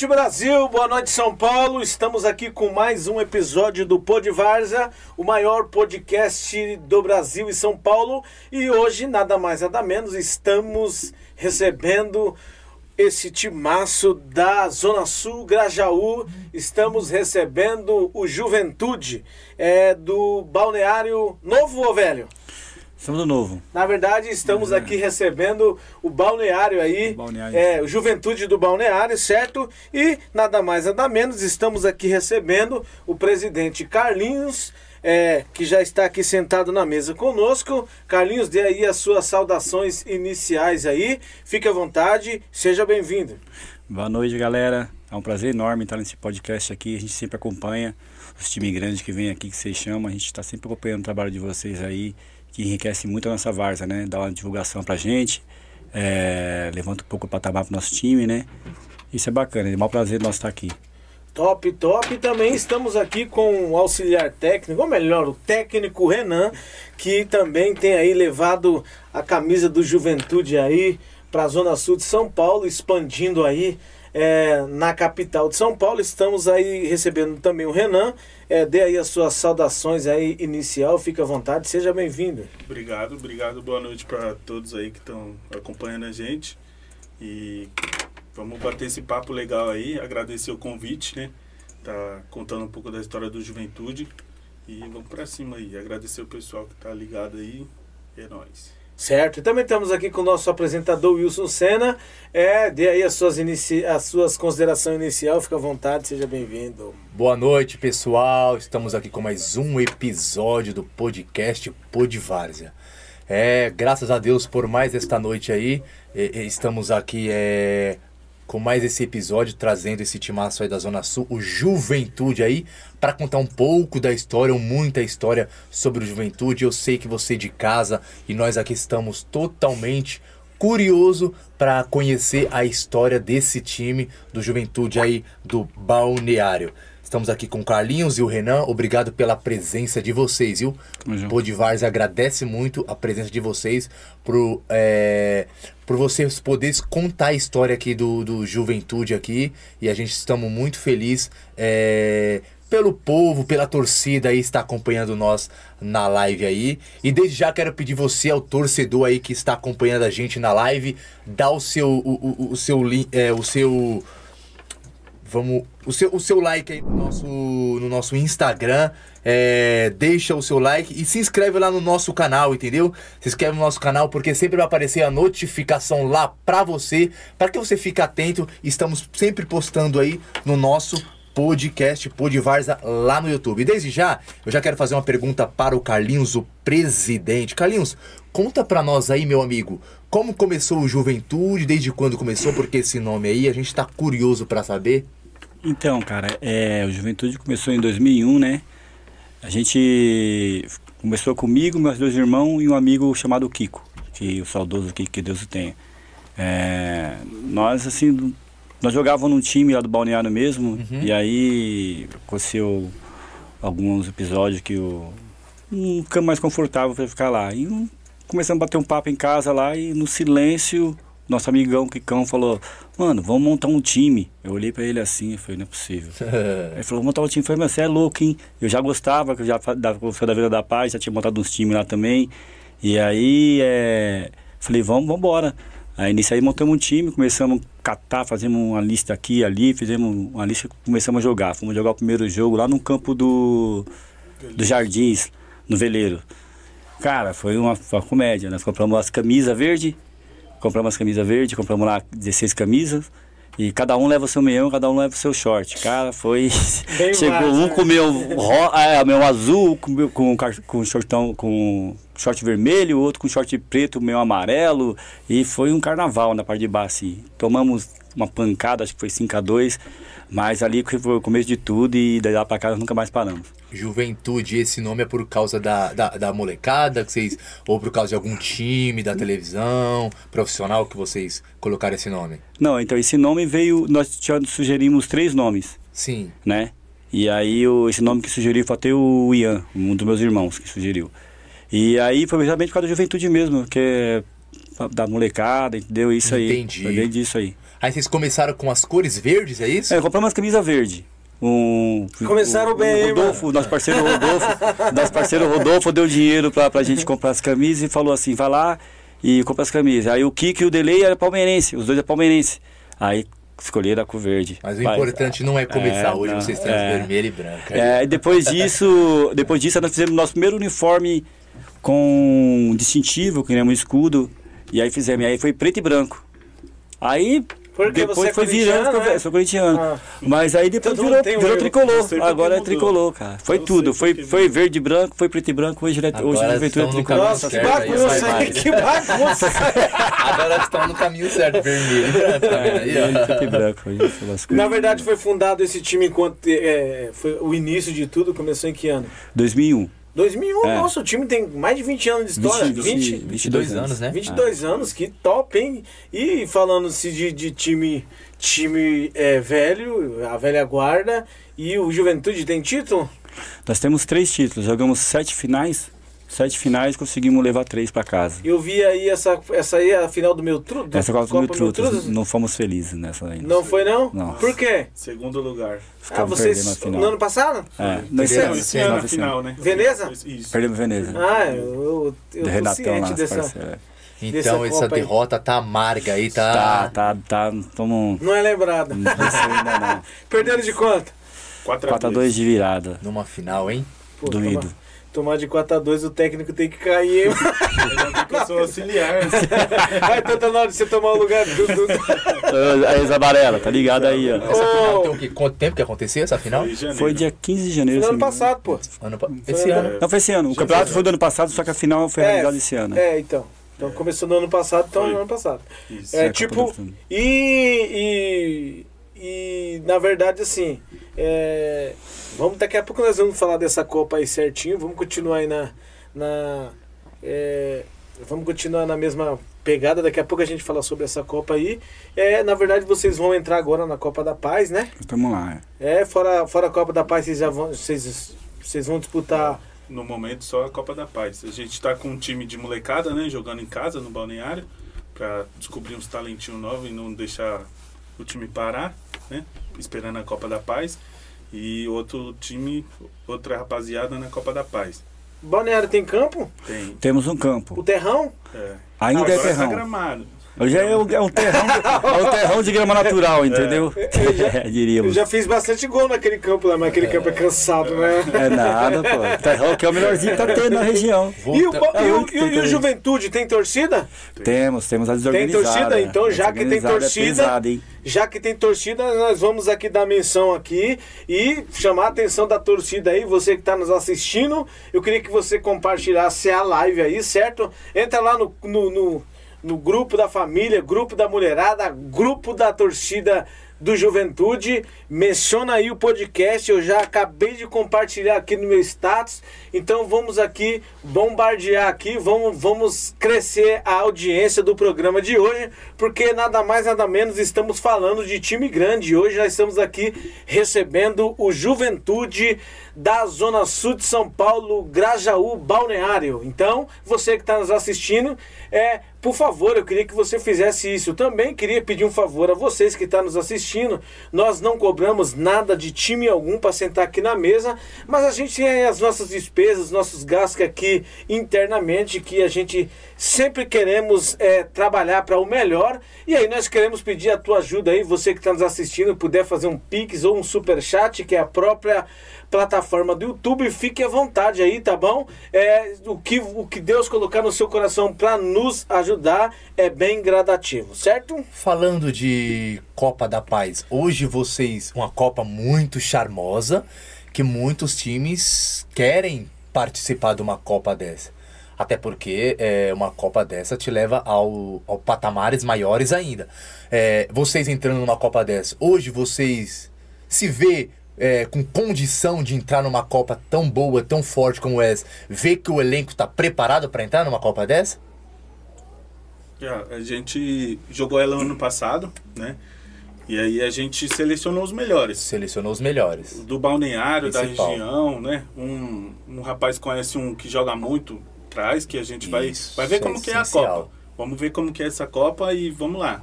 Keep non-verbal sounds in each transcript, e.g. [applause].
noite, Brasil. Boa noite, São Paulo. Estamos aqui com mais um episódio do Pod Varza, o maior podcast do Brasil e São Paulo. E hoje, nada mais, nada menos, estamos recebendo esse timaço da Zona Sul, Grajaú. Estamos recebendo o Juventude é, do Balneário Novo ou Velho? Estamos do novo. Na verdade, estamos aqui recebendo o balneário aí, O balneário. é, o Juventude do Balneário, certo? E nada mais, nada menos, estamos aqui recebendo o presidente Carlinhos, é, que já está aqui sentado na mesa conosco. Carlinhos, dê aí as suas saudações iniciais aí. Fique à vontade, seja bem-vindo. Boa noite, galera. É um prazer enorme estar nesse podcast aqui. A gente sempre acompanha os times grandes que vêm aqui, que vocês chamam. A gente está sempre acompanhando o trabalho de vocês aí, que enriquece muito a nossa Varsa, né? Dá uma divulgação pra gente, é, levanta um pouco o patamar pro nosso time, né? Isso é bacana, é um maior prazer nós estar aqui. Top, top. E também estamos aqui com o auxiliar técnico, ou melhor, o técnico Renan, que também tem aí levado a camisa do Juventude aí para a Zona Sul de São Paulo, expandindo aí é, na capital de São Paulo. Estamos aí recebendo também o Renan. É, dê aí as suas saudações aí inicial, fica à vontade, seja bem-vindo. Obrigado, obrigado. Boa noite para todos aí que estão acompanhando a gente. E vamos bater esse papo legal aí. Agradecer o convite, né? Tá contando um pouco da história do Juventude. E vamos para cima aí. Agradecer o pessoal que tá ligado aí. É nóis. Certo, e também estamos aqui com o nosso apresentador Wilson Senna. É, dê aí as suas, inici... as suas considerações inicial, fica à vontade, seja bem-vindo. Boa noite, pessoal. Estamos aqui com mais um episódio do podcast Podvárzea. É, graças a Deus por mais esta noite aí. E- e estamos aqui é, com mais esse episódio, trazendo esse timaço aí da Zona Sul, o Juventude aí, para contar um pouco da história, ou muita história sobre o Juventude. Eu sei que você de casa e nós aqui estamos totalmente curioso para conhecer a história desse time do Juventude aí do Balneário. Estamos aqui com o Carlinhos e o Renan. Obrigado pela presença de vocês, viu? Junto. Podivars agradece muito a presença de vocês por, é, por vocês poderem contar a história aqui do, do Juventude aqui. E a gente estamos muito felizes é, pelo povo, pela torcida aí está acompanhando nós na live aí. E desde já quero pedir você, ao torcedor aí que está acompanhando a gente na live, dá o seu, o, o, o seu, é, o seu Vamos. O seu, o seu like aí no nosso, no nosso Instagram. é, deixa o seu like e se inscreve lá no nosso canal, entendeu? Se inscreve no nosso canal porque sempre vai aparecer a notificação lá pra você, para que você fique atento. Estamos sempre postando aí no nosso podcast Podvarza lá no YouTube. Desde já, eu já quero fazer uma pergunta para o Carlinhos, o presidente. Carlinhos, conta pra nós aí, meu amigo, como começou o Juventude, desde quando começou, porque esse nome aí, a gente tá curioso pra saber. Então, cara, é, o Juventude começou em 2001, né? A gente começou comigo, meus dois irmãos e um amigo chamado Kiko, que o saudoso Kiko, que Deus o tenha. É, nós, assim, nós jogávamos num time lá do Balneário mesmo, e aí aconteceu alguns episódios que eu não ficamos mais confortável para ficar lá. E um- começamos a bater um papo em casa lá e no silêncio, nosso amigão Kikão falou, mano, vamos montar um time. Eu olhei para ele assim e falei, não é possível. [laughs] Ele falou, montar um time. Eu falei, mas você é louco, hein? Eu já gostava, que eu já da da Vila da Paz, já tinha montado uns times lá também. E aí, é... falei, vamos, vamos embora. Aí nisso aí montamos um time, começamos a catar, fazemos uma lista aqui e ali, fizemos uma lista começamos a jogar. Fomos jogar o primeiro jogo lá no campo do, do Jardins, no Veleiro. Cara, foi uma, uma comédia. Nós compramos as camisas verdes, compramos as camisas verdes, compramos lá 16 camisas. E cada um leva o seu meião, cada um leva o seu short. Cara, foi. [laughs] Bem Chegou massa, um né? com o meu, ro... é, meu azul, com, meu- com, com shortão, com short vermelho, o outro com short preto, meu amarelo. E foi um carnaval na parte de baixo. assim. Tomamos uma pancada, acho que foi 5 a 2 Mas ali foi o começo de tudo e daí lá pra cá nós nunca mais paramos. Juventude, esse nome é por causa da, da, da molecada que vocês. Ou por causa de algum time da televisão, profissional que vocês colocaram esse nome? Não, então esse nome veio. Nós já sugerimos três nomes, Sim. né? E aí o, esse nome que sugeriu foi até o Ian, um dos meus irmãos que sugeriu. E aí foi exatamente por causa da juventude mesmo, que é da molecada, entendeu? Isso aí. Entendi. Foi desde isso aí. Aí vocês começaram com as cores verdes, é isso? É, compramos umas camisas verde. Um, Começaram o, bem, o Rodolfo, nosso parceiro Rodolfo, [laughs] nosso parceiro Rodolfo deu dinheiro pra, pra gente comprar as camisas e falou assim, vai lá e compra as camisas. Aí o Kiko e o Delay era palmeirense, os dois é palmeirense. Aí escolheram a cor verde. Mas o importante não é começar é, hoje, não, vocês estão é. vermelho e branco. É, e depois disso, [laughs] depois disso nós fizemos nosso primeiro uniforme com distintivo, que é um escudo. E aí fizemos, aí foi preto e branco. Aí Porque depois você é foi virando, né? sou corintiano. Ah. Mas aí depois mundo virou, virou tricolor. Agora é tricolor, cara. Foi Eu tudo. Foi, foi verde e branco, foi preto e branco, hoje, é- hoje Agora a juventude é tricolor. Nossa, que aí, bagunça, mais. Que bagunça. [laughs] Agora estão no caminho certo, vermelho aí, É, ó? preto e branco, hoje Na verdade, foi fundado esse time enquanto. é, foi o início de tudo começou em que ano? 2001. 2001, É. nossa, o time tem mais de 20 anos de história. 20, 20, 22 anos, anos, né? 22 anos, que top, hein? E falando-se de, de time, time é, velho, a velha guarda, e o Juventude tem título? Nós temos três títulos, jogamos sete finais. Sete finais, conseguimos levar três pra casa. Eu vi aí essa, essa aí, a final do meu truto. Essa Copa do Miltrutas, não fomos felizes nessa ainda. Não foi, não? Não. Por quê? Segundo lugar. Ah, Ficamos vocês. perdendo a No ano passado? É, não, esse ano, final, né? Veneza? Isso. Perdemos Veneza. Ah, eu, eu, eu tô ciente as dessa. Então essa Copa aí. derrota tá amarga aí, Tá, tá? tá, tá. Tamo. Não é lembrada. Não ainda não. [laughs] Perderam de quanto? 4x2 de virada. Numa final, hein? Pô, Doído. Tomar de 4x2 o técnico tem que cair? [laughs] Eu sou auxiliar. ah, então tá na hora de você tomar o lugar do. do- A Isabarela, tá ligado aí, ó. Essa final tem o quê? Quanto tempo que aconteceu essa final? Foi. Foi dia 15 de janeiro. No se ano passado, pô. Ano pa- Foi Esse ano- ano. Não, foi esse ano. O campeonato foi do ano passado, só que a final foi É, realizada esse ano. É, então. Então começou no ano passado, então Foi. no ano passado. Isso. É, É, tipo, e, e, e na verdade assim, é, vamos daqui a pouco nós vamos falar dessa Copa aí certinho, vamos continuar aí na, na é, vamos continuar na mesma pegada, daqui a pouco a gente fala sobre essa Copa aí. É, na verdade vocês vão entrar agora na Copa da Paz, né? Tamo lá. é. É, fora, fora a Copa da Paz vocês já vão, vocês, vocês vão disputar No momento, só a Copa da Paz. A gente tá com um time de molecada, né? Jogando em casa, no balneário. Pra descobrir uns talentinhos novos e não deixar o time parar, né? Esperando a Copa da Paz. E outro time, outra rapaziada na Copa da Paz. Balneário tem campo? Tem. Temos um O campo. terrão? É. Ainda Agora é tá terrão. gramado. Hoje é, um- é um terrão, de, é um terrão de grama natural, entendeu? Eu já- [laughs] Eu Diríamos. já fiz bastante gol naquele campo lá, mas aquele campo é cansado, né? É nada, pô. Terrão que é o melhorzinho que tá tendo na região. E o, e o- É, e o- e o. Juventude tem torcida? Temos, temos a Tem desorganizada. torcida? Então, A já que tem é torcida, pesada, hein? já que tem torcida, nós vamos aqui dar menção aqui e chamar a atenção da torcida aí, você que está nos assistindo. Eu queria que você compartilhasse a live aí, certo? Entra lá no, no, no, no grupo da família, grupo da mulherada, grupo da torcida do Juventude. Menciona aí o podcast, eu já acabei de compartilhar aqui no meu status. Então vamos aqui bombardear aqui, vamos, vamos crescer a audiência do programa de hoje, porque nada mais nada menos estamos falando de time grande. Hoje nós estamos aqui recebendo o Juventude da Zona Sul de São Paulo, Grajaú, Balneário. Então, você que está nos assistindo, é, por favor, eu queria que você fizesse isso. Também queria pedir um favor a vocês que estão nos assistindo. Nós não cobramos nada de time algum para sentar aqui na mesa, mas a gente tem as nossas despesas, nossos gastos aqui internamente, que a gente sempre queremos é, trabalhar para o melhor. E aí nós queremos pedir a tua ajuda aí, você que está nos assistindo, puder fazer um Pix ou um Super Chat, que é a própria plataforma do YouTube, fique à vontade aí, tá bom? É, o, que, o que Deus colocar no seu coração para nos ajudar é bem gradativo, certo? Falando de Copa da Paz, hoje vocês, uma Copa muito charmosa, que muitos times querem participar de uma Copa dessa. Até porque é, uma Copa dessa te leva ao, ao patamares maiores ainda. É, vocês entrando numa Copa dessa, hoje vocês se vê é, com condição de entrar numa Copa tão boa, tão forte como essa, vê que o elenco está preparado para entrar numa Copa dessa? Já, a gente jogou ela ano passado, né? E aí a gente selecionou os melhores. Selecionou os melhores. Do balneário, da Principal. região, né? Um, um rapaz conhece um que joga muito, traz, que a gente vai, Isso, vai ver é como que é a essencial. Copa. Vamos ver como que é essa Copa e vamos lá.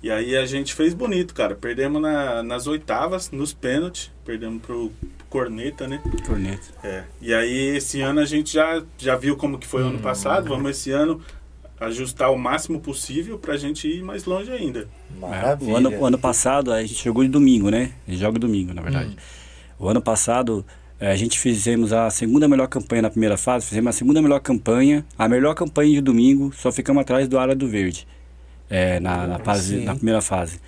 E aí a gente fez bonito, cara. Perdemos na- nas oitavas, nos pênaltis. Perdemos pro Corneta, né? Corneta. É. E aí esse ano a gente já, já viu como que foi o ano passado. Vamos esse ano ajustar o máximo possível pra gente ir mais longe ainda. Maravilha. O ano, o ano passado a gente jogou de domingo, né? A gente joga domingo, na verdade. O ano passado eh, a gente fizemos a segunda melhor campanha na primeira fase, fizemos a segunda melhor campanha, a melhor campanha de domingo, só ficamos atrás do Área do Verde, eh, na, na, fase, na primeira fase.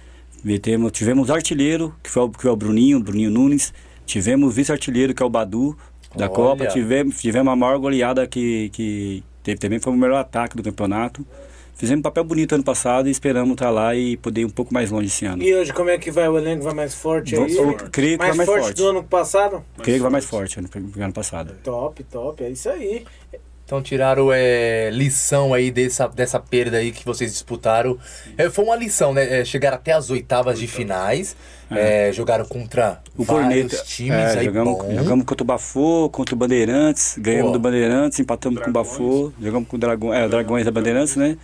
Metemos, tivemos artilheiro, que foi, o, que foi o Bruninho, Bruninho Nunes, tivemos vice-artilheiro, que é o Badu, da Olha. Copa, tivemos, tivemos a maior goleada que, que teve também, foi o melhor ataque do campeonato. Fizemos um papel bonito ano passado e esperamos estar lá e poder ir um pouco mais longe esse ano. E hoje, como é que vai? O elenco vai mais forte aí? Eu creio que mais, vai mais forte, forte. do ano passado? Creio que vai mais forte ano, que ano passado. Top, top. É isso aí. Então tiraram é, lição aí dessa, dessa perda aí que vocês disputaram. É, foi uma lição, né? É, chegaram até as oitavas de finais. é, jogaram contra O vários Corneta. times é, aí jogamos, bom. jogamos contra o Bafô, contra o Bandeirantes, ganhamos Pô. do Bandeirantes, empatamos com o Dragões. Bafô, jogamos com o Dragão, é, Dragões da Bandeirantes, né?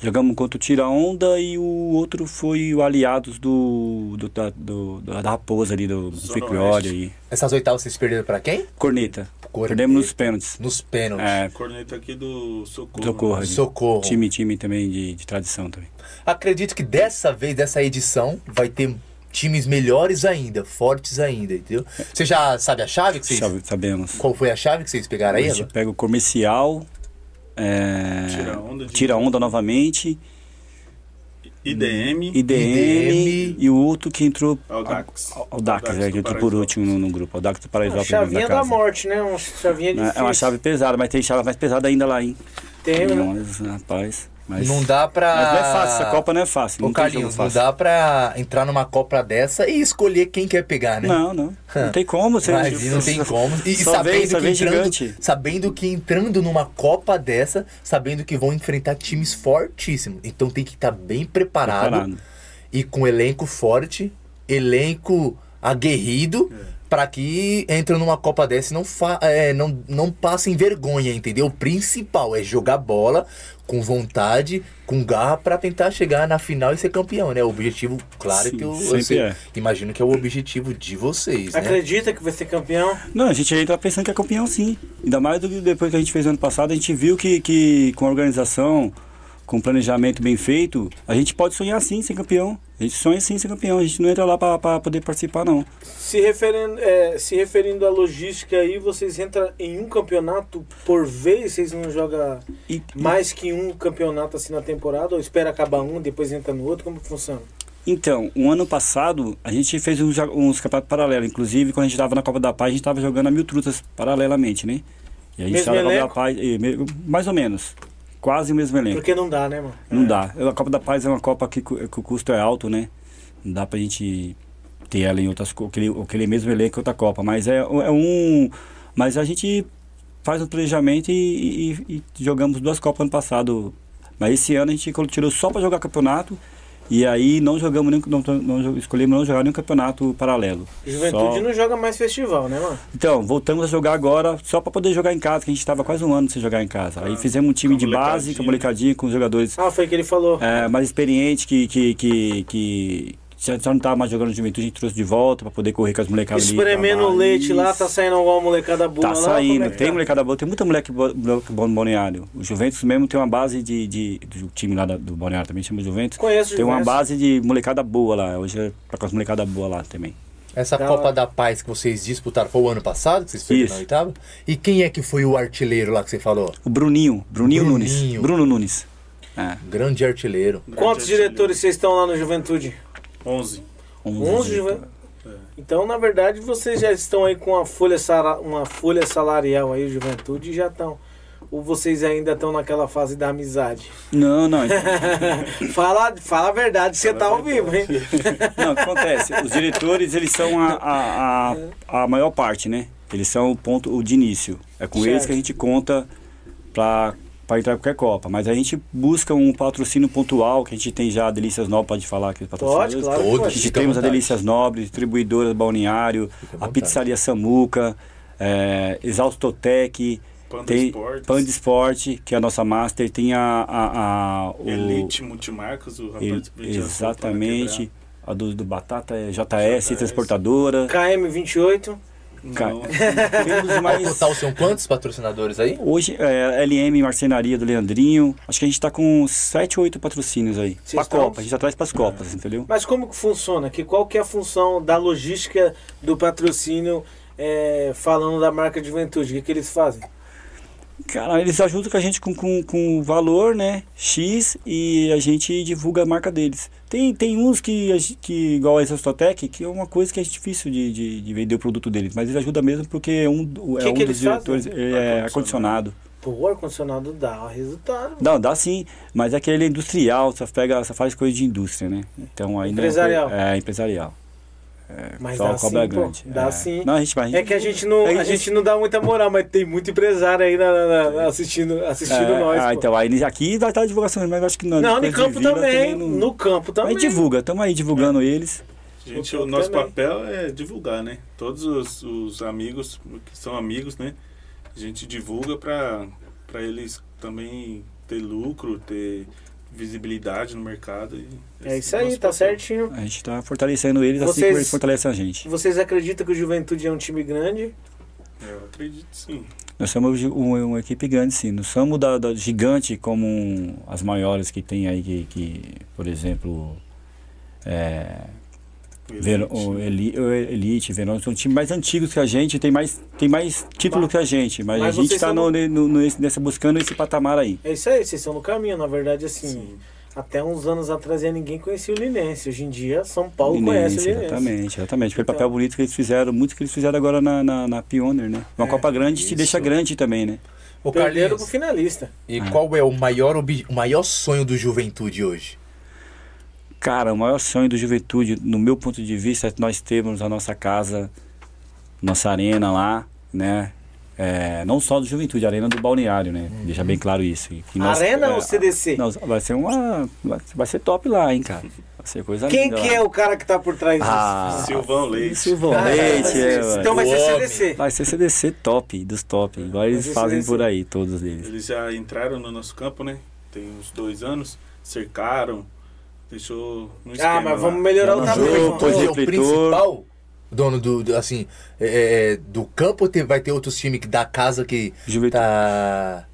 Jogamos contra o Tira Onda e o outro foi o Aliados do, do, da, do- da Raposa ali, do Oeste. aí. Essas oitavas vocês perderam pra quem? Corneta. Corneta. Perdemos nos pênaltis. Nos pênaltis. É, Corneta aqui do Socorro. Socorro. ali. Socorro. Time, time também de, de tradição também. Acredito que dessa vez, dessa edição, vai ter times melhores ainda, fortes ainda, entendeu? Você já sabe a chave que vocês... Sabe- sabemos. Qual foi a chave que vocês pegaram A aí? gente Eva? pega o comercial, é, Tira onda de tira onda novamente, IDM. IDM, IDM. e o outro que entrou. Audax. a- Audax, Audax é, que entrou por último no, no grupo. Audax do Uma Paraisópolis. chavinha da da casa. morte, né? Uma chavinha difícil. É uma chave pesada, mas tem chave mais pesada ainda lá, hein? Tem, né? Rapaz. Mas, Não dá pra... mas não é fácil, essa Copa não é fácil. Ô, Não jogo Carlinhos, não dá pra entrar numa Copa dessa e escolher quem quer pegar, né? Não, não. [laughs] Não tem como. Você, Mas não tem como. E Só sabendo, vem, só que entrando, gigante. sabendo que entrando numa Copa dessa, sabendo que vão enfrentar times fortíssimos. Então tem que estar bem preparado, Preparado. e com elenco forte, elenco aguerrido, É. pra que entram numa Copa dessa e não, fa é, não, não passem vergonha, entendeu? O principal é jogar bola com vontade, com garra, pra tentar chegar na final e ser campeão, né? O objetivo, claro Sim, que eu, eu sempre sei- é. imagino que é o objetivo de vocês, né? Acredita que vai ser campeão? Não, a gente entra pensando que é campeão sim. Ainda mais do que depois que a gente fez ano passado, a gente viu que, que com a organização, com planejamento bem feito, a gente pode sonhar sim ser campeão. A gente sonha sim ser campeão. A gente não entra lá pra poder participar, não. Se referindo, é, se referindo à logística aí, vocês entram em um campeonato por vez? Vocês não jogam E, mais que um campeonato assim na temporada? Ou espera acabar um, depois entra no outro? Como que funciona? Então, o ano passado, a gente fez uns, uns campeonatos paralelos. Inclusive, quando a gente estava na Copa da Paz, a gente estava jogando a Mil Trutas paralelamente, né? E a gente Mesmo tava na Copa da? Paz, mais ou menos. Quase o mesmo elenco. Porque não dá, né, mano? Não dá. A Copa da Paz é uma Copa que, que o custo é alto, né? Não dá pra gente ter ela em outras aquele, aquele mesmo elenco que outra Copa. Mas é, é um. Mas a gente faz um planejamento e, e- e jogamos duas Copas ano passado. Mas esse ano a gente tirou só pra jogar campeonato. E aí não jogamos nenhum, não, não, escolhemos não jogar nenhum campeonato paralelo. Juventude Só- não joga mais festival, né, mano? Então, voltamos a jogar agora só pra poder jogar em casa, que a gente estava quase um ano sem jogar em casa. Aí fizemos um time de base, com molecadinha, com os jogadores Ah, foi o que ele falou. é, mais experiente que, que, que, que já já não estava mais jogando juventude, a gente trouxe de volta para poder correr com as molecadas. Espremendo o leite lá, tá saindo alguma molecada boa Tá lá? saindo, como é tem tá? molecada boa, tem muita moleque boa, no Balneário. O Juventus mesmo tem uma base de, de, do time lá da- do Balneário também, chama Juventus. Conheço Tem uma base de molecada boa lá, hoje é tá com as molecadas boas lá também. Essa Da Copa hora. da Paz que vocês disputaram foi o ano passado, que vocês perderam na oitava? E quem é que foi o artilheiro lá que você falou? O Bruninho, Bruninho, Nunes. Bruninho. Bruno Nunes. É, Grande artilheiro. Quantos diretores vocês estão lá no Juventude? 11. 11 11 de- Juventude. Então, na verdade, vocês já estão aí com uma folha, sara- uma folha salarial aí, Juventude, e já estão. Ou vocês ainda estão naquela fase da amizade? Não, não. [laughs] fala, fala a verdade, você tá ao vivo, hein? [laughs] Não, o que acontece? Os diretores, eles são a, a, a, a maior parte, né? Eles são o ponto o de início. É com eles Certo. que a gente conta para para entrar em qualquer Copa. Mas a gente busca um patrocínio pontual, que a gente tem já a Delícias Nobres, pode falar aqui os Pode, claro. Todos. A gente temos a. Delícias Nobres, distribuidoras Balneário, Fica a. Pizzaria Samuca, é, Exaustotec, Panda Tem Sports, Panda Esporte, que é a nossa master, tem a, a, a- o, Elite Multimarcas, o rapaz exatamente, a do, do Batata é JS, JS. transportadora. KM28. Não, [laughs] Temos Ao mais total são quantos patrocinadores aí? Hoje, é, LM Marcenaria do Leandrinho. Acho que a gente tá com 7 ou 8 patrocínios aí. Estão- Copa, a gente já traz pras Copas, entendeu? Mas como que funciona? Que qual que é a função da logística do patrocínio é, falando da marca de juventude? O que, que eles fazem? Cara, eles ajudam com a gente com, com, com valor, né? X e a gente divulga a marca deles. Tem, tem uns que, que igual a Exostotec, que é uma coisa que é difícil de, de, de vender o produto deles. Mas eles ajudam mesmo porque um, do- é Que um que dos eles fazem? diretores ele é ar-condicionado. Pô, o ar-condicionado dá resultado. Não, dá sim, mas é que ele é industrial, só, pega, só faz coisa de indústria, né? Então aí não é- Empresarial. É. Mas dá cobra sim, pô. grande. Dá é. sim. Não, a gente vai. É que a gente não, É, a gente não dá muita moral, mas tem muito empresário aí na- na- na- assistindo, assistindo É, nós. ah, pô. então aí aqui vai estar a divulgação, mas acho que não. não, no campo vila também, não- no campo A também. gente divulga, estamos aí divulgando eles. Gente, Eu o nosso também. papel é divulgar, né? Todos os, os amigos que são amigos, né? A gente divulga para eles também ter lucro, ter visibilidade no mercado. e É isso aí, tá papel. certinho. A gente está fortalecendo eles assim Vocês- como eles fortalecem a gente. Vocês acreditam que o Juventude é um time grande? Eu acredito sim. Nós somos uma, uma equipe grande, sim. Não somos da, da gigante como um- as maiores que tem aí, que, que, por exemplo, é, Ver, o Eli, o Elite, Verão, são times mais antigos que a gente, tem mais, tem mais título Mas- que a gente, mas, mas a gente está são- no, no, no- nessa, buscando esse patamar aí. É isso aí, vocês estão no caminho. Na verdade, assim, Sim. até uns anos atrás ninguém conhecia o Linense. Hoje em dia, São Paulo Linense, conhece o Linense. Exatamente, exatamente. Foi o Então- papel bonito que eles fizeram, muito que eles fizeram agora na, na, na Pioneer, né? Uma É, Copa grande te isso. deixa grande também, né? Ô Perderam pro finalista. e qual é o maior, o maior sonho do Juventude hoje? Cara, o maior sonho do Juventude, no meu ponto de vista, é nós termos a nossa casa, nossa arena lá, né? É, não só do Juventude, a arena do Balneário, né? Deixa bem claro isso. Que nós- Arena é, ou CDC? Não, vai ser uma. Vai ser top lá, hein, cara. Vai ser coisa Quem linda que lá. é o cara que tá por trás disso? Ah, Silvão Leite. Silvão Ah, Leite, ser- é, então vai ser. CDC. Vai ser CDC top, dos top. Igual eles fazem CDC. por aí, todos eles. Eles já entraram no nosso campo, né? Tem uns dois anos, cercaram, deixou no esquema Ah, mas lá. vamos melhorar o tamanho. é o principal dono do, do- assim, é, é, do campo ou tem- vai ter outros times que da casa que Juventude. tá,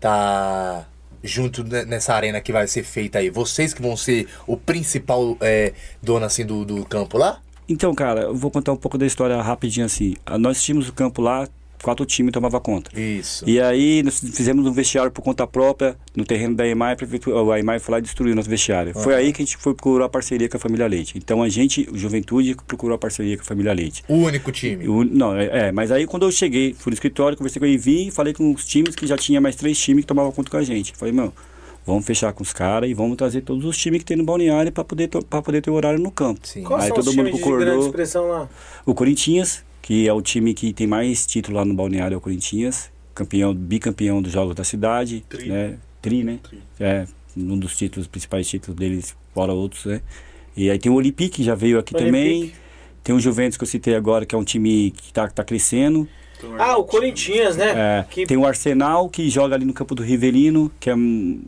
tá junto ne- nessa arena que vai ser feita aí? Vocês que vão ser o principal é, dono assim do, do campo lá? Então, cara, eu vou contar um pouco da história rapidinho assim. Ah, Nós tínhamos o campo lá, quatro times tomava conta. Isso. E aí nós fizemos um vestiário por conta própria no terreno da EMAI, a, prefeitura, a EMAI foi lá e destruiu nosso vestiário. Foi aí que a gente foi procurar a parceria com a família Leite. Então a gente, o Juventude, procurou a parceria com a família Leite. O único time. O- não, é, é, mas aí quando eu cheguei, fui no escritório, conversei com o Ivi, falei com os times que já tinha mais três times que tomavam conta com a gente. Falei, meu, vamos fechar com os caras e vamos trazer todos os times que tem no balneário para poder, pra poder ter horário no campo. Sim. Quais Aí são todo os mundo concordou. grande expressão lá? O Corinthians, que é o time que tem mais título lá no balneário, é o Corinthians, campeão, bicampeão dos Jogos da Cidade, Tri. né? Tri, né? Tri. É, um dos títulos, principais títulos deles, fora outros, né? E aí tem o Olympique, que já veio aqui Olympique. também. Tem o Juventus que eu citei agora, que é um time que tá, tá crescendo. Então, Ah, o Argentina. Corinthians, né? É, Que- Tem o Arsenal, que joga ali no campo do Rivelino, que é um-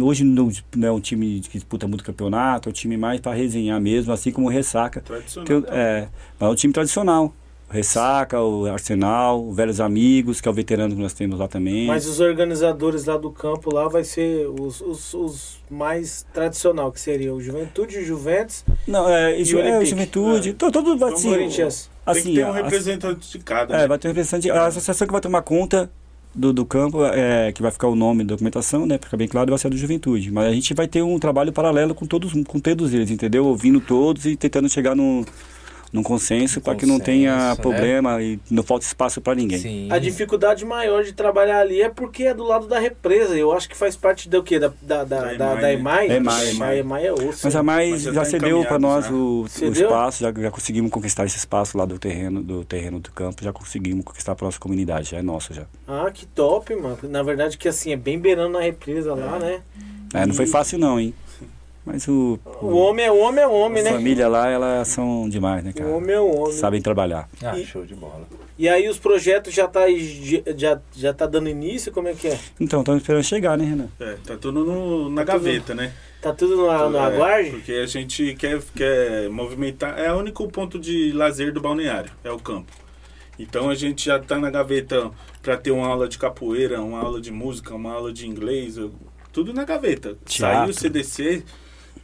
hoje não, não é um time que disputa muito campeonato, é um time mais para resenhar mesmo, assim como o Ressaca. Tradicional. Tem, o- é, mas é um time tradicional. O Ressaca, o Arsenal, o Velhos Amigos, que é o veterano que nós temos lá também. Mas os organizadores lá do campo lá vai ser os, os, os mais tradicional, que seria o Juventude, o Juventus Não, é, E o é? Juventude, to- todo, Vamos assim, Corinthians. Tem assim, que ter um a- representante de cada. É, né? vai ter um representante. A associação que vai tomar conta do, do campo, é, que vai ficar o nome da documentação, né? Pra ficar bem claro, vai ser a do Juventude. Mas a gente vai ter um trabalho paralelo com todos, com todos eles, entendeu? Ouvindo todos e tentando chegar num, num consenso para que não tenha né? problema e não falte espaço para ninguém. Sim. A dificuldade maior de trabalhar ali é porque é do lado da represa. Eu acho que faz parte do quê? Da, da, da, Da da, EMAI, da? EMAI? EMAI, A EMAI é osso. Mas a mais Mas já já, tá cedeu para nós encaminhado o, o espaço, já, já conseguimos conquistar esse espaço lá do terreno, do terreno do campo, já conseguimos conquistar para nossa comunidade, já é nosso já. Ah, que top, mano. Na verdade que assim, é bem beirando na represa lá, né? É, não foi E- fácil não, hein? Mas o, O homem é homem, é homem, a né? família lá, elas são demais, né, cara? O homem é homem. Sabem trabalhar. Ah, E- show de bola. E aí os projetos já tá, já, já tá dando início? Como é que é? Então, estamos esperando chegar, né, Renan? É, tá tudo no- na Tá tudo- gaveta, né? Tá tudo no, no É, aguarde? Porque a gente quer, quer movimentar. É o único ponto de lazer do balneário, é o campo. Então a gente já tá na gaveta para ter uma aula de capoeira, uma aula de música, uma aula de inglês, tudo na gaveta. Teatro. Saiu o CDC,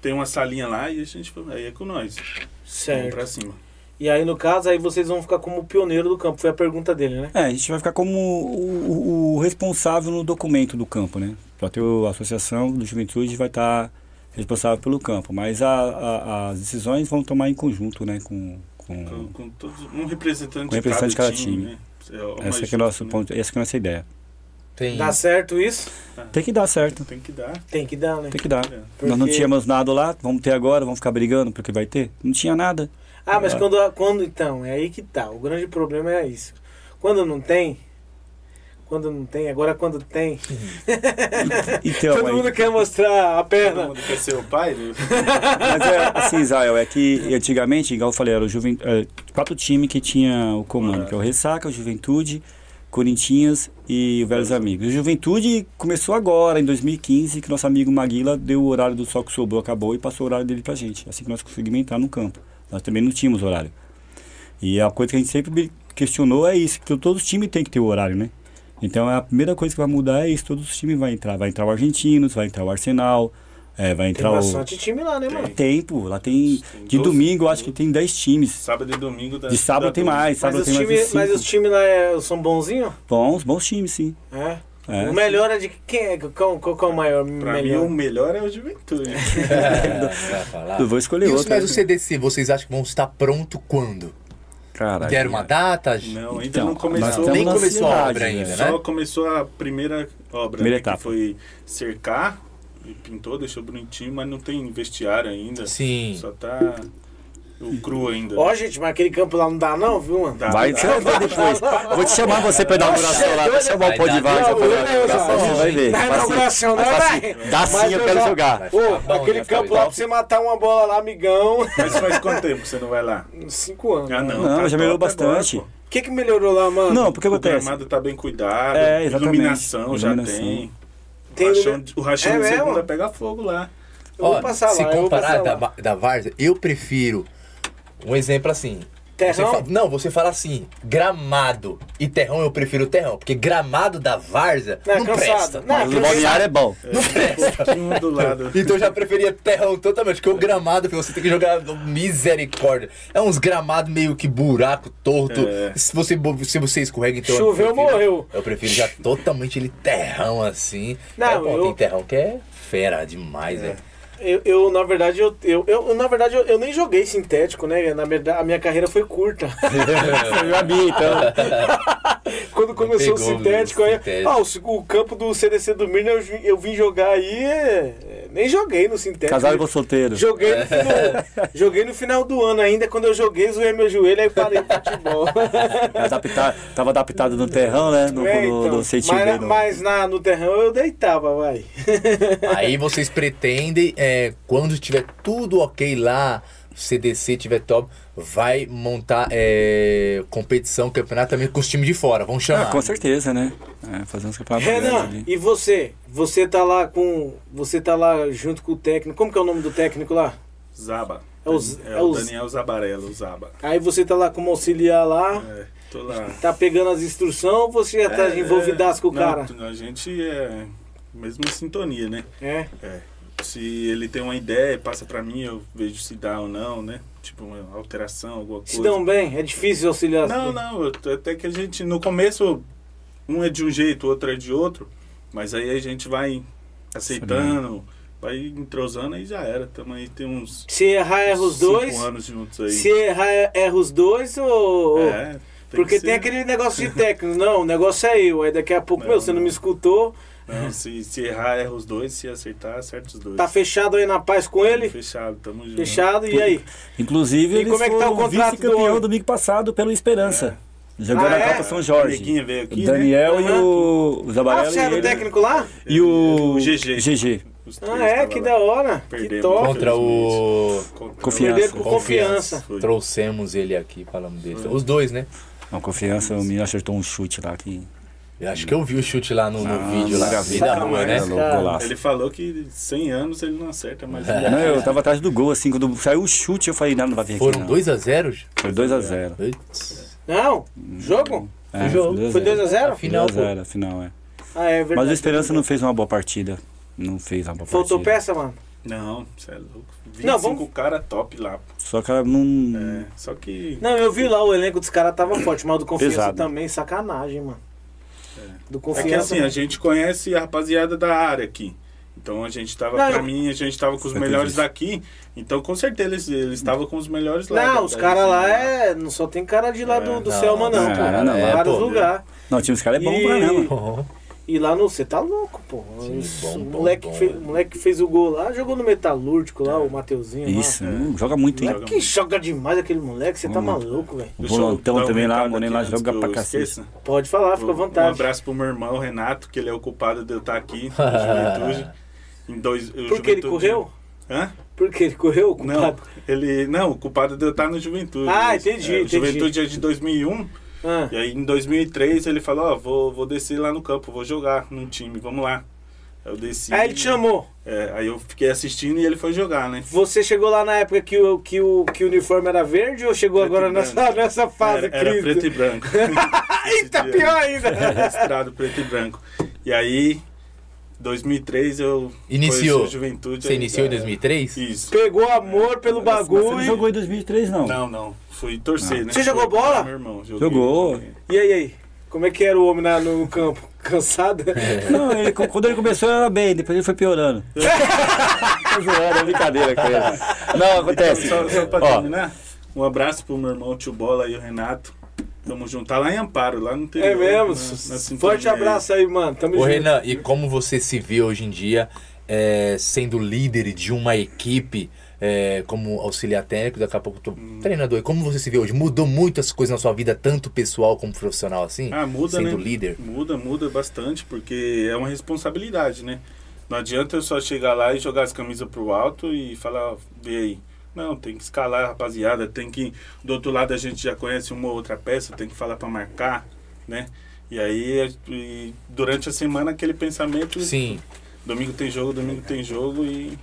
tem uma salinha lá e a gente aí é com nós. Vamos Certo. pra cima. E aí, no caso, aí vocês vão ficar como pioneiro do campo. Foi a pergunta dele, né? É, a gente vai ficar como o, o- o responsável no documento do campo, né? Pra ter a associação do juventude vai estar responsável pelo campo, mas a- a- as decisões vão tomar em conjunto, né? Com, com- Com, com todos, um representante, Com representante de cada, de cada time. time. né? É essa é nosso né? ponto, essa é a nossa ideia. Tem... Dá certo isso? Tem que dar certo, Tem que dar. Tem que dar, né? tem que dar. É. Nós não Porque- tínhamos nada lá, vamos ter agora, vamos ficar brigando porque vai ter? Não tinha nada. Ah, mas Ah. quando, quando. Então, é aí que tá. O grande problema é isso. Quando não tem. Quando não tem, agora quando tem. Então, todo aí- mundo quer mostrar a Todo perna. mundo quer ser o pai? né? Mas é assim, Israel, é que antigamente, igual eu falei, era o juven... é, quatro times que tinha o comando, É. que é o Ressaca, o Juventude, Corinthians e Velhos Amigos. Juventude começou agora, em 2015, que nosso amigo Maguila deu o horário do Sol que Sobrou, acabou e passou o horário dele pra gente. Assim que nós conseguimos entrar no campo. Nós também não tínhamos horário. E a coisa que a gente sempre questionou é isso, que todos os times têm que ter o horário, né? Então a primeira coisa que vai mudar é isso, todos os times vão entrar. Vai entrar o Argentinos, vai entrar o Arsenal, é, vai Tem entrar o... bastante time lá, né, mano? Tem, pô. Lá tem. Tem De 12, domingo, eu acho que tem 10 times. Sábado e domingo. Da, De sábado tem mais. Mas Sábado os, tem mais time, uns mas os times lá é- são bonzinhos? Bons, bons times, sim. É. É. O melhor é de quem é? Qual, qual, qual é o maior? Pra melhor? mim, o melhor é o Juventude. Falar. [laughs] Eu vou escolher E os, outro. mas o CDC, vocês acham que vão estar pronto quando? Cara, Deram uma data? Não, ainda Então, não começou. Nem começou a obra ainda, né? né? Só começou a primeira obra, Primeira né, etapa. que foi cercar, e pintou, deixou bonitinho, mas não tem vestiário ainda. Sim. Só tá o cru ainda. Ó, gente, mas aquele campo lá não dá, não, viu, mano? Dá, Vai, dá. você vai ver depois. Vou te chamar você pra inauguração lá. Vou chamar o pó de pra inauguração. Vai ver. Na assim, inauguração, não vai. Dá sim, eu quero jogar. Ô, aquele campo lá pra você matar uma bola lá, amigão. Mas faz quanto tempo que você não vai lá? Cinco anos. Ah, não. Não, tá já melhorou bastante. O que que melhorou lá, mano? Não, porque O acontece. gramado tá bem cuidado, É, exatamente. iluminação já tem. Tem o rachão, o rachão É de mesmo? segunda pega fogo lá. Eu vou Ó, passar se lá, eu vou comparar passar da, da Várzea, eu prefiro um exemplo assim. Você Terrão? fa- não, você fala assim, gramado e terrão, eu prefiro terrão. Porque gramado da Várzea Não, não, é cansado. presta. Não, Mas o balneário é bom. Não presta. [laughs] Um pouquinho do lado. Então eu já preferia terrão totalmente, porque o gramado, você tem que jogar misericórdia. É uns gramados meio que buraco, torto. É. Se, você, se você escorrega, então. eu Choveu, prefiro- morreu. Eu prefiro já totalmente ele terrão assim. Não, é bom, eu- tem terrão que é fera demais, É. né? Eu, eu, na verdade, eu, eu, eu- na verdade, eu, eu nem joguei sintético, né? Na verdade, a minha carreira foi curta. [laughs] Você viu a minha, então. [laughs] Quando começou o sintético, aí, sintético. ah, o, o campo do CDC do Mirna, eu, vim- eu vim jogar aí, é, é, nem joguei no sintético. Casado com solteiro. Joguei no, [laughs] final, joguei no final do ano ainda, quando eu joguei, zoei meu joelho, aí parei o futebol. Adaptar, tava adaptado no terrão, né? No, É, no, então. no sentido mas aí, no- mas na, no terrão eu deitava, vai. Aí vocês pretendem, é, quando tiver tudo ok lá, CDC tiver top, vai montar é, competição, campeonato também com os times de fora, Ah, chamar. com certeza, né? É, fazer uns campeonatos Renan, e você? Você tá lá com. Você tá lá junto com o técnico. Como que é o nome do técnico lá? Zaba. É os- é, é o Daniel Zabarello, o Zaba. Aí você tá lá como auxiliar lá, É, tô lá. tá pegando as instruções ou você já tá É, envolvidaço com o não, cara? A gente é mesmo em sintonia, né? É. É. Se ele tem uma ideia, passa pra mim, eu vejo se dá ou não, né? Tipo, uma alteração, alguma coisa. Se dão bem? É difícil auxiliar. Não, não, até que a gente, no começo, um é de um jeito, o outro é de outro, mas aí a gente vai aceitando, vai entrosando e já era. Tamo aí, tem uns Se errar, erra os cinco dois. anos juntos aí. Se errar, erra os dois ou. É, tem Porque que tem ser. aquele negócio de técnico. Não, o negócio é eu. Aí daqui a pouco, Não, meu, você não não. me escutou. Não, se, se errar, erra os dois, se acertar, acerta os dois. Tá fechado aí na paz com ele? Fechado, tamo junto. Fechado, e aí? Inclusive, E eles como é que tá o contrato do vice-campeão homem? domingo passado pelo Esperança. Jogando Ah, a é? Copa São Jorge. Aqui, o Daniel né? e o, o Ah, Zabarelli você era e o técnico lá? E o O GG. GG. Ah, é? Que lá. da hora. Que Perdemos. top. Contra o. Confiança. Por Confiança. Foi. Trouxemos ele aqui, falamos dele. Foi. Os dois, né? Uma confiança, o menino acertou um chute lá que. Eu acho que eu vi o chute lá no, no Ah, vídeo lá. maravilha, Vida boa, né? Cara. golaço. Ele falou que 100 anos ele não acerta mais. É. Não, eu tava atrás do gol, assim, quando saiu o chute, eu falei, não, não vai vir aqui. Foram não. 2x0? Foi 2x0. Não, jogo? É, jogo. Foi 2x0? Final, 2x0, final, é. Ah, é verdade. Mas o Esperança não fez uma boa partida. Não fez uma boa Faltou partida. peça, mano? Não, você é louco. 25 Não, vamos- cara top lá. Só que ela não. É, só que. Não, eu vi lá, o elenco dos caras tava forte, mas o do Confiança Pesado. também, sacanagem, mano. Do É que Confiança. assim, a gente conhece a rapaziada da área aqui. Então a gente tava, Não, pra eu- mim, a gente tava com os melhores daqui. Então com certeza eles estavam com os melhores lá. Não, os caras lá região. é. Não só tem cara de lá do, do não, Selma, não, não, pô. não, não, é, é, vários pô, lugares. Não, time dos caras é bom E- pra [laughs] caramba. E lá no. Você tá louco, pô. Sim, Os- bom, o bom, moleque, bom. Fez, o moleque que fez o gol lá, jogou no Metalúrgico lá, o Mateuzinho. Isso, Lá. hum, joga muito, hein? Que joga demais aquele moleque, você tá maluco, velho. O volantão também lá, o Moreno aqui lá joga pra cacete. Pode falar, fica à vontade. Um abraço pro meu irmão Renato, que ele é o culpado de eu estar aqui [laughs] na juventude. Em dois, Por que ele correu? Hã? Por que ele correu, Não, culpado? ele. Não, o culpado de eu estar no Juventude. Ah, entendi, É, o entendi. Juventude é de 2001. Ah, E aí em 2003 ele falou: Ó, vou, vou descer lá no campo, vou jogar num time, vamos lá. Aí eu desci. Aí ele te chamou. É, aí eu fiquei assistindo e ele foi jogar, né? Você chegou lá na época que o, que o, que o uniforme era verde ou chegou Preto agora nessa, [laughs] nessa fase Era, era preto e branco. [laughs] Eita, dia. pior ainda. Registrado preto e branco. E aí, 2003 eu. Iniciou. Juventude. Você aí, iniciou em é, 2003? Isso. Pegou amor pelo Mas você bagulho. não jogou em 2003, não. Não, não. Fui torcer, né? Você jogou bola? Meu irmão. Joguei, Jogou. joguei. E aí, aí? Como é que era o homem na- no campo? [laughs] Cansado? Não, ele- quando ele começou era bem, depois ele foi piorando. [laughs] Tô zoando, é brincadeira com ele. Não, acontece. Só, só pra Ó, terminar, um abraço pro meu irmão Tio Bola e o Renato. Tamo junto. Tá lá em Amparo, lá no interior. É mesmo? na- na Forte abraço aí, mano. Tamo Ô junto. Renan, e como você se vê hoje em dia é, sendo líder de uma equipe, é, como auxiliar técnico, daqui a pouco tô Hum. treinador, e como você se vê hoje? Mudou muitas coisas na sua vida, tanto pessoal como profissional, assim? Ah, muda, Sendo né? líder? Muda, muda bastante, porque é uma responsabilidade, né? Não adianta eu só chegar lá e jogar as camisas pro alto e falar, vê aí. Não, tem que escalar, rapaziada. Tem que. Do outro lado a gente já conhece uma ou outra peça, tem que falar pra marcar, né? E aí, e durante a semana, aquele pensamento. Sim. Domingo tem jogo, domingo tem jogo e.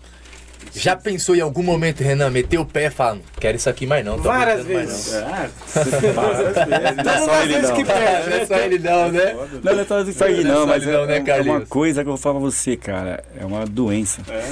Já pensou em algum momento, Renan, meter o pé e falar, não quero isso aqui mais não, tô Várias aguentando mais vezes. não. Ah, [laughs] várias vezes. Não é só ele, vezes não. que perde, Não é só ele não, né? Não, não é só isso aí, Não é não, mas não, é, né, é uma coisa que eu vou falar pra você, cara. É uma doença. É.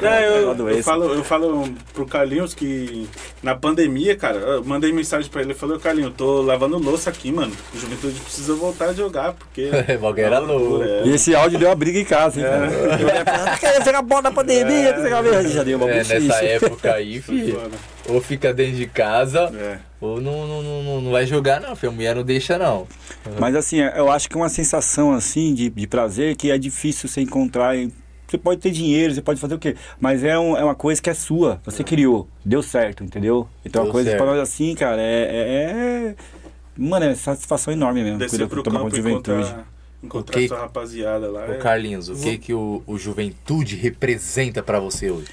Não, eu- uma doença. Eu falo, eu falo pro Carlinhos que na pandemia, cara, eu mandei mensagem pra ele, eu falei, ô Carlinhos, eu tô lavando louça aqui, mano. O Juventude precisa voltar a jogar, porque. [laughs] É loucura, louco. é. E esse áudio deu uma briga em casa, hein, cara. Eu ia falar, querendo jogar bola na pandemia, jogar [laughs] Já deu uma É, nessa época aí, [laughs] filho, ou fica dentro de casa, É. ou não, não, não, não- vai jogar não, filho. A mulher não deixa não. [laughs] Mas assim, eu acho que é uma sensação assim de, de prazer que é difícil você encontrar. em- Você pode ter dinheiro, você pode fazer o quê? Mas é, um- é uma coisa que é sua, você criou, deu certo, entendeu? Então Deu uma coisa certo. pra nós assim, cara, é, é- é- Mano, é satisfação enorme mesmo. Descer pro tomar campo de juventude. encontrar, encontrar sua rapaziada lá. Ô é- Carlinhos, o que que o, o Juventude representa pra você hoje?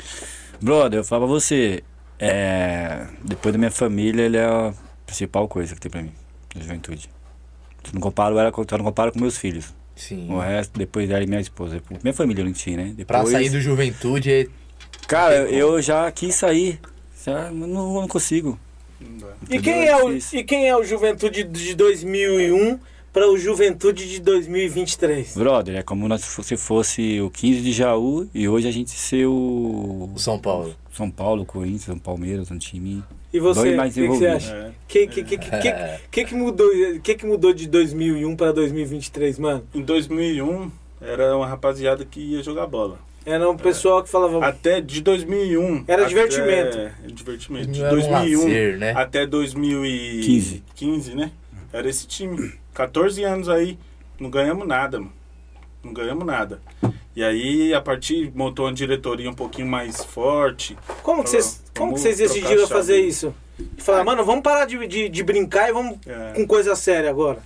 Brother, eu falo pra você, é, depois da minha família, ele é a principal coisa que tem pra mim, na juventude. Se não comparo ela, não comparo com meus filhos. Sim. O resto, depois dela e minha esposa. Minha família eu não tinha, né? Pra Depois, sair do Juventude é Cara, eu já quis sair. Já não, não consigo. Não. E quem, É é o, e quem é o Juventude de 2001 para o Juventude de 2023? Brother, é como nós- se fosse o 15 de Jaú e hoje a gente ser o. o São Paulo. São Paulo, Corinthians, o Palmeiras, um time. E você, Dois o que, que você acha? É. Que que, que, É. mudou, que, que mudou de 2001 para 2023, mano? Em 2001, era uma rapaziada que ia jogar bola. Era um pessoal que falava. Até de 2001. Era até- divertimento. É, divertimento. De Não era um 2001 lazer, né? até 2015, 15, né? Era esse time. 14 anos aí, não ganhamos nada, mano. Não ganhamos nada. E aí, a partir, montou uma diretoria um pouquinho mais forte. Como que vocês, como que vocês decidiram fazer isso? E falar, mano, vamos parar de, de, de brincar e vamos É. com coisa séria agora.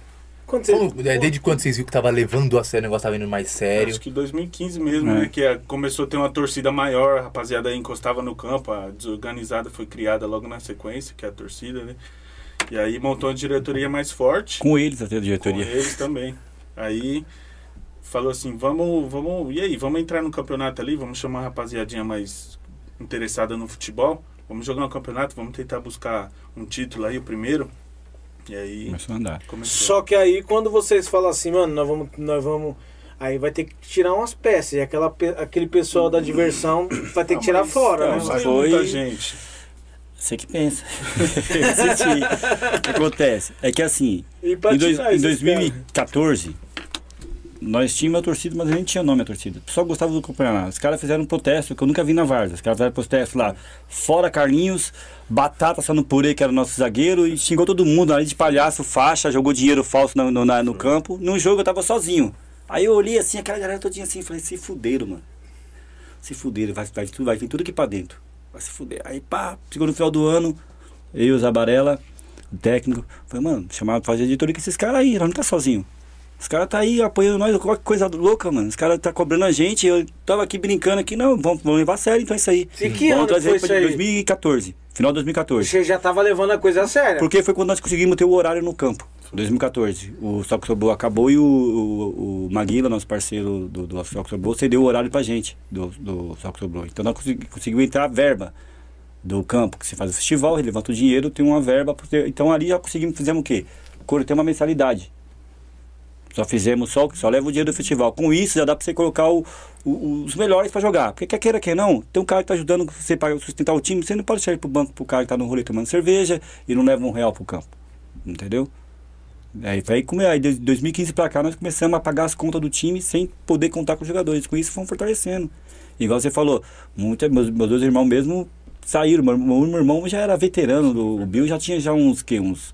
Quando você... Como- é, desde quando vocês viram que tava levando a sério, o negócio tava indo mais sério? Acho que 2015 mesmo, É. né? Que a- começou a ter uma torcida maior, a rapaziada aí encostava no campo, a desorganizada foi criada logo na sequência, que é a torcida, né? E aí montou uma diretoria mais forte. Com eles até a Com diretoria. eles também. Aí falou assim, vamos, vamos, e aí, vamos entrar no campeonato ali, vamos chamar a rapaziadinha mais interessada no futebol, vamos jogar um campeonato, vamos tentar buscar um título aí, o primeiro. E aí Começou a andar. começou. Só que aí quando vocês falam assim, mano, nós vamos. Nós vamos aí vai ter que tirar umas peças. E aquela, aquele pessoal da diversão vai ter que Ah, tirar fora, não, né? Foi- muita gente. Você que pensa. [laughs] O que acontece? É que assim, em, dois- em esses 2014, nós tínhamos a torcida, mas a gente tinha nome a torcida. O pessoal gostava do campeonato. Os caras fizeram um protesto que eu nunca vi na Varsa. Os caras fizeram protesto lá. Fora Carlinhos, Batata só no purê, que era o nosso zagueiro, e xingou todo mundo. Ali de palhaço, faixa, jogou dinheiro falso no, no, na- no campo. Num jogo eu tava sozinho. Aí eu olhei assim, aquela galera todinha assim, falei, se fuderam, mano. Se fuderam, vai, vai, vai vir tudo aqui pra dentro. Vai se fuder. Aí pá, chegou no final do ano, eu e o Zabarella, o técnico, falei, mano, chamar pra fazer editoria com esses caras aí, nós não tá sozinho. Os caras tá aí apoiando nós, qualquer coisa louca, mano. Os caras tá cobrando a gente, eu tava aqui brincando aqui, não, vamos, vamos levar a sério então isso aí. E que vamos ano foi isso aí? 2014, final de 2014. Você já tava levando a coisa a sério. Porque foi quando nós conseguimos ter o horário no campo. 2014. O Soco Sobô acabou e o, o, o Maguila, nosso parceiro do, do Soco Sobô, cedeu o horário pra gente, do, do Soco Sobô. Então nós consegui- conseguimos entrar a verba do campo, que se faz o festival, ele levanta o dinheiro, tem uma verba. ter- Então ali já conseguimos, fizemos o quê? Tem uma mensalidade. Só fizemos só, só leva o dinheiro do festival. Com isso já dá pra você colocar o- o- os melhores pra jogar. Porque quer queira, quer não, tem um cara que tá ajudando você para sustentar o time, você não pode sair pro banco pro cara que tá no rolê tomando cerveja e não leva um real pro campo. Entendeu? Aí, aí, come- aí de 2015 pra cá nós começamos a pagar as contas do time sem poder contar com os jogadores. Com isso fomos fortalecendo. Igual você falou, muita, meus, meus dois irmãos mesmo saíram. Meu, meu irmão já era veterano, do, o Bill já tinha já uns que uns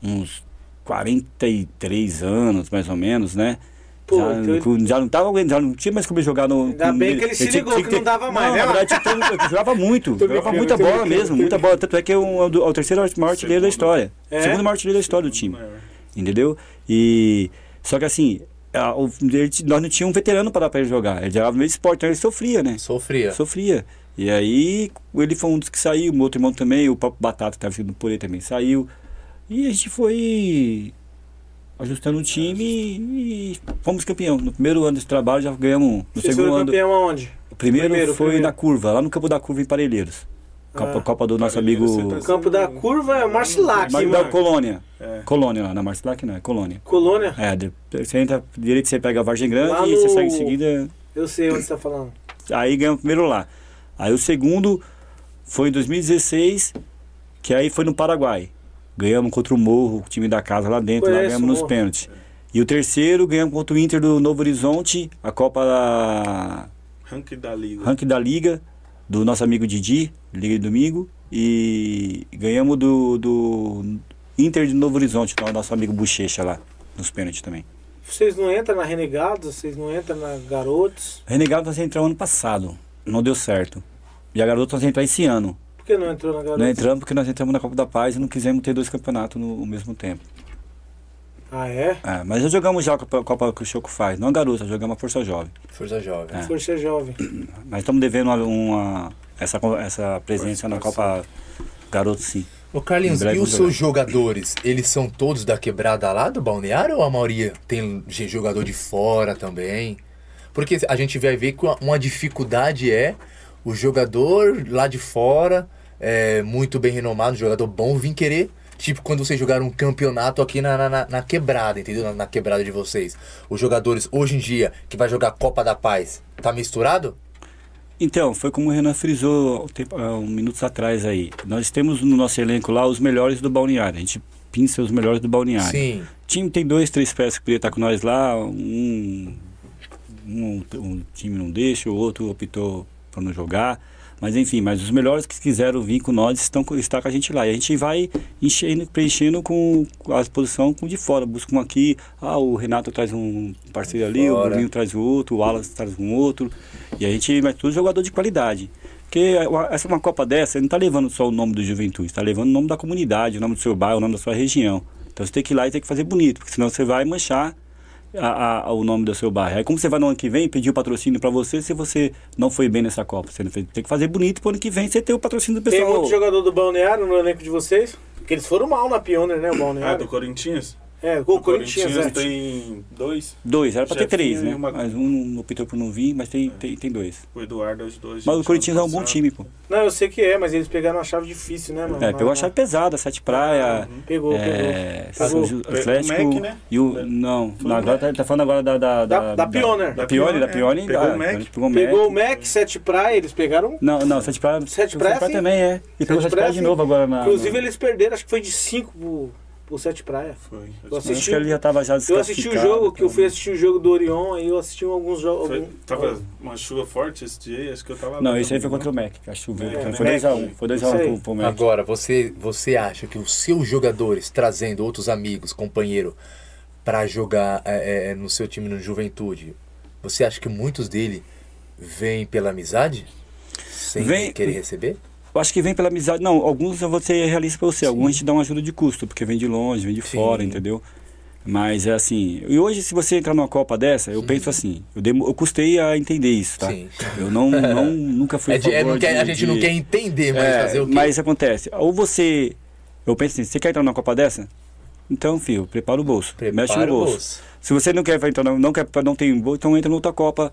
uns 43 anos, mais ou menos, né? Pô, já, que com- já não tava já não tinha mais como jogar no. Ainda com- bem que ele se ligou tinha que não dava mais, Não, né? na verdade, que eu jogava muito. Jogava muita bola brincando, mesmo, muita bola. Tanto é que é o, é o terceiro maior artilheiro da história. É? Segundo maior artilheiro da história do time. Maior. Entendeu? E. Só que assim, a- o- ele- nós não tínhamos um veterano para dar pra ele jogar. Ele jogava no meio esporte, então ele sofria, né? Sofria. Sofria. E aí, ele foi um dos que saiu, o meu outro irmão também, o próprio Batata, que estava sendo por ele também, saiu. E a gente foi ajustando o time e, e fomos campeão. No primeiro ano desse trabalho já ganhamos um. No Vocês segundo ano. campeão aonde? O primeiro, Primeiro, foi primeiro. na curva, lá no campo da curva em Parelheiros. Copa, Ah. Copa do nosso amigo. você O tá- campo da curva é o Marcilac, Mar- da mano. Colônia. É. Colônia lá, na Marcilac não, é Colônia. Colônia? É, você entra direito, você pega a Vargem Grande Lá e você segue em seguida. Eu sei onde você tá falando. Aí ganhamos o primeiro lá. Aí o segundo foi em 2016, que aí foi no Paraguai. Ganhamos contra o Morro, o time da casa lá dentro, lá Conheço ganhamos o nos pênaltis. E o terceiro ganhamos contra o Inter do Novo Horizonte, a Copa da Ranking da Liga. Ranking da Liga, do nosso amigo Didi, Liga de Domingo. E ganhamos do, do Inter de Novo Horizonte, do nosso amigo Bochecha lá, nos pênaltis também. Vocês não entram na Renegados? Vocês não entram na Garotos? Renegado nós entramos ano passado, não deu certo. E a garota nós entrar esse ano. Por que não entrou na Garotos? Não entramos porque nós entramos na Copa da Paz e não quisemos ter dois campeonatos no, ao mesmo tempo. Ah, é? É, mas já jogamos já a Copa, Copa que o Choco faz, não a garota, jogamos a Força Jovem. Força Jovem. É. Força Jovem. Mas estamos devendo uma, uma- essa, essa presença na Copa Garoto sim. Ô Carlinhos, e os seus jogadores, eles são todos da quebrada lá do balneário ou a maioria tem jogador de fora também? Porque a gente vai ver que uma dificuldade é o jogador lá de fora, é, muito bem renomado, jogador bom, vir querer. Tipo, quando vocês jogaram um campeonato aqui na, na, na quebrada, entendeu? Na, na quebrada de vocês. Os jogadores, hoje em dia, que vai jogar Copa da Paz, tá misturado? Então, foi como o Renan frisou tempo- há um minutos atrás aí. Nós temos no nosso elenco lá os melhores do balneário. A gente pinça os melhores do balneário. Sim. O time tem dois, três peças que poderia estar com nós lá. Um, um, um time não deixa, o outro optou por não jogar. Mas enfim, mas os melhores que quiseram vir com nós estão com, está com a gente lá. E a gente vai enchendo, preenchendo com a exposição com de fora. Busca um aqui, ah, o Renato traz um parceiro ali, o Fora. Bruninho traz o outro, o Wallace traz um outro. E a gente, mas tudo jogador de qualidade. Porque essa uma Copa dessa, não está levando só o nome do Juventude, está levando o nome da comunidade, o nome do seu bairro, o nome da sua região. Então você tem que ir lá e tem que fazer bonito, porque senão você vai manchar a- a- o nome do seu bairro. Aí como você vai no ano que vem pedir o patrocínio pra você se você não foi bem nessa Copa? Você não fez- tem que fazer bonito pro ano que vem você ter o patrocínio do Tem pessoal. muito jogador do Balneário no elenco de vocês? Porque eles foram mal na Pioneer, né, o Ah, do Balneário? Corinthians? É, o Corinthians, é. tem dois. Dois, era pra ter três, né? uma- Mas um optou por não vir, mas tem, tem, tem dois. O Eduardo a gente. Mas o Corinthians é um bom time, pô. Não, eu sei que é, mas eles pegaram uma chave difícil, né, mano? É, pegou a chave pesada, Sete Praia, Pegou, é, pegou. São Ju- Pegou. Atlético O Mac, né? e o... Não, Foi não, agora tá, tá falando agora da... Da, Da- da Pioneer. Da Pione, da é. Pione. Pegou ah, o Mac. a Pegou o Mac. Pegou o Mac, Sete Praia, eles pegaram. Não, não, Sete Praia... Sete Praia, também é. E pegou Sete Sete Praia de novo agora na... Inclusive, eles perderam, acho que foi de 5 pro, pro Sete Praia. Foi. Eu assisti, acho que ele já tava já eu assisti o jogo, que eu fui assistir o jogo do Orion, aí eu assisti alguns jogos. Algum- tava uma chuva forte esse dia, acho que eu tava Não, esse aí foi contra o né? Mac, que a chuva. É, foi Mac, 2x1, foi 2x1 isso aí. pro, pro Mac. Agora, você, você acha que os seus jogadores, trazendo outros amigos, companheiro, pra jogar é, é, no seu time no Juventude, você acha que muitos dele vêm pela amizade? Sem Vem- querer receber? Eu acho que vem pela amizade. Não, alguns eu vou ser realista pra você. Alguns a gente dá uma ajuda de custo, porque vem de longe, vem de Sim. fora, entendeu? Mas é assim. E hoje, se você entrar numa Copa dessa, eu penso assim. Eu, demo- eu custei a entender isso, tá? Sim. Eu não, não [laughs] nunca fui. É a de- é, não quer- a de- gente não de- quer entender, mas É, fazer o quê? Mas acontece. Ou você. Eu penso assim, você quer entrar numa Copa dessa? Então, filho, prepara o bolso. mexe no Prepara bolso. bolso. Se você não quer entrar, não, não quer, não tem bolso, então entra noutra Copa.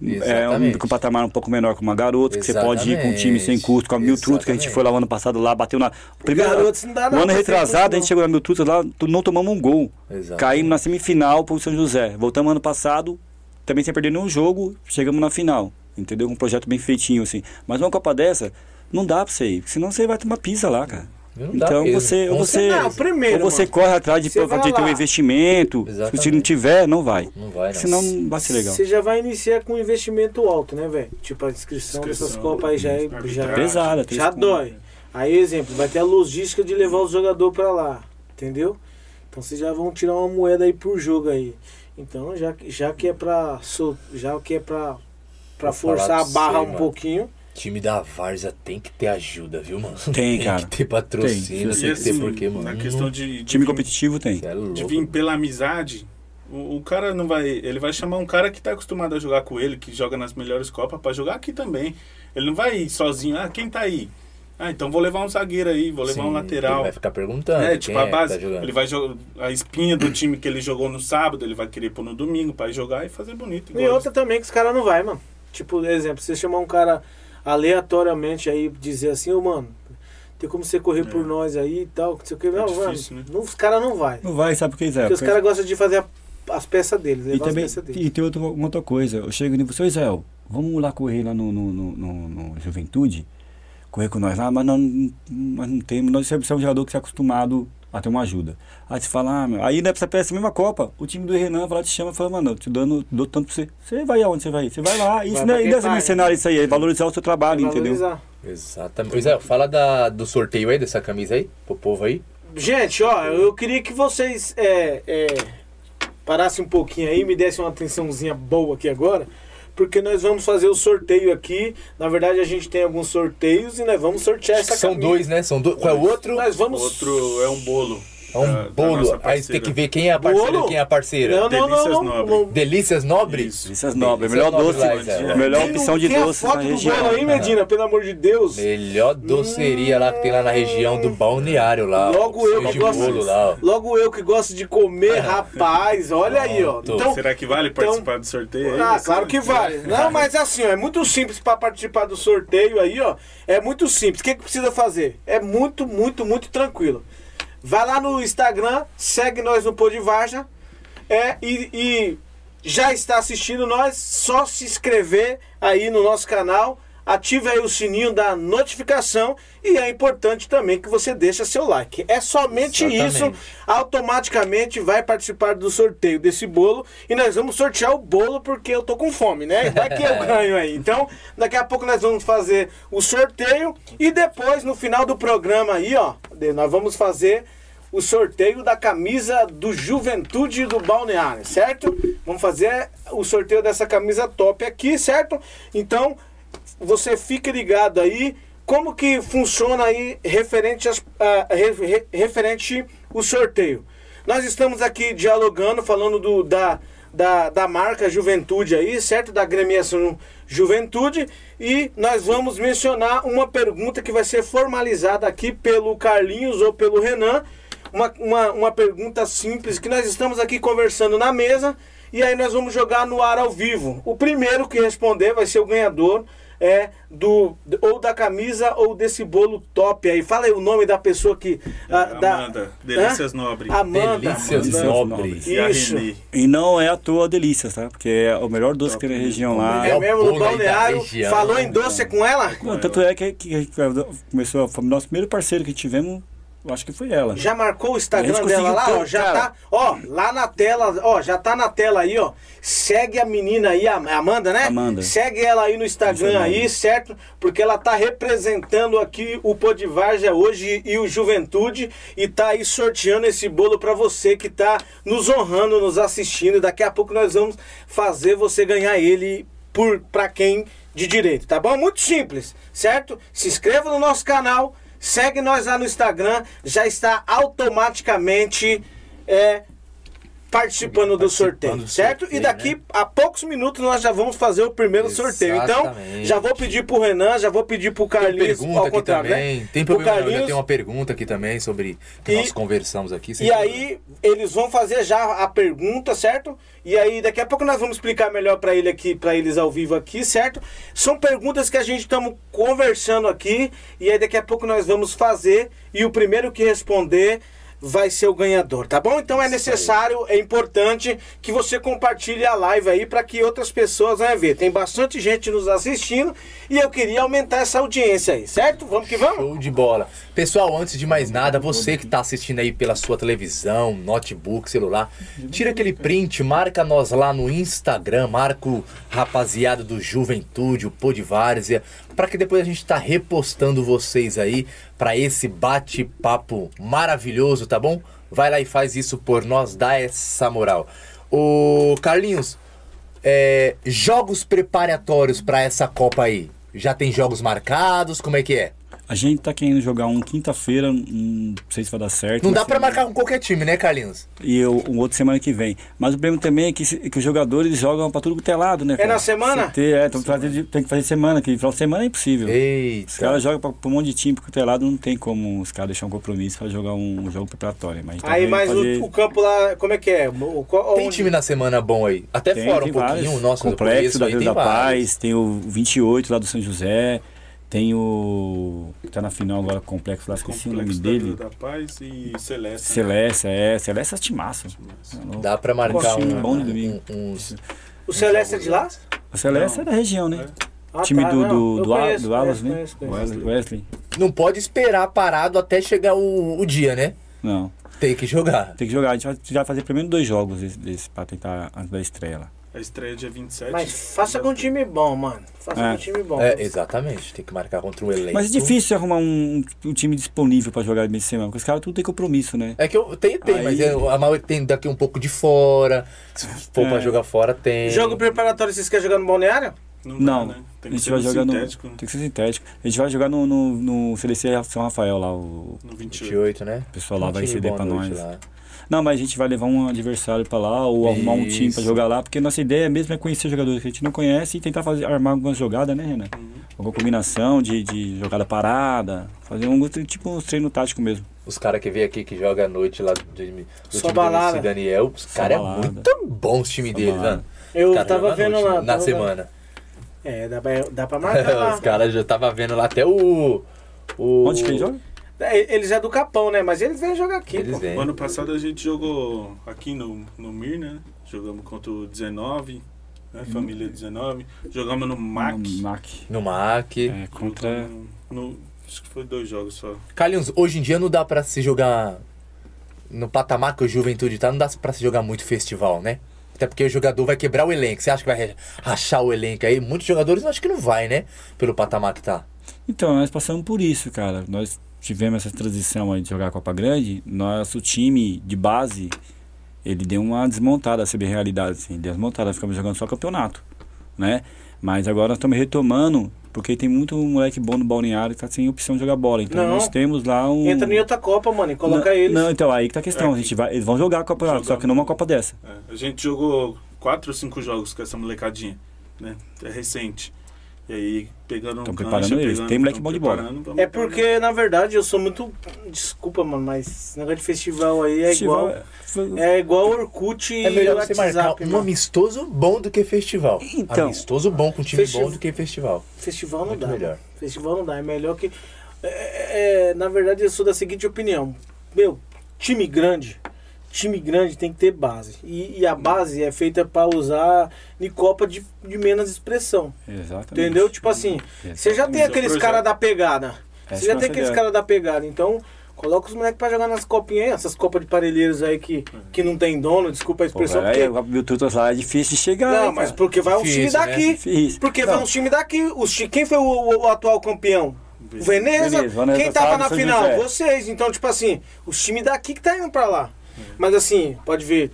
É um, Exatamente. com um patamar um pouco menor que uma garota, que você pode ir com um time sem Exatamente. custo, com a Mil Trutos, que a gente Exatamente. foi lá o ano passado, lá, bateu na. Primeiro, Garotos não dá não ano retrasado, a gente chegou na Mil Trutos lá, não tomamos um gol. Exato. Caímos na semifinal pro São José. Voltamos ano passado, também sem perder nenhum jogo, chegamos na final. Entendeu? Com um projeto bem feitinho, assim. Mas uma Copa dessa, não dá pra você ir, senão você vai tomar pisa lá, cara. Não então mesmo, você, você. Não, primeiro, ou você mano, corre atrás de, você vai de ter um investimento. Exatamente. Se não tiver, não vai. Não vai, não. Senão não vai ser legal. Você já vai iniciar com um investimento alto, né, velho? Tipo, a inscrição, dessas Inscrição, Copas aí já é. Já. Pesada, já dói. Aí, exemplo, vai ter a logística de levar o jogador pra lá, entendeu? Então vocês já vão tirar uma moeda aí por jogo aí. Então, já, que- já que é pra. sol- Já que é pra. Pra Vou falar forçar a barra um mano. pouquinho. Time da Várzea tem que ter ajuda, viu, mano? Tem, cara. que ter patrocínio, Tem. tem, E que ter assim, porquê, mano. Na questão de, de Time vir- competitivo tem. É de louco. vir pela amizade, o, o cara não vai. Ele vai chamar um cara que tá acostumado a jogar com ele, que joga nas melhores Copas, pra jogar aqui também. Ele não vai ir sozinho. Ah, quem tá aí? Ah, então vou levar um zagueiro aí, vou levar Sim, um lateral. Ele vai ficar perguntando. É, quem tipo, a que base. tá jogando. ele vai jogar. A espinha do time que ele jogou no sábado, ele vai querer pôr no domingo pra ir jogar e fazer bonito. E outra também que os caras não vai, mano. Tipo, exemplo, você chamar um cara aleatoriamente aí dizer assim, ô mano, tem como você correr É. por nós aí e tal, que sei o que. Não, difícil, mano, né? não, os caras não vai. Não vai, sabe por que, Zé? Porque os caras gostam de fazer a- as peças deles, E também as peças deles. e tem outra, uma outra coisa. Eu chego e digo, seu Israel, vamos lá correr lá no, no, no, no- no Juventude, correr com nós lá, mas nós, não- nós não temos, nós somos um jogador que está acostumado a ter uma ajuda. Aí você fala, ah, meu, aí nessa peça mesma Copa, o time do Renan vai lá te chama e fala, mano, eu te dando, dou tanto pra você. Você vai aonde você vai? Você vai lá. Isso Vai não pra é desse paga. cenário isso aí, é valorizar o seu trabalho, entendeu? Exatamente. Pois é, fala da, do sorteio aí, dessa camisa aí, pro povo aí. Gente, ó, eu queria que vocês é, é, parassem um pouquinho aí, me dessem uma atençãozinha boa aqui agora, porque nós vamos fazer o sorteio aqui. Na verdade, a gente tem alguns sorteios e nós vamos sortear essa São camisa. dois, né? São dois. Qual é o outro? Nós O vamos. outro é um bolo. É um da- da bolo. nossa Aí você tem que ver quem é a parceira Bolo? e quem é a parceira. Não, não, Delícias não, Nobre. não. Delícias Nobre? Isso. Essas nobres, Delícias melhor doce, melhor opção de foto na do região. bolo aí, Medina, pelo amor de Deus. Melhor doceria lá que tem lá na região do balneário lá. Logo eu que de gosto- bolo lá. Logo eu que gosto de comer, [laughs] rapaz, olha aí, ó. Então, Será que vale participar do sorteio aí? Ah, claro que vale. [laughs] Não, mas assim, ó, é muito simples para participar do sorteio aí, ó. É muito simples. O que, que precisa fazer? É muito, muito, muito tranquilo. Vai lá no Instagram, segue nós no Pô de Varja, é, e, e já está assistindo nós, só se inscrever aí no nosso canal, ative aí o sininho da notificação e é importante também que você deixe seu like. É somente Exatamente. isso automaticamente vai participar do sorteio desse bolo e nós vamos sortear o bolo porque eu tô com fome, né? Vai que eu [laughs] ganho aí. Então, daqui a pouco nós vamos fazer o sorteio e depois no final do programa aí, ó, nós vamos fazer o sorteio da camisa do Juventude do Balneário, certo? Vamos fazer o sorteio dessa camisa top aqui, certo? Então, você fique ligado aí como que funciona aí referente, ah, re- re- referente o sorteio. Nós estamos aqui dialogando, falando do, da, da, da marca Juventude aí, certo? Da agremiação Juventude. E nós vamos mencionar uma pergunta que vai ser formalizada aqui pelo Carlinhos ou pelo Renan. Uma, uma, uma pergunta simples que nós estamos aqui conversando na mesa. E aí nós vamos jogar no ar ao vivo. O primeiro que responder vai ser o ganhador é do ou da camisa ou desse bolo top aí. Fala aí o nome da pessoa que ah, da- Amanda, Delícias Nobre. Amanda. Delícias Amanda. nobres. E a Isso. E não é à toa delícias, tá? Porque é o melhor doce que tem na região lá. É É o mesmo no da balneário. Falou em doce é com ela? Não, tanto é que, que, que começou, foi o nosso primeiro parceiro que tivemos, eu acho que foi ela. Já marcou o Instagram dela lá, ó, já cara. tá, ó, lá na tela, ó, já tá na tela aí, ó. Segue a menina aí, a Amanda, né? Amanda. Segue ela aí no Instagram aí, certo? Porque ela tá representando aqui o Podivarja hoje e o Juventude e tá aí sorteando esse bolo pra você que tá nos honrando, nos assistindo. Daqui a pouco nós vamos fazer você ganhar ele por para quem de direito, tá bom? Muito simples, certo? Se inscreva no nosso canal, segue nós lá no Instagram, já está automaticamente é, participando do sorteio, do certo? sorteio, e daqui né? a poucos minutos nós já vamos fazer o primeiro sorteio. Então, Exatamente. já vou pedir pro Renan, já vou pedir pro Tem Carlinhos, pergunta ao aqui contrário, também. né? Tem Pro problema, Carlinhos, tem uma pergunta aqui também sobre que E- nós conversamos aqui. E problema. aí, eles vão fazer já a pergunta, certo? E aí, daqui a pouco nós vamos explicar melhor para ele aqui, para eles ao vivo aqui, certo? São perguntas que a gente estamos conversando aqui e aí daqui a pouco nós vamos fazer e o primeiro que responder vai ser o ganhador, tá bom? Então é necessário, é importante que você compartilhe a live aí para que outras pessoas venham ver. Tem bastante gente nos assistindo e eu queria aumentar essa audiência aí, certo? Vamos que vamos? Show de bola. Pessoal, antes de mais nada, você que está assistindo aí pela sua televisão, notebook, celular, tira aquele print, marca nós lá no Instagram, marca o rapaziada do Juventude, o Pô de Várzea, para que depois a gente tá repostando vocês aí para esse bate-papo maravilhoso, tá bom? Vai lá e faz isso por nós, dá essa moral. Ô Carlinhos, é, jogos preparatórios para essa Copa aí? Já tem jogos marcados? Como é que é? A gente tá querendo jogar um quinta-feira, um, não sei se vai dar certo. Não dá pra se- marcar com qualquer time, né, Carlinhos? E o, um outro semana que vem. Mas o problema também é que, que os jogadores jogam pra tudo quanto é lado, né? cara? na semana? Ter- é, então de- tem que fazer semana, que final de semana é impossível. Os Eita. caras jogam pra, pra um monte de time, porque o telado não tem como os caras deixar um compromisso pra jogar um, jogo preparatório. Mas tá Aí, mas fazer- o, o campo lá, como é que é? O, qual- Tem onde- time na semana bom aí. Até Tem, fora tem um pouquinho. vários. Nossa, Complexo da Vila tem da vários. Paz, tem o 28 lá do São José, tem o. que tá na final agora, o complexo lá, esqueci o nome dele. Da Paz e Celeste. né? Celeste, é, Celeste é timaço. Dá pra marcar Coxinha, um, bom de um- domingo. uns. O Celeste é de lá? A Celeste Não. é da região, né? Ah, time tá, do, do, do, conheço, do Alas, né? conheço, conheço. Wesley. Wesley. Não pode esperar parado até chegar o, o dia, né? Não. Tem que jogar. Tem que jogar. A gente vai, já vai fazer pelo menos dois jogos desse, desse, pra tentar antes da estreia lá. A estreia é dia 27. Mas faça com um time bom, mano. Faça É. com um time bom. É, exatamente. Tem que marcar contra um elenco. Mas é difícil arrumar um, um time disponível pra jogar meio semana, porque os caras tudo tem compromisso, né? É que eu tem, tem, Aí- mas é, a maioria tem daqui um pouco de fora. Se for É. pra jogar fora, tem. Jogo preparatório, vocês querem jogar no balneário? Não, Não, dá, né? Tem a que gente ser vai jogar no. sintético, né? Tem que ser sintético. A gente vai jogar no, no, no CDC São Rafael lá, o no 28. 28, né? o pessoal lá vai ceder pra nós. lá. Não, mas a gente vai levar um adversário pra lá ou arrumar um time pra Isso. jogar lá, porque nossa ideia mesmo é conhecer jogadores que a gente não conhece e tentar fazer, armar algumas jogadas, né, Renan? Uhum. Alguma combinação de, de jogada parada, fazer um tipo um treino tático mesmo. Os caras que vem aqui que joga à noite lá do, do Só time balada. do Daniel, os caras é muito bom os times Só deles, balada. né? Eu tava vendo noite, lá. Na tava vendo- semana. É, dá pra, dá pra marcar. [laughs] Os caras já tava vendo lá até o. o Onde que ele joga? É, Eles é do Capão, né? Mas eles vêm jogar aqui. Eles pô. vêm. Ano passado a gente jogou aqui no, no Mir, né? Jogamos contra o 19, né? Família 19. Jogamos no MAC. No MAC. No MAC. É, contra. Jogamos No, acho que foi dois jogos só. Carlinhos, hoje em dia não dá pra se jogar no patamar que o Juventude tá, não dá pra se jogar muito festival, né? Até porque o jogador vai quebrar o elenco. Você acha que vai rachar o elenco aí? Muitos jogadores eu acho que não vai, né? Pelo patamar que tá. Então, nós passamos por isso, cara. Nós tivemos essa transição aí de jogar a Copa Grande. Nosso time de base, ele deu uma desmontada, se bem realidade, assim. Desmontada, ficamos jogando só campeonato, né? Mas agora nós estamos retomando Porque tem muito moleque bom no balneário que tá sem opção de jogar bola. Então Não. nós temos lá um. Entra em outra Copa, mano, e coloca não, eles. Não, então aí que tá a questão. É, a gente vai, eles vão jogar a Copa, jogar só que não uma muito. Copa dessa. É, a gente jogou quatro ou cinco jogos com essa molecadinha, né? É recente. E aí, pegando um Tão cancha, preparando eles. pegando- Tem moleque bom de bola. preparando, É porque, na verdade, eu sou muito. Desculpa, mano, mas esse negócio de festival aí é Festival igual. foi- É igual Orkut e É melhor você marcar WhatsApp, um amistoso bom do que festival. Então. amistoso bom com time Festi- bom do que festival. Festival não Muito dá. melhor. Festival não dá. É melhor que. é- é- na verdade, eu sou da seguinte opinião. Meu, time grande. Time grande tem que ter base. E, e a base é feita para usar em Copa de, de menos expressão. Exatamente. Entendeu? Tipo assim, você já tem aqueles projeto. caras da pegada. Essa Você já é tem aqueles caras da pegada. Então, coloca os moleques pra jogar nas copinhas aí, essas copas de parelheiros aí que, que não tem dono, desculpa a Pô, expressão. velho, porque... o Mil Trutas lá é difícil de chegar. Não, hein, mas porque vai os times Difícil, né? daqui. Difícil. Porque Não. vai os times daqui. Os Quem foi o, o- o atual campeão? O Veneza. Veneza, Veneza Quem tava na final? Vocês. Então, tipo assim, os times daqui que tá indo pra lá. Mas assim, pode ver,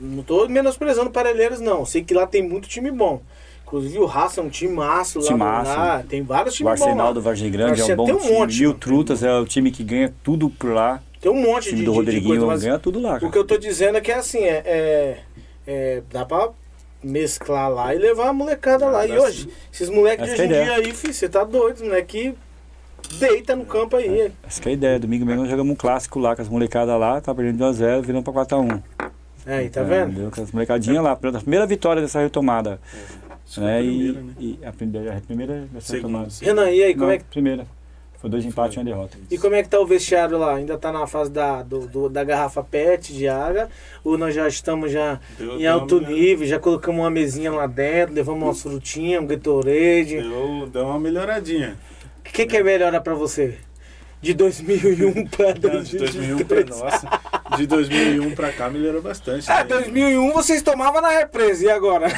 não tô menosprezando Parelheiros, não. Sei que lá tem muito time bom. Inclusive o Raça é um time massa lá, lá. Tem vários O times bons. Arsenal lá. do Vargem Grande é um Arsenal bom tem um time. monte, Mil mano. Trutas é o time que ganha tudo por lá. Tem um monte O time de, do de- de Rodriguinho coisa, ganha tudo lá. o Cara. que eu tô dizendo é que é assim, é, é- é- dá pra mesclar lá e levar a molecada lá. Ah, E dá hoje, esses moleques de Essa hoje é em dia aí, filho, você tá doido, moleque deita no campo aí. Essa que é a ideia. Domingo mesmo nós jogamos um clássico lá com as molecadas lá, tá perdendo de 1x0, virando pra 4x1. Aí, tá É, vendo? entendeu? Com as molecadinhas lá, pela primeira vitória dessa retomada. A Né? E, primeira, né? e a primeira, a primeira dessa Segunda. retomada. Renan, e aí, como Não, é que, primeira. Foi dois empates e uma derrota. e como é que tá o vestiário lá? Ainda tá na fase da, do, do- da garrafa PET de água? Ou nós já estamos já Deu- em deu alto nível, já colocamos uma mesinha lá dentro, levamos umas frutinhas, um Gatorade? Deu, deu uma melhoradinha. Que, que é melhor pra você? De 2001 [laughs] pra Não, de 2001 pra 2003? nossa. De 2001 pra cá melhorou bastante. Ah, né? 2001 vocês tomavam na represa, e agora? [laughs]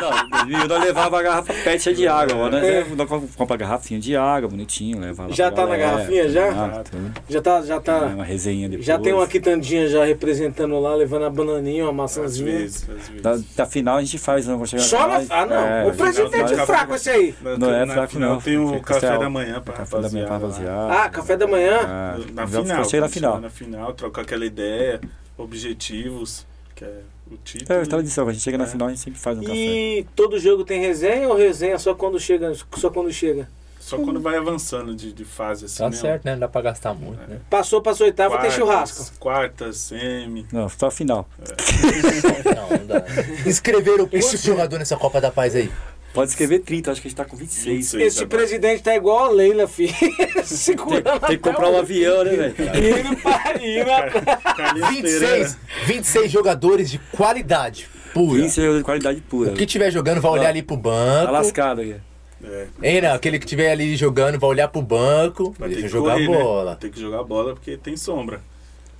Não, em 2000 nós levava a garrafa pet de água. Agora É. nós, nós compra a garrafinha de água, bonitinho, leva lá Já pra tá na galera, garrafinha, já? Já tá, já É, tá. uma resenha depois. Já tem uma quitandinha já representando lá, levando a bananinha, uma Às maçãzinha. vezes, às vezes. Da, da final a gente faz, não vou chegar Só na. Ah, não. é, o presidente é fraco esse aí. Na- Não é na fraco, não. Tem o café da manhã pra Café da manhã pra rapaziada. Ah, café da manhã. Ah, Na já final. Foi na final. chega Na final, trocar aquela ideia, objetivos, que é o título. É, tradição, quando a gente chega na É. final, a gente sempre faz um café. E todo jogo tem resenha ou resenha só quando chega? Só quando chega? Só quando vai avançando de, de fase assim. Tá mesmo. certo, né? Não dá pra gastar muito, né? Passou, passou oitava, tem Quartas, churrasco. Quartas, semi. Não, só a final. Não, não dá. [laughs] Inscreveram quantos jogadores nessa Copa da Paz aí? Pode escrever 30, acho que a gente tá com 26. 26. Esse agora. presidente tá igual a Leila, filho. [laughs] Tem, Segurando tem que até comprar um avião, né, velho? Indo pra- Carlinhos 26, Pereira. 26 jogadores de qualidade pura. 20 jogadores de qualidade pura. O que tiver jogando vai olhar ali pro Tá banco. lascado aqui. É, Hein, não? Aquele que tiver ali jogando vai olhar pro banco. vai ter Deixa que jogar correr, né? bola. Tem que jogar bola porque tem sombra.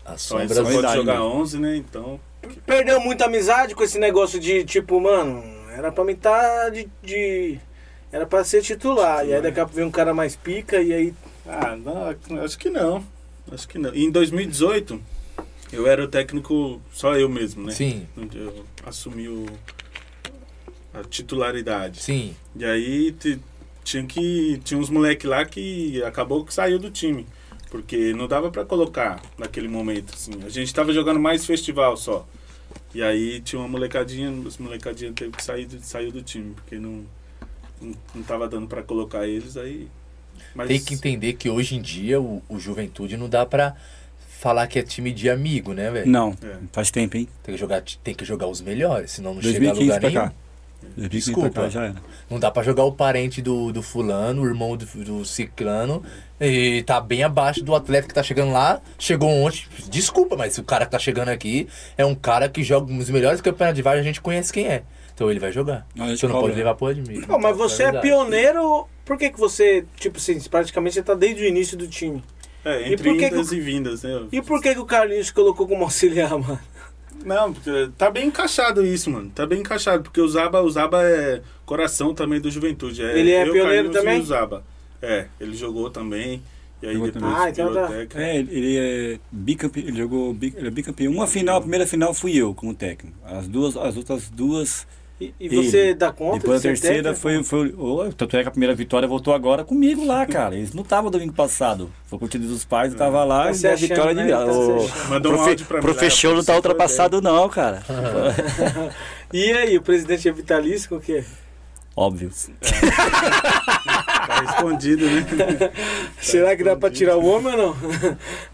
A sombra só pode jogar né? 11, né? Então. Perdeu muita amizade com esse negócio de, tipo, mano, era pra mim estar de, de- Era pra ser titular. E aí daqui a pouco vem um cara mais pica e aí. Ah, não, acho que não. Acho que não. E em 2018, eu era o técnico, só eu mesmo, né? Sim, Eu assumi o, a titularidade. sim. E aí te- tinha que tinha uns moleque lá que acabou que saiu do time, porque não dava pra colocar naquele momento assim. A gente tava jogando mais festival só. E aí tinha uma molecadinha, as molecadinhas teve que sair do, saiu do time, porque não não, não tava dando pra colocar eles aí. Mas Tem que entender que hoje em dia o, o Juventude não dá pra falar que é time de amigo, né, velho? Não, É. faz tempo, hein? Tem que jogar, tem que jogar os melhores, senão não chega a 2015 lugar pra nenhum. cá. 2015 Desculpa. cá já era. Não dá pra jogar o parente do, do fulano, o irmão do, do ciclano, e tá bem abaixo do atleta que tá chegando lá. Chegou ontem. Desculpa, mas o cara que tá chegando aqui é um cara que joga nos melhores campeonatos de vários, a gente conhece quem é. Então ele vai jogar. Não, Você não cobra. pode levar pro admiro. Pô, mas você é verdade. pioneiro. Por que, que você, tipo assim, praticamente você tá desde o início do time? É, E entre por que e vindas, né? E por que, que o Carlinhos colocou como auxiliar, [laughs] mano? Não, porque tá bem encaixado isso, mano. Tá bem encaixado, porque o Zaba, o Zaba é coração também do Juventude. É, Ele é eu, pioneiro Carlinhos também? E o Zaba. É, ele jogou também. E aí Jogou depois também. Ah, então tá. técnico. É, ele- é bicampeão, ele jogou bi- ele é bicampeão. Uma final, a primeira final fui eu como técnico. As duas, as outras duas E, e você Ele. dá conta? Depois de a terceira técnico? foi, foi oh, Tanto é que a primeira vitória voltou agora comigo lá, cara. Eles não estavam domingo passado. Foi curtido dos pais, eu tava lá Tá e a vitória né? de Tá o. Mandou um profe- áudio pra Professor não tá ultrapassado, não, cara. [laughs] E aí, o presidente é vitalício com o quê? Óbvio. [laughs] Tá escondido, né? [laughs] Será que dá pra tirar o homem ou não?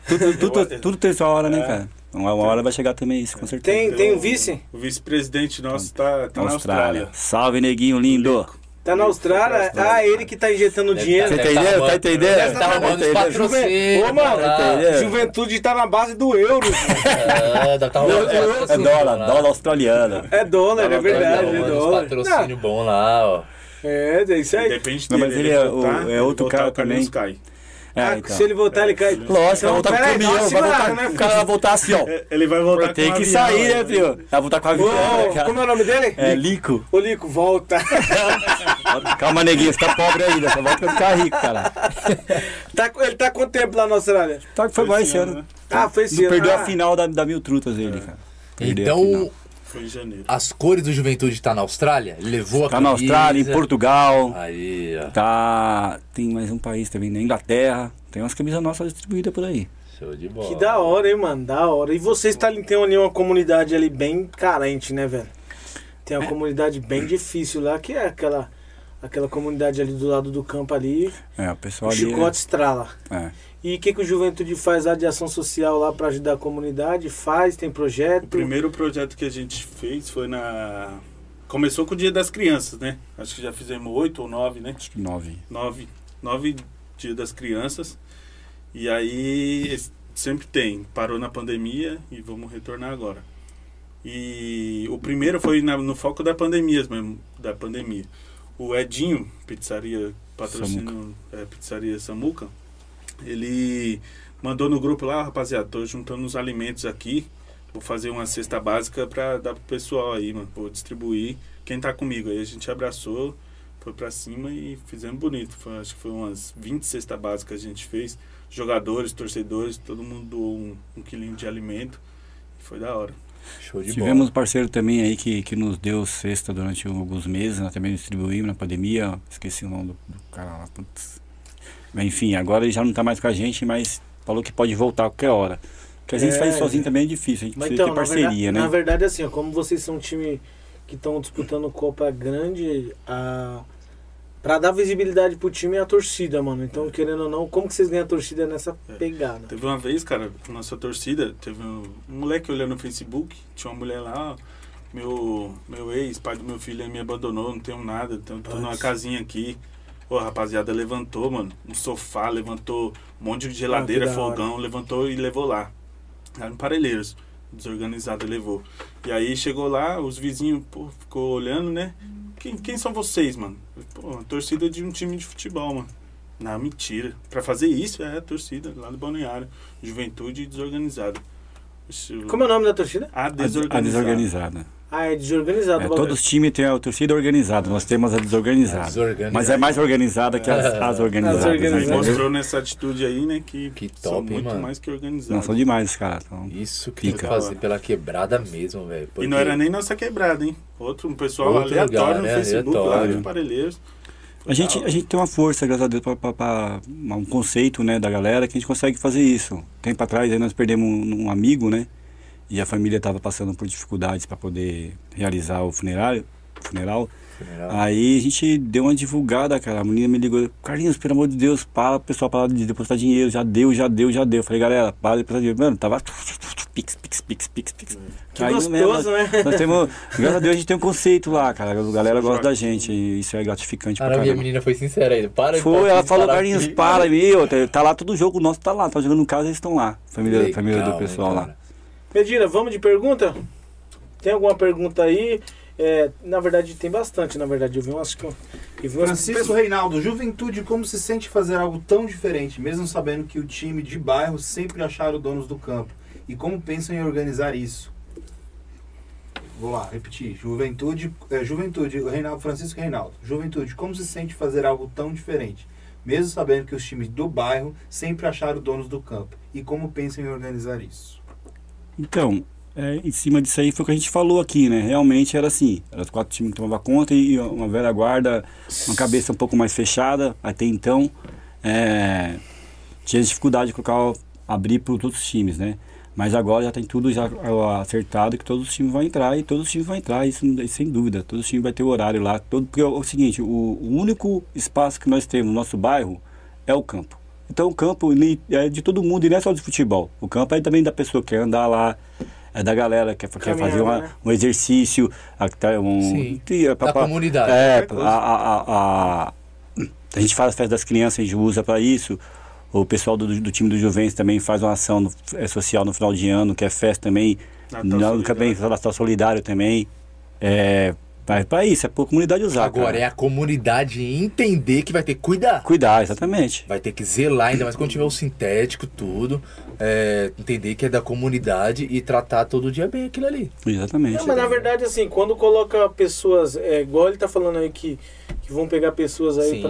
Tudo, [laughs] tudo, tudo tem sua hora, né, É. cara? Uma uma hora vai chegar também isso, com certeza. Tem, tem um vice? O vice-presidente nosso tá, tá Na Austrália. Austrália. Salve, neguinho lindo. Tá na Austrália? Ah, ele que tá injetando dinheiro. Você Deve entendeu? tá Tá entendendo? deve tá roubando os patrocínios. Ô, mano, entendeu? Juventude tá na base do euro. É, tá É dólar, dólar australiano. É dólar, é verdade, é dólar. patrocínio bom lá, ó. Não, É, é isso aí. Depende Não, dele. mas ele é o- voltar, é outro voltar, cara o também. cai. É, Ah, então. Se ele voltar, ele cai. Lógico, vai Então, voltar com o caminhão, vai voltar, né, o cara vai voltar assim, ó. É, [laughs] Ele vai voltar Tem com que um sair, avião, né, filho? Vai voltar com a Ô, vitória, como é o nome dele? É, Lico. Ô, Lico, volta. [laughs] Calma, neguinho, você tá pobre ainda, só volta quando ficar rico, cara. [laughs] Tá, ele tá com quanto tempo lá na Austrália? Tá, foi mais esse ano. né? Ah, foi esse Não ano. perdeu Ah, a final da, da Mil Trutas ele, cara. Perdeu. Então, Foi em janeiro. as cores do Juventude tá na Austrália? Levou a Tá na. Austrália, em Portugal, Aí, ó. tá... Tem mais um país também, na Inglaterra. Tem umas camisas nossas distribuídas por aí. Show de bola. Que da hora, hein, mano? Da hora. E vocês tá, tem ali uma comunidade ali bem carente, né, velho? Tem uma comunidade bem difícil lá, que é aquela, aquela comunidade ali do lado do campo ali. É, o O pessoal ali... Chicote Estrala. É. E o que, que o Juventude faz lá de ação social lá pra ajudar a comunidade? Faz, tem projeto? O primeiro projeto que a gente fez foi na. Começou com o Dia das Crianças, né? Acho que já fizemos oito ou nove, né? Acho que nove. Nove, nove Dia das Crianças. E aí sempre tem. Parou na pandemia e vamos retornar agora. E o primeiro foi na- no foco da pandemia mesmo, da pandemia. O Edinho, pizzaria, patrocínio, é, pizzaria Samuca, ele mandou no grupo lá, rapaziada, tô juntando os alimentos aqui, vou fazer uma cesta básica pra dar pro pessoal aí, mano, vou distribuir. Quem tá comigo aí, a gente abraçou, foi pra cima e fizemos bonito. Foi- acho que foi umas 20 cestas básicas que a gente fez. Jogadores, torcedores, todo mundo doou um, um quilinho de alimento. Foi da hora. Show de Tivemos bola. um parceiro também aí que, que nos deu cesta durante alguns meses, nós também distribuímos na pandemia, esqueci o nome do, do cara lá, putz. Enfim, agora ele já não tá mais com a gente, mas falou que pode voltar a qualquer hora. Porque a gente É, faz sozinho também é difícil, a gente Mas precisa então, ter na parceria, verdade, né? na verdade, assim, ó, como vocês são um time que estão disputando Copa Grande, a... pra dar visibilidade pro time é a torcida, mano. Então, querendo ou não, como que vocês ganham a torcida nessa É. pegada? Teve uma vez, cara, nossa torcida, teve um, um moleque olhando no Facebook, tinha uma mulher lá, meu, meu ex, pai do meu filho, me abandonou, não tenho nada, então tô numa casinha aqui. Ô, a rapaziada levantou, mano, um sofá, levantou um monte de geladeira, Ah, da hora. fogão, levantou e levou lá. Lá no Parelheiros, desorganizado, levou. E aí chegou lá, os vizinhos, pô, ficou olhando, né? Quem, quem são vocês, mano? Pô, uma torcida de um time de futebol, mano. Não, mentira. Pra fazer isso, é a torcida lá do Balneário. Juventude desorganizada. Como é o nome da torcida? A A, desorganizada. a desorganizada. Ah, é desorganizado. É, todos os times têm a torcida organizada, nós temos a desorganizada. Desorganizada. Mas é mais organizada que as, [laughs] as organizadas. As né, organizadas. Mostrou nessa atitude aí, né? Que, Que são top, hein, muito mano? mais que organizados. Não, são demais os caras. Então, Isso que tem que Pica. fazer pela quebrada mesmo, velho. E porque- não era nem nossa quebrada, hein? Outro um pessoal Outro aleatório lugar, no né? Facebook lá de Parelheiros. A gente, a gente tem uma força, graças a Deus, para um conceito né, da galera que a gente consegue fazer isso. Tempo atrás aí nós perdemos um, um amigo, né? E a família estava passando por dificuldades para poder realizar o funerário, funeral. Funeral. Aí a gente deu uma divulgada, cara. A menina me ligou, Carlinhos, pelo amor de Deus, para, pessoal, para de depositar dinheiro. Já deu, já deu, já deu. Eu falei, galera, para de depositar dinheiro. Mano, tava. Pix, pix, pix, pix, pix. Que Caiu gostoso, né? Nós temos. Graças a Deus a gente tem um conceito lá, cara. A galera gosta da gente. E isso é gratificante pra Caramba, a menina foi sincera ainda. Para Foi, pode ela falou, Carlinhos, para, meu, tá- lá todo jogo nosso, tá lá, tá jogando no casa, eles estão lá. Família, Legal, família do hein, pessoal lá. Medina, vamos de pergunta? Tem alguma pergunta aí? É, na verdade, tem bastante, na verdade. Eu vi umas. Eu vi umas Francisco Reinaldo, Juventude, como se sente fazer algo tão diferente, mesmo sabendo que o time de bairro sempre acharam donos do campo? E como pensam em organizar isso? Vou lá, repetir. Juventude, é, Juventude, Reinaldo, Francisco Reinaldo. Juventude, como se sente fazer algo tão diferente, mesmo sabendo que os times do bairro sempre acharam donos do campo? E como pensam em organizar isso? Então, é, em cima disso aí foi o que a gente falou aqui, né? Realmente era assim, os quatro times que tomavam conta e uma velha guarda, uma cabeça um pouco mais fechada, até então é, tinha dificuldade de colocar, abrir para os times, né? Mas agora já tem tudo já acertado que todos os times vão entrar e todos os times vão entrar, isso, sem dúvida. Todos os times vai ter o horário lá. Todo, porque é o seguinte, o, o único espaço que nós temos no nosso bairro é o campo. Então o campo ele é de todo mundo e não é só de futebol. O campo é também da pessoa que quer andar lá, é da galera que quer, quer fazer uma, né? um exercício, a- tá, um, Sim, é, pra- da pra- comunidade. É, a, a, a, a, a gente faz a festa das crianças, a gente usa para isso. O pessoal do, do time do Juventus também faz uma ação no- é, social no final de ano, que é festa também. Natal Não, Solidário. também, Natal Solidário também. É, para isso, é para a comunidade usar. Agora cara. é a comunidade entender que vai ter que cuidar. Cuidar, exatamente. Vai ter que zelar, ainda mais quando tiver o sintético, tudo. é, entender que é da comunidade e tratar todo dia bem aquilo ali. Exatamente. Não, mas na verdade, assim, quando coloca pessoas, é, igual ele tá falando aí que, que vão pegar pessoas aí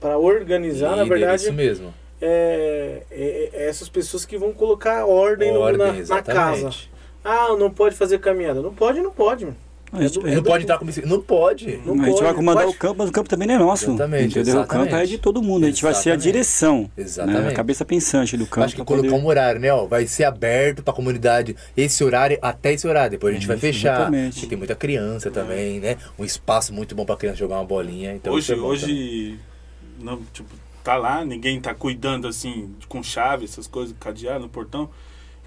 pra organizar, na Líder, verdade, Isso mesmo. é, é- é essas pessoas que vão colocar ordem, no- Ordem, na, na exatamente. casa. Ah, não pode fazer caminhada. Não pode, não pode, mano. A gente, É do- a Não pode entrar como isso. Não pode. Não a gente pode, vai comandar pode. o campo, mas o campo também não é nosso. Exatamente, entendeu? O campo é exatamente. de todo mundo. A gente vai ser a Exatamente. direção. Exatamente. Né? A cabeça pensante do campo. Acho que pra poder- colocar um horário, né? Ó, vai ser aberto pra comunidade esse horário até esse horário. Depois a gente vai Isso, fechar. exatamente. Porque tem muita criança também, né? Um espaço muito bom pra criança jogar uma bolinha. Então hoje, é hoje não, tipo, tá lá, ninguém tá cuidando assim, com chave, essas coisas, cadeado no portão.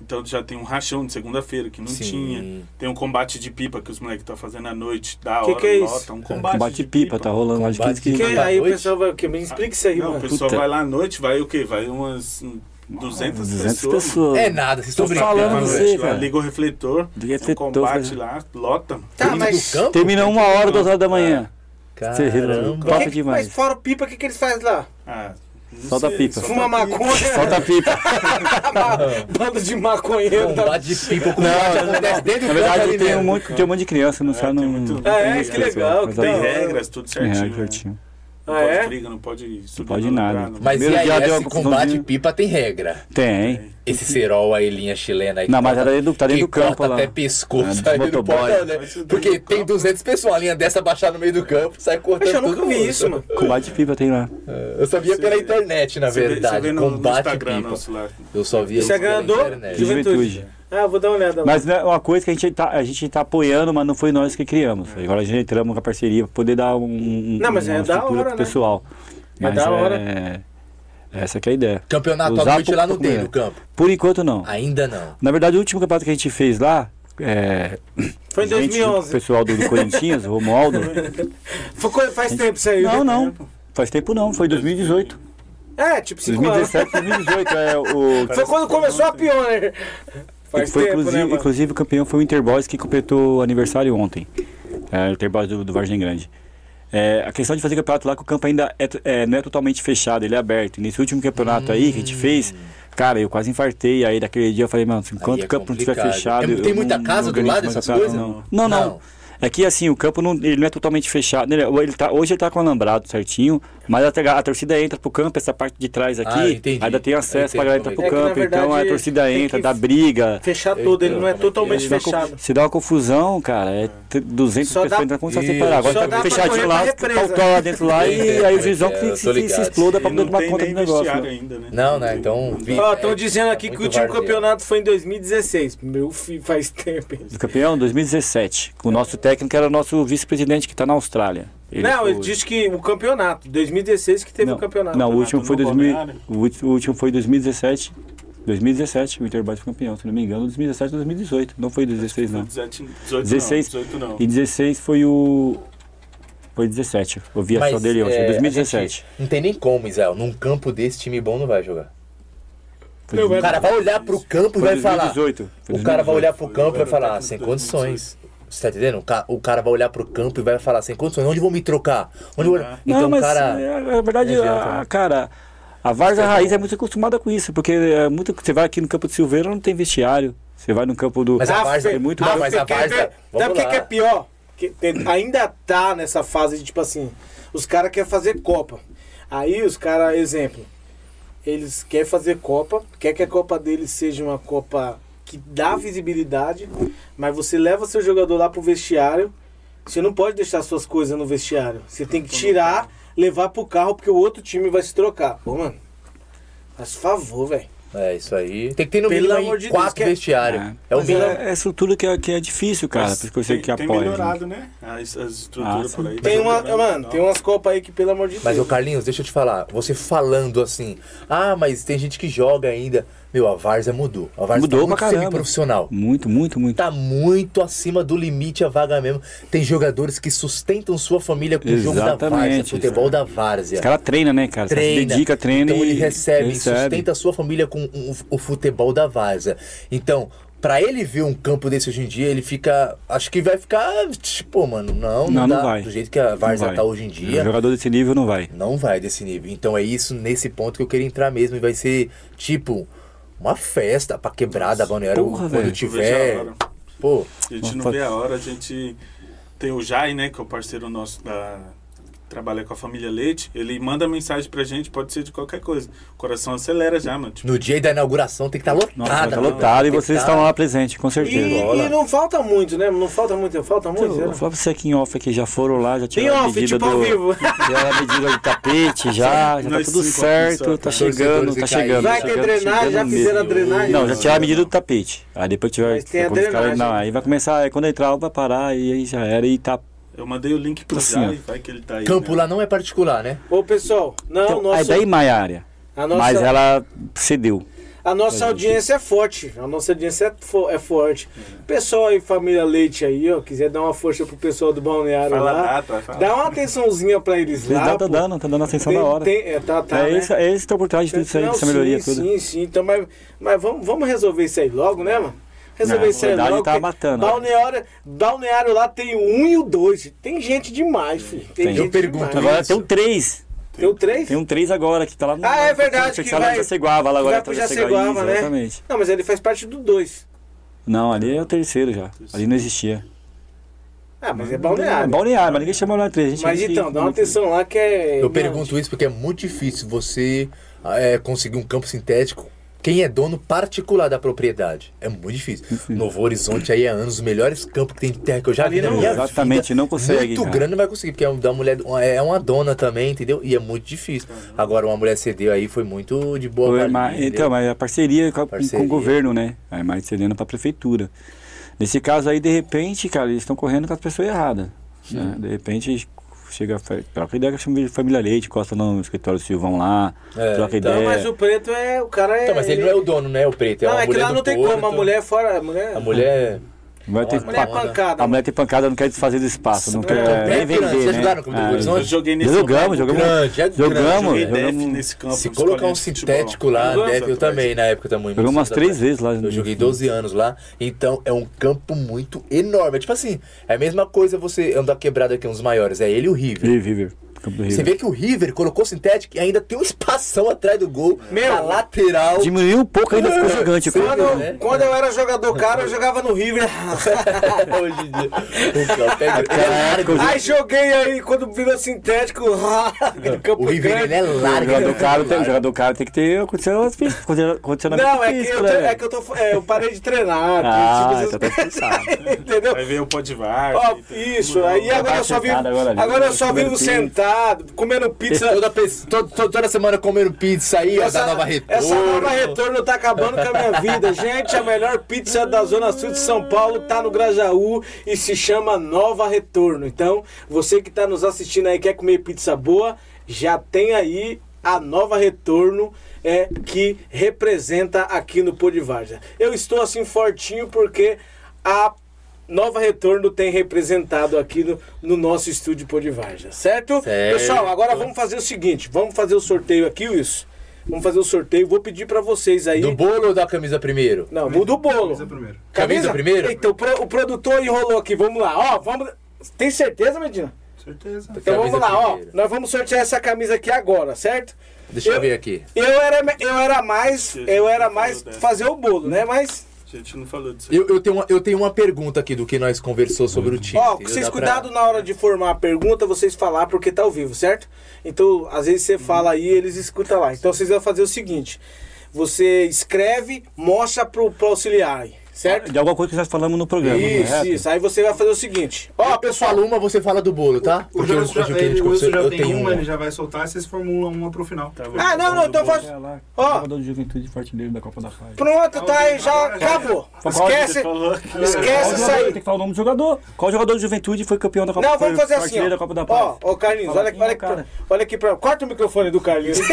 Então já tem um rachão de segunda-feira que não Sim. tinha. Tem um combate de pipa que os moleques estão fazendo à noite, da Que hora, que é isso? lota, um combate, Combate de pipa, tá rolando lá de Combate 15 de Que, quilos. pipa. aí o pessoal vai. Que, me explica isso aí, Não, o mano. pessoal Puta. vai lá à noite, vai o quê? Vai umas hum, 200, 200 pessoas. pessoas. É nada, vocês estão falando você, cara. liga o refletor, Do um refletor, combate cara. lá, lota. Tá, Dentro mas. do campo? Termina uma hora, duas horas da manhã. Caramba. Top que- demais. Mas fora o pipa, o que, que eles fazem lá? Ah, Solta a pipa. solta Fuma maconha. Solta a pipa. [laughs] Bando de maconheiro. tá? Combate de pipa, o combate acontece dentro Na verdade, tem um, mesmo. monte, tem um monte de criança, não É, sabe? Não, muito- não Ah, tem é? Que legal, Tem regras, tudo É, certinho. né? certinho. Não Ah, pode é? briga, não pode subir pode no nada. lugar, não Mas e aí, esse combate de pipa tem regra. Tem. Esse cerol aí, linha chilena aí. Não, que mas corta- tá dentro do- tá dentro do campo lá. até pescoço. É, não motoboy. pode, né? Porque do tem campo. 200 pessoas, uma linha dessa baixar no meio do campo, sai cortando Poxa, eu nunca vi isso, mano. Combate de pipa tem lá. Eu só via Você pela internet, na verdade. combate Instagram pipa. Eu só via isso pela do internet. Juventude. Juventude. Ah, vou dar uma olhada lá. Mas é uma coisa que a gente tá, a gente tá apoiando, mas não foi nós que criamos. Agora a gente entramos com a parceria para poder dar um, um- Não, mas uma é da hora, pro né? pessoal. É Mas da hora. é- Essa que é a ideia. Campeonato Usar à noite lá não tem comer. no campo. Por enquanto não. Ainda não. Na verdade, o último campeonato que a gente fez lá, é, Foi em gente, junto com o 2011. pessoal do, do Corinthians, o Romualdo. [laughs] Foi faz tempo isso aí. Não, né? não. Faz tempo não, foi 2018. É, tipo 5 anos. 2017, 2018 é o [laughs] Foi quando começou a Pioneer. Faz foi, tempo, inclusive, né, inclusive o campeão foi o Interboys que completou o aniversário ontem. É, o Interboys do, do Vargem Grande. É, a questão de fazer campeonato lá, que o campo ainda é, é, não é totalmente fechado, ele é aberto. E nesse último campeonato aí que a gente fez, cara, eu quase infartei. Aí daquele dia eu falei, mano, enquanto é o campo não estiver fechado. Tem- tem muita não- casa não do lado dessas coisas? Não. não, não. Não. É que assim, o campo não, ele não é totalmente fechado. Ele, ele tá, hoje ele tá com alambrado certinho, mas a, a torcida entra pro campo, essa parte de trás aqui, Ah, ainda tem acesso pra galera entrar pro é campo. que na então a verdade, torcida entra, dá briga. Fechar Eu tudo, ele não é é. totalmente fechado. se dá uma confusão, cara, é ter 200 Só pessoas entrando, vai Isso, separar? Agora tá fechadinho lá, pau lá dentro lá e aí o como é juizão que se, exploda pra E poder tomar conta do negócio. né? né? Não, né? Então. estão dizendo aqui que o último campeonato foi em 2016. Meu filho, faz tempo. hein? O campeão 2017. O nosso técnico era o nosso vice-presidente que está na Austrália. Não, foi- ele disse que o campeonato, 2016 que teve não, o campeonato. Não, o último foi no 2000, Balneário. o último foi 2017. 2017, o Interboys foi campeão, se não me engano, 2017 ou 2018. Não foi 16 não. 17, 18 16. não, 18 não. E 16 foi o foi 17. Eu vi a só dele hoje, é, foi a 2017. gente Não tem nem como, Israel. Num campo desse, time bom não vai jogar. Foi O cara vai olhar pro campo e vai falar. 2018. Foi O cara vai 2018. olhar pro campo e vai falar, ah, sem condições. Você tá entendendo? O ca- O cara vai olhar pro campo e vai falar, sem condições. Onde vão me trocar? Onde vou... Não, Então, não, mas cara. é, na verdade, não adianta, a, cara, a Varza Raiz é muito acostumada com isso, porque é muito, você vai aqui no campo de Silveira, não tem vestiário. Você vai no campo do. Mas a Várzea- é muito Ah, mas a ver? vamos Sabe o que, é pior? Que tem- ainda tá nessa fase de tipo assim, os caras querem fazer Copa. Aí os caras, exemplo, eles querem fazer Copa, quer que a Copa deles seja uma Copa que dá visibilidade, mas você leva seu jogador lá pro vestiário, você não pode deixar suas coisas no vestiário. Você tem que tirar, levar pro carro, porque o outro time vai se trocar. Pô, mano, faz favor, velho. É, isso aí. Tem que ter no Pelo mínimo amor de Deus, quatro que é- vestiários. É. É, o Mas mínimo. é, é estrutura que é, que é difícil, cara. Mas Por isso que eu sei tem, apoia. melhorado, né? As, as estruturas Ah, por aí. tá Tem uma, mano, tem umas copas aí que, pelo amor de Mas, ô Deus. Carlinhos, deixa eu te falar. Você falando assim, ah, mas tem gente que joga ainda. Meu, a Várzea mudou. A Várzea Mudou tá muito semiprofissional. Muito, muito, muito. Tá muito acima do limite a vaga mesmo. Tem jogadores que sustentam sua família com o jogo da Várzea, Exatamente, futebol da Várzea. Os caras treinam, né, cara? Caras se treina, dedica, treina então e ele recebe, recebe. sustenta a sua família com o, futebol da Várzea. Então, pra ele ver um campo desse hoje em dia, ele fica, acho que vai ficar, tipo, mano, não, não, Não, não dá, vai. do jeito que a vai. tá hoje em dia. Um jogador desse nível não vai. Não vai desse nível. Então é isso, nesse ponto que eu queria entrar mesmo. E vai ser, tipo, uma festa pra quebrada a Balneário Porra, quando a tiver. hora. Pô, A gente não Nossa. vê a hora, a gente tem o Jai, né, que é o parceiro nosso da trabalha com a família Leite, ele manda mensagem pra gente, pode ser de qualquer coisa. O coração acelera já, mano. Tipo, no dia da inauguração tem que estar lotado. Nossa, tá mano. lotado e vocês tá- estão lá presentes, com E, certeza. bola. e não falta muito, né? Não falta muito, falta muito. Eu né? vou falar pra você aqui em off aqui, já foram lá, já tiraram a off, medida tipo do. ao vivo. Já a medida do tapete, já, já tá tudo certo, tá tá? chegando, tá e chegando. Vai tá ter drenagem, já fizeram a drenagem? Não, já tiraram a medida do tapete. Aí depois tiver. Mas tem a quando os caras- drenagem. Não, aí vai começar, aí quando entrar vai parar e aí já era e tá. Eu mandei o link pro Assim. Jai, vai que ele tá aí. Campo né? lá não é particular, né? Ô, pessoal, não, Então, nossa, aí daí mais área. a nossa, Mas ela cedeu. a nossa audiência é forte. A nossa audiência é, fo- é forte. Pessoal aí, família Leite aí, ó, quiser dar uma força pro pessoal do balneário Fala lá, data, fala. dá uma atençãozinha pra eles Eles lá. tá pô. dando, tá dando atenção Tem- da hora. tem- é, tá, tá, é, né? esse, é esse que tá por trás de tudo isso aí, dessa melhoria sim, toda. Sim, sim. Então, mas, mas vamos, vamos resolver isso aí logo, né, mano? Resolver Não, isso aí a verdade logo. tá matando? Balneário, balneário lá tem o um e o dois. Tem gente demais, filho. Tem, Tem. gente Eu pergunto, demais. Agora tem um 3. Tem o três? Tem um 3 agora que tá lá no. Ah, é verdade, que vai- Jaceguava, lá agora vai pro tá Jaceguava, né? Exatamente. Não, mas ele faz parte do dois. Não, ali é o terceiro já. Ali não existia. Ah, mas é É balneário. balneário, mas ninguém chama balneário 3. A gente Mas então, dá uma atenção lá que é. Eu Não, pergunto isso porque é muito difícil você é, conseguir um campo sintético. Quem é dono particular da propriedade? É muito difícil. Novo Horizonte aí é anos, os melhores campos que tem de terra que eu já vi na não- minha Exatamente, vida. não consegue, Muito cara. grande não vai conseguir, porque é um da mulher, é uma dona também, entendeu? E é muito difícil. Agora uma mulher cedeu aí foi muito de boa Foi, valia, mas- então, mas a parceria com, a- com Parceria. o governo, né? Aí mais cedendo pra prefeitura. Nesse caso aí, de repente, cara, eles estão correndo com as pessoas erradas. né? De repente, chega, troca ideia com a família Leite, costa no escritório do Silvão lá, É, troca então, Não, ideia. mas o preto é. O cara é. Então, mas ele não é o dono, né? O preto. É Não, é que lá não tem Porto. como. A mulher é fora. A mulher. A mulher. Vai ter a mulher é pa- pancada. A mulher tem pancada, não quer desfazer do espaço, não É, quer é nem grande, vender, vocês né? jogaram com o Ah, Horizonte? Eu joguei nesse Jogamos, campo, jogamos. Grande, é Jogamos, grande. Joguei jogamos- def nesse campo. Se colocar um sintético lá, deve, eu também, na época também. Jogamos umas três vezes lá. Eu joguei 12 anos lá, então é um campo muito enorme. É tipo assim, é a mesma coisa você andar quebrado aqui, um dos maiores, é ele e o River. River, River. Campo do Você River. vê que o River colocou sintético e ainda tem um espação atrás do gol, Meu, na lateral. Diminuiu um pouco, ainda ficou gigante. Sim. Quando, né? quando eu era jogador caro, eu jogava no River. [laughs] Hoje em dia. O campo é. Aí joguei aí, quando virou sintético, [laughs] campo O River grande. ele é O largo. jogador ele é caro, tem, o jogador caro tem que ter condicionamento Não, é que, físico, eu, né, tô- é que eu tô. é, eu parei de treinar. Ah, tipo, então tá. [laughs] Entendeu? Aí veio o Podivar. Ó, isso, aí agora eu só vivo. sentado agora eu só vivo pizza. Comendo pizza. Toda, pe- to- to- toda semana comendo pizza aí, ó, da Nova Retorno. essa nova retorno tá acabando com a minha vida. [laughs] Gente, a melhor pizza da Zona Sul de São Paulo tá no Grajaú e se chama Nova Retorno. Então, você que tá nos assistindo aí quer comer pizza boa, já tem aí a Nova Retorno é que representa aqui no Pô de Várzea. Eu estou assim fortinho porque a Nova Retorno tem representado aqui no, no nosso estúdio Várzea, certo? Certo. Pessoal, agora vamos fazer o seguinte, vamos fazer o sorteio aqui, Wilson. Vamos fazer o sorteio, vou pedir pra vocês aí. Do bolo ou da camisa primeiro? Não, muda o bolo. Camisa primeiro. Camisa primeiro? Então, o pro- o produtor enrolou aqui, vamos lá. Ó, vamos. Tem certeza, Medina? Certeza. Então Camisa vamos lá, ó. Nós vamos sortear essa camisa aqui agora, certo? Deixa eu, Eu- ver aqui. Eu era, eu era mais, eu era não mais fazer o bolo, né? Mas, A gente não falou disso. aí. Eu, eu, tenho uma, eu tenho uma pergunta aqui do que nós conversou sobre o time. ó, entendeu? vocês Dá pra- cuidado na hora de formar a pergunta, vocês falar porque tá ao vivo, certo? Então, às vezes você fala aí, eles escutam lá. Então, vocês vão fazer o seguinte. você escreve, mostra pro, pro auxiliar, certo? De alguma coisa que nós falamos no programa. Isso, correto? isso. Aí você vai fazer o seguinte. Ó, Eu pessoal, uma, você fala do bolo, tá? O Porque Wilson já, ele- Wilson conversou, já eu tem uma, uma. ele já vai soltar e vocês formulam uma pro final. Tá. Ah, não, não, então faz. Ó. jogador de juventude artilheiro da Copa da Paz. Pronto, tá aí, já já acabou. Esquece, esquece isso jogador? aí. Tem que falar o nome do jogador. Qual jogador de juventude foi campeão da Copa Não, vamos fazer assim, da da ó. Paz? Ó, ô Carlinhos, olha, é olha, aqui, olha aqui pra. Corta o microfone do Carlinhos. [laughs] Isso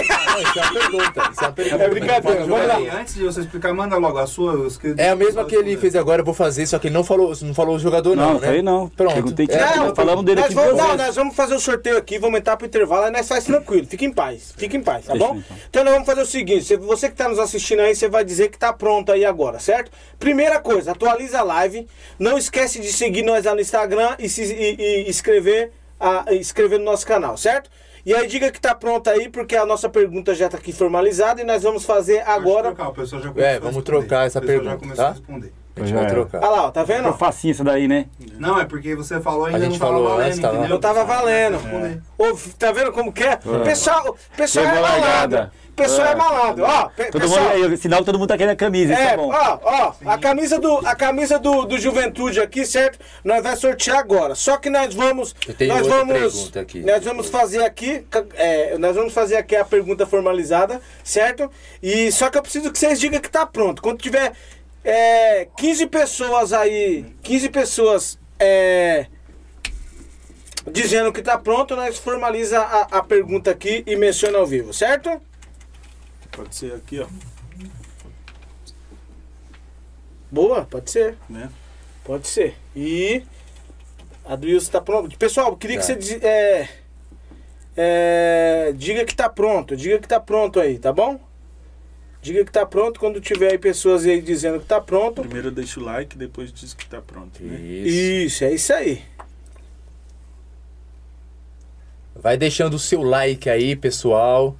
é uma pergunta. Isso é uma pergunta. É brincadeira, vamos lá. Antes de você explicar, manda logo a sua. É a mesma que ele fez agora, eu vou fazer, só que ele não falou, não falou o jogador, não. Não, né? não falei não. Pronto. Perguntei quem É, não, falamos dele nós aqui vamos, não, nós vamos fazer o sorteio aqui, vamos entrar pro intervalo, aí nós faz tranquilo, fica em paz, fica em paz, tá Deixa bom? então. Então nós vamos fazer o seguinte, se você que tá nos assistindo aí, você vai dizer que tá pronto aí agora, certo? Primeira coisa, atualiza a live, não esquece de seguir nós lá no Instagram e se e, e inscrever, a, e inscrever no nosso canal, certo? E aí diga que tá pronto aí, porque a nossa pergunta já tá aqui formalizada e nós vamos fazer agora. Trocar, o pessoal já É, começou a vamos responder. trocar essa O pessoal pergunta, já começou tá? a responder. A gente Já vai é. trocar. Olha lá, ó, tá vendo? Ficou facinho essa daí, né? Não, é porque você falou ainda A gente não tava falou valendo, antes, tava- entendeu? Não tava valendo. Responder. Ô, tá vendo como que é? Pessoal, pessoal é Chegou a malandro. largada. Pessoal é malandro. Ó, Todo pessoal, mundo, aí, sinal que todo mundo tá querendo a camisa, É, tá bom. ó, ó, a camisa do a camisa do, do Juventude aqui, certo? Nós vai sortear agora. Só que nós vamos Eu tenho nós vamos pergunta aqui. nós vamos fazer aqui, é, nós vamos fazer aqui a pergunta formalizada, certo? E só que eu preciso que vocês digam que tá pronto. Quando tiver é, 15 pessoas aí, 15 pessoas é, dizendo que tá pronto, nós formaliza a, a pergunta aqui e menciona ao vivo, certo? Pode ser aqui, ó. Boa, pode ser. Né? Pode ser. E a do Wilson tá pronto. Pessoal, eu queria que Tá. você diz- é, é, diga que tá pronto. Diga que tá pronto aí, tá bom? Diga que tá pronto quando tiver aí pessoas aí dizendo que tá pronto. Primeiro deixa o like, depois diz que tá pronto. Né? Isso. Isso, é isso aí. Vai deixando o seu like aí, pessoal.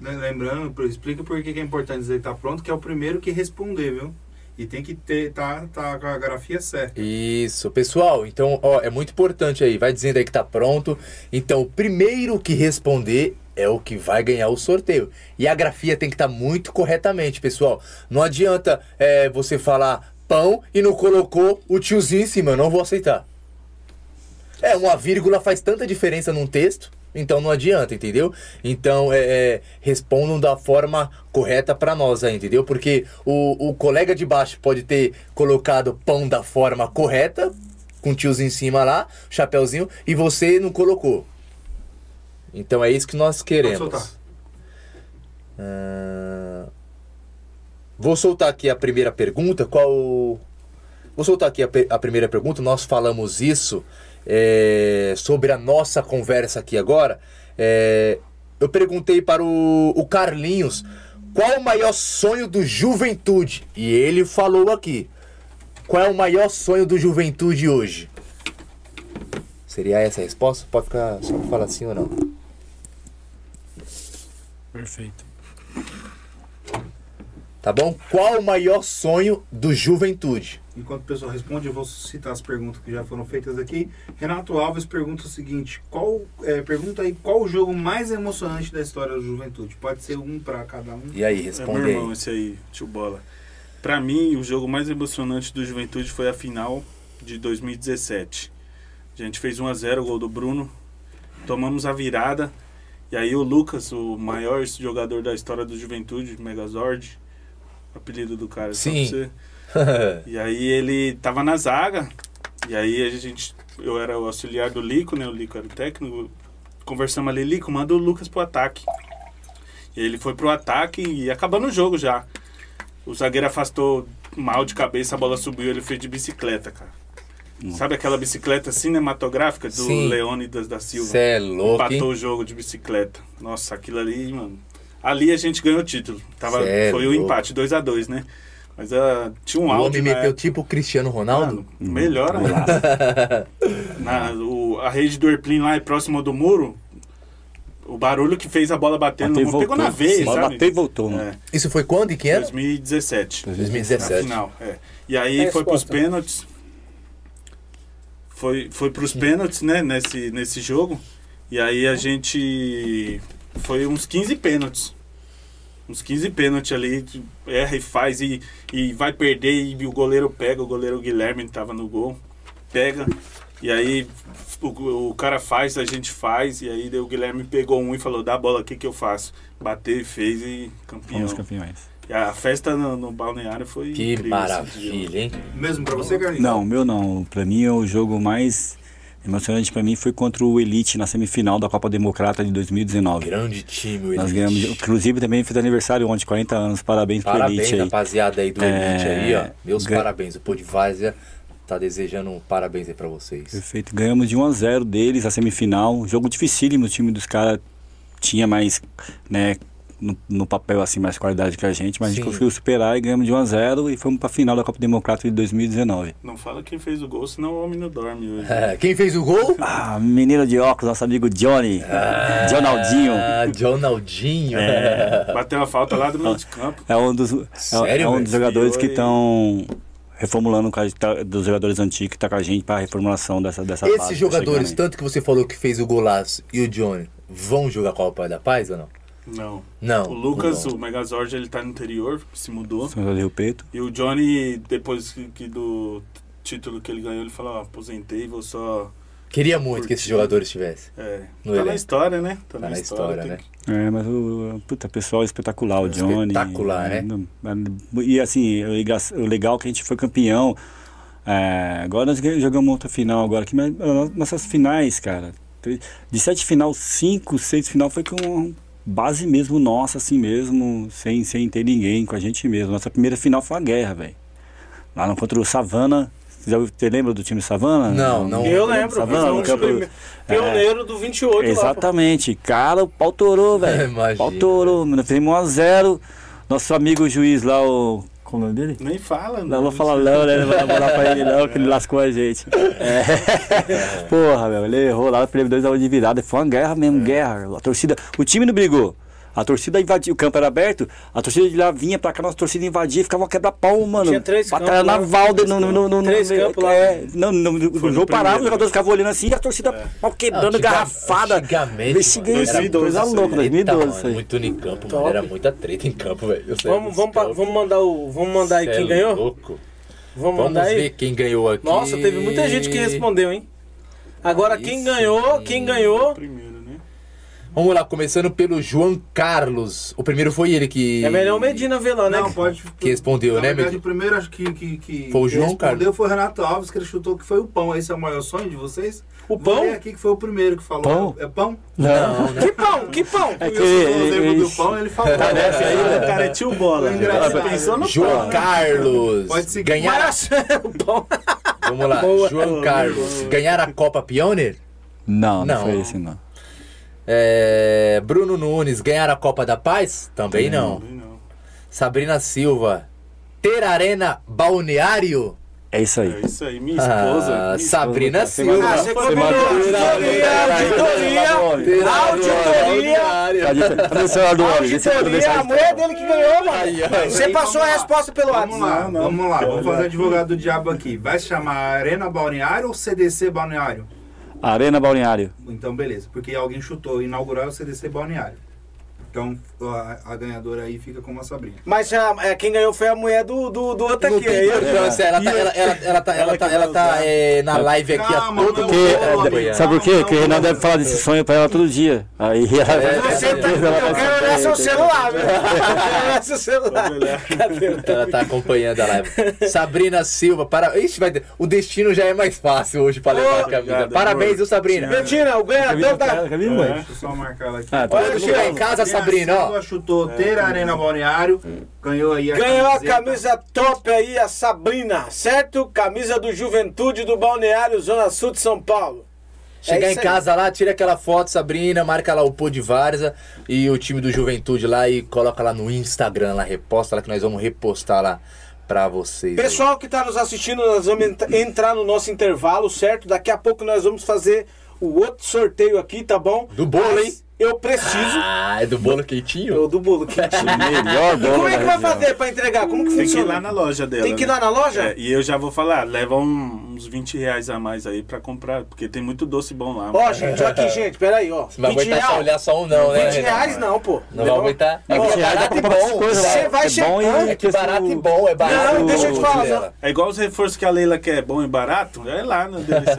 Né, Lembrando, explica por que é importante dizer que tá pronto, que é o primeiro que responder, viu? E tem que ter, tá, tá com a grafia certa. Isso, pessoal. Então, ó, é muito importante aí. Vai dizendo aí que tá pronto. Então, o primeiro que responder é o que vai ganhar o sorteio. E a grafia tem que estar muito corretamente, pessoal. Não adianta é, você falar pão e não colocou o tiozinho em cima. Eu não vou aceitar. É, uma vírgula faz tanta diferença num texto, então não adianta, entendeu? Então, é, é, respondam da forma correta pra nós aí, entendeu? Porque o, o colega de baixo pode ter colocado pão da forma correta, com tiozinho em cima lá, chapeuzinho, e você não colocou. Então é isso que nós queremos. soltar. Ah, Vou soltar aqui a primeira pergunta. Qual. Vou soltar aqui a, a primeira pergunta. Nós falamos isso é, sobre a nossa conversa aqui agora. É, eu perguntei para o, o Carlinhos qual o maior sonho do Juventude. E ele falou aqui. Qual é o maior sonho do Juventude hoje? Seria essa a resposta? Pode ficar só falar sim ou não. Perfeito. Tá bom? Qual o maior sonho do Juventude? Enquanto o pessoal responde, eu vou citar as perguntas que já foram feitas aqui. Renato Alves pergunta o seguinte: qual, é, pergunta aí qual o jogo mais emocionante da história da juventude? Pode ser um pra cada um. E aí, É responde meu irmão aí. esse aí, tio Bola. Pra mim, o jogo mais emocionante do Juventude foi a final de 2017. A gente fez 1x0, o gol do Bruno. Tomamos a virada. E aí o Lucas, o maior jogador da história do Juventude, Megazord, apelido do cara. só Sim. [laughs] E aí ele tava na zaga. E aí a gente. Eu era o auxiliar do Lico, né? O Lico era o técnico. Conversamos ali, Lico, manda o Lucas pro ataque. E ele foi pro ataque e acabando o jogo já. O zagueiro afastou mal de cabeça, a bola subiu, ele fez de bicicleta, cara. Sabe aquela bicicleta cinematográfica do Sim. Leônidas da Silva? Você é louco, hein? Empatou o jogo de bicicleta. Nossa, aquilo ali, mano. Ali a gente ganhou o título. Tava, Cê é foi o empate, 2 a 2 né? Mas ah, tinha um O áudio. homem na meteu época. tipo o Cristiano Ronaldo. Mano, melhor ainda. [laughs] Na, o, a rede do Erplin lá é próxima do muro. O barulho que fez a bola batendo Bateu no muro pegou na veia, Bola sabe? bateu e voltou, mano. É, Isso foi quando e que ano? 2017. 2017. Na final, é. E aí É foi pros resposta. pênaltis. Foi, foi pros pênaltis, né, nesse, nesse jogo. E aí a gente. Foi uns 15 pênaltis. Uns 15 pênaltis ali, de- erra e faz e, e vai perder e o goleiro pega, o goleiro Guilherme tava no gol, pega, e aí o, o cara faz, a gente faz, e aí o Guilherme pegou um e falou, dá a bola aqui que eu faço. Bateu e fez e campeão. Fomos campeões. E a festa no, no balneário foi Que dia. maravilha, hein? Mesmo pra você, Carlinhos? Não, o meu não. Pra mim, o jogo mais emocionante pra mim foi contra o Elite na semifinal da Copa Democrata de 2019. Grande time, o Nós Elite. ganhamos, inclusive também fez aniversário ontem, 40 anos. Parabéns pro Parabéns, Elite aí. rapaziada aí do Elite É, aí, ó. Meus gan- parabéns. O Podvárzea tá desejando um parabéns aí pra vocês. Perfeito. Ganhamos de 1 a 0 deles a semifinal. Jogo dificílimo, o time dos caras tinha mais, né, no, no papel assim, mais qualidade que a gente, mas a Sim. gente conseguiu superar e ganhamos de 1 a 0 e fomos pra final da Copa Democrata de 2019. Não fala quem fez o gol, senão o homem não dorme hoje. É, quem fez o gol? Ah, menino de óculos, nosso amigo Johnny. Jonaldinho. Ah, Jonaldinho. [laughs] Bateu a falta lá do meio de campo. É um dos, é- Sério, é, um dos jogadores que estão reformulando, a- dos jogadores antigos que tá com a gente para reformulação dessa, dessa Esses tá jogadores, tanto que você falou que fez o golaço e o Johnny, vão jogar a Copa da Paz ou não? Não. Não. O Lucas, não. o Megazord, ele tá no interior, se mudou. São José do Rio Preto. E o Johnny, depois que, que do título que ele ganhou, ele falou, ó, aposentei, vou só... Queria muito que esses jogadores tivessem. É, No tá elenco. na história, né? Tá na história, tem né? que- É, mas o puta, pessoal espetacular, o Johnny. Espetacular, né? Não, E assim, o legal- o é que a gente foi campeão. É, agora nós jogamos outra final agora aqui, mas ah, nossas finais, cara. De sete final, cinco, seis final foi com base mesmo nossa, assim mesmo, sem, sem ter ninguém com a gente mesmo. Nossa primeira final foi uma guerra, velho. Lá no, contra o Savana. Você, lembra do time Savana? Não, não. Eu lembro, Savana, um campo- prime- pioneiro do 28 lá. pô. Exatamente. Cara, o pau torou, velho. [laughs] Imagina. pau torou. Nós fizemos 1x0. Nosso amigo juiz lá, o. Como é o nome dele? Nem fala, Não vou falar não, né? Não vou dar moral pra ele não, que ele lascou a gente. É. [laughs] Porra, meu, ele errou lá, perdeu 2 a de virada. Foi uma guerra É. mesmo, guerra. A torcida. O time não brigou. A torcida invadia, o campo era aberto, a torcida de lá vinha pra cá, nossa torcida invadia, ficava uma quebra-pau, mano. Tinha três Batalha campos lá. naval de- no, no, no, no, Três campos lá. É, não, no, no, Foi o no jogo parava, os jogadores ficavam olhando assim e a torcida pau quebrando, Antiga- garrafada. Antigamente, Vê se mano, ganha era isso, coisa louca, Eita, 2012 mano, isso aí. muito em campo, mano. Era muita treta em campo, velho. Vamos, vamos, campos. vamos mandar o. Vamos mandar aí quem é ganhou? louco. Vamos Vamos mandar aí. ver quem ganhou aqui. Nossa, teve muita gente que respondeu, hein? Agora Aí quem sim. ganhou, quem ganhou. Primeiro? Vamos lá, começando pelo João Carlos. O primeiro foi ele que. É melhor o Medina ver lá, né? Não, pode. Que respondeu, Na né, verdade, Medina? o primeiro acho que, que, que Foi o que João respondeu Carlos. foi o Renato Alves, que ele chutou que foi o pão. Esse é o maior sonho de vocês? O Vou pão? ler aqui que foi o primeiro que falou. Pão? É pão? Não, né? Que pão? Que pão? É Eu que- o do pão, ele falou. Essa aí, o cara é tio bola. Pensou no João pão. Carlos. Pode seguir. Ganhar. Mas o pão. Vamos lá, Boa. João Carlos. Ganhar a Copa Pioneer? Não, não, Não. foi esse não. É, Bruno Nunes. Ganhar a Copa da Paz? Também não. Também não. Sabrina Silva. Ter arena balneário? É isso aí. É isso aí, minha esposa. Ah, minha Sabrina Você Silva. Ah, você combinou. Auditoria, auditoria. Auditoria. Esse é Auditoria. A mulher dele que ganhou, mano. Você passou a resposta pelo Vamos WhatsApp. lá, Não, não. vamos lá. Vamos fazer advogado do diabo aqui. Vai se chamar Arena Balneário ou CDC Balneário? Arena Balneário. Então, beleza. Porque alguém chutou. Inaugurar o CDC Balneário. Então, a, a ganhadora aí fica com a Sabrina. Mas a- é, quem ganhou foi a mulher do, do, do outro Não aqui. tem Aí, importância, ela tá, ela, ela, ela tá, ela tá, ela tá é, na live aqui a Calma, todo não, não, não, acompanhando. Sabe por quê? Não, Porque o não, Renan não. deve falar desse sonho pra ela todo dia. Aí ela É, vai Você tá, eu quero olhar seu celular, velho. Eu quero [laughs] olhar seu celular. Ela tá acompanhando a live. [laughs] Sabrina Silva, para... Ixi, vai ter- o destino já é mais fácil hoje pra levar Ô, a camisa. obrigado, Parabéns, viu, Sabrina? Betina, o ganhador da. É. Deixa eu só marcar ela aqui. Tá. Olha, Todo aí em casa, Sabrina, ó. Silva chutou ter Arena Balneário. Ganhou aí a Ganhou a camiseta. camisa top aí, a Sabrina, certo? Camisa do Juventude do Balneário, Zona Sul de São Paulo. Chegar É em isso aí. casa lá, tira aquela foto, Sabrina, marca lá o Pô de Varza e o time do Juventude lá e coloca lá no Instagram, lá, reposta lá que nós vamos repostar lá pra vocês. aí. Pessoal que está nos assistindo, nós vamos ent- entrar no nosso intervalo, certo? Daqui a pouco nós vamos fazer o outro sorteio aqui, tá bom? Do bolo, Mas- hein? Eu preciso. Ah, é do bolo quentinho? Eu do bolo quentinho. [laughs] Melhor bolo como é que vai fazer pra entregar? Como que Tem que ir funciona? lá na loja dela. Tem que ir né? lá na loja? É, e eu já vou falar, leva um- uns 20 reais a mais aí pra comprar, porque tem muito doce bom lá. Ó, gente, ó aqui, [laughs] gente, peraí, ó. Você vai 20 aguentar só olhar só um não, né? 20 Renan? reais não, pô. Não vai aguentar. É que é barato e bom. coisa, Você né? vai É bom chegar- e É que barato e bom, é barato. Não, deixa eu te falar. É igual os reforços que a Leila quer, bom e barato, é lá no Delícia.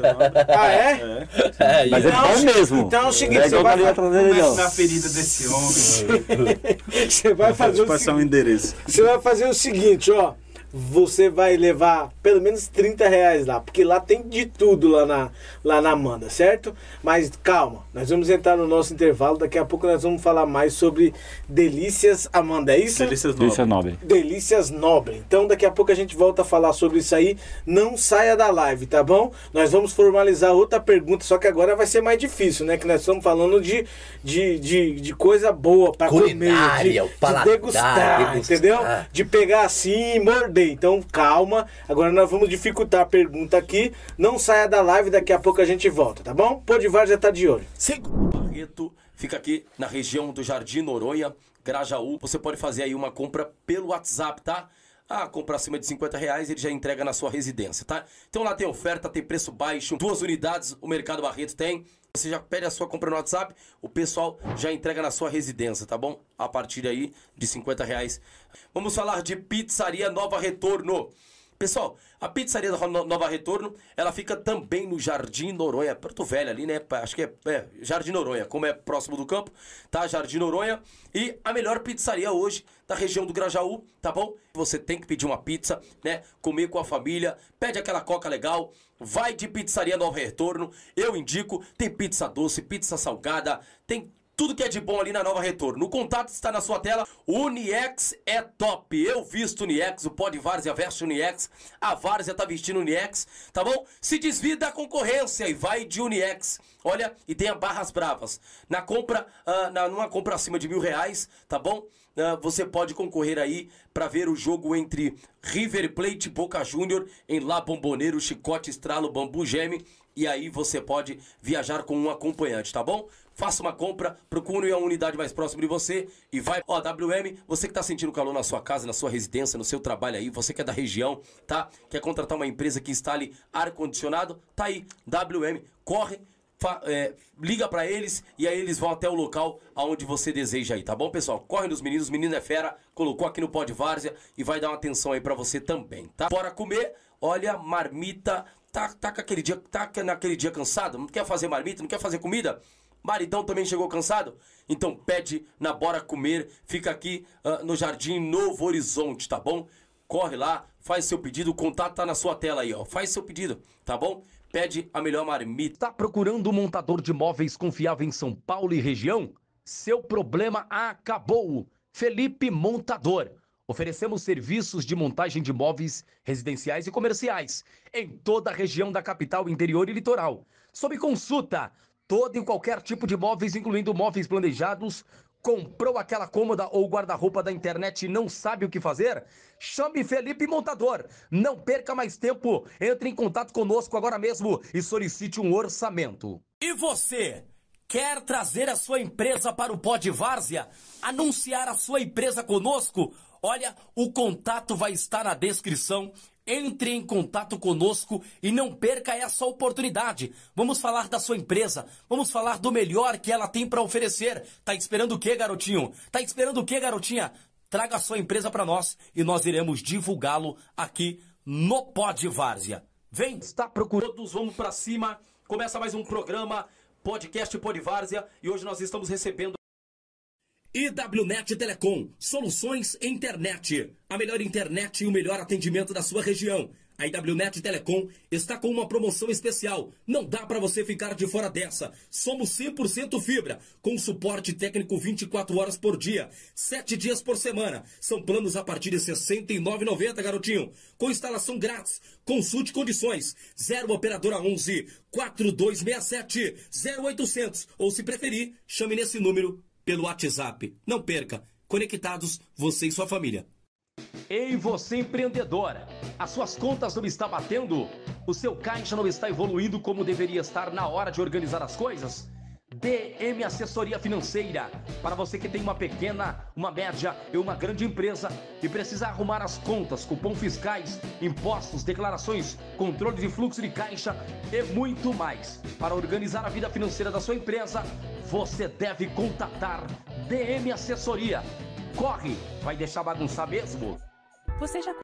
Ah, é? É. É, Mas é bom mesmo. então é o seguinte, é você igual vai não. na ferida desse homem. [laughs] Você vai fazer Vou o passar seguinte. endereço. Você vai fazer o seguinte, ó. Você vai levar pelo menos 30 reais lá, porque lá tem de tudo lá na, lá na Amanda, certo? Mas calma, nós vamos entrar no nosso intervalo. Daqui a pouco nós vamos falar mais sobre delícias Amanda, é isso? Delícias Delícia Nobre. nobre. Delícias Nobre. Então daqui a pouco a gente volta a falar sobre isso aí. Não saia da live, tá bom? Nós vamos formalizar outra pergunta, só que agora vai ser mais difícil, né? Que nós estamos falando de, de, de, de coisa boa pra comer, de, o de paladar, degustar, degustar. entendeu? De pegar assim e morder. Então calma. Agora nós vamos dificultar a pergunta aqui. Não saia da live, daqui a pouco a gente volta, tá bom? Podivar já tá de olho. Barreto fica aqui na região do Jardim Noronha, Grajaú. Você pode fazer aí uma compra pelo WhatsApp, tá? Ah, compra acima de 50 reais, ele já entrega na sua residência, tá? Então lá tem oferta, tem preço baixo, duas unidades o Mercado Barreto tem. Você já pede a sua compra no WhatsApp, o pessoal já entrega na sua residência, tá bom? A partir aí de 50 reais. Vamos falar de Pizzaria Nova Retorno. Pessoal, a pizzaria da No- Nova Retorno, ela fica também no Jardim Noronha, Porto Velho ali, né? Acho que é, é, Jardim Noronha, como é próximo do campo, tá? Jardim Noronha. E a melhor pizzaria hoje da região do Grajaú, tá bom? Você tem que pedir uma pizza, né? Comer com a família, pede aquela coca legal, vai de pizzaria Nova Retorno. Eu indico, tem pizza doce, pizza salgada, tem tudo que é de bom ali na Nova Retorno. O contato está na sua tela. Uniex é top. Eu visto Uniex, o Pod Várzea veste Uniex. A Várzea tá vestindo Uniex, tá bom? Se desvia da concorrência e vai de Uniex. Olha, e tenha barras bravas. Na compra, ah, na, numa compra acima de mil reais, tá bom? Ah, você pode concorrer aí para ver o jogo entre River Plate Boca Júnior em La Bomboneiro, Chicote, Estralo, Bambu Geme. E aí você pode viajar com um acompanhante, tá bom? Faça uma compra, procure a unidade mais próxima de você e vai. Ó, WM, você que tá sentindo calor na sua casa, na sua residência, no seu trabalho aí, você que é da região, tá? Quer contratar uma empresa que instale ar-condicionado? Tá aí, WM, corre. fa- é, liga pra eles e aí eles vão até o local aonde você deseja aí, tá bom, pessoal? Corre nos meninos, menino é fera, colocou aqui no pó de várzea e vai dar uma atenção aí pra você também, tá? Bora comer, olha, marmita, tá, tá aquele dia, tá naquele dia cansado, não quer fazer marmita, não quer fazer comida? Maridão também chegou cansado? Então pede na Bora Comer, fica aqui ah, no Jardim Novo Horizonte, tá bom? Corre lá, faz seu pedido, o contato tá na sua tela aí, ó. Faz seu pedido, tá bom? Pede a melhor marmita. Tá procurando um montador de móveis confiável em São Paulo e região? Seu problema acabou. Felipe Montador. Oferecemos serviços de montagem de móveis residenciais e comerciais em toda a região da capital, interior e litoral. Sob consulta, todo e qualquer tipo de móveis, incluindo móveis planejados. Comprou aquela cômoda ou guarda-roupa da internet e não sabe o que fazer? Chame Felipe Montador. Não perca mais tempo. Entre em contato conosco agora mesmo e solicite um orçamento. E você? Quer trazer a sua empresa para o Pod Várzea? Anunciar a sua empresa conosco? Olha, o contato vai estar na descrição. Entre em contato conosco e não perca essa oportunidade. Vamos falar da sua empresa, vamos falar do melhor que ela tem para oferecer. Tá esperando o quê, garotinho? Tá esperando o quê, garotinha? Traga a sua empresa para nós e nós iremos divulgá-lo aqui no Pod Várzea. Vem, está procurando, todos vamos para cima. Começa mais um programa, podcast Pod Várzea, e hoje nós estamos recebendo IWNet Telecom, soluções internet. A melhor internet e o melhor atendimento da sua região. A IWNet Telecom está com uma promoção especial. Não dá para você ficar de fora dessa. Somos 100% fibra, com suporte técnico 24 horas por dia, 7 dias por semana. São planos a partir de R$ 69,90, garotinho. Com instalação grátis. Consulte condições. 0 operadora 11 4267 0800 ou se preferir, chame nesse número pelo WhatsApp. Não perca. Conectados, você e sua família. Ei, você empreendedora! As suas contas não estão batendo? O seu caixa não está evoluindo como deveria estar na hora de organizar as coisas? DM Assessoria Financeira. Para você que tem uma pequena, uma média e uma grande empresa e precisa arrumar as contas, cupom fiscais, impostos, declarações, controle de fluxo de caixa e muito mais. Para organizar a vida financeira da sua empresa, você deve contatar DM Assessoria. Corre, vai deixar bagunçar mesmo? Você já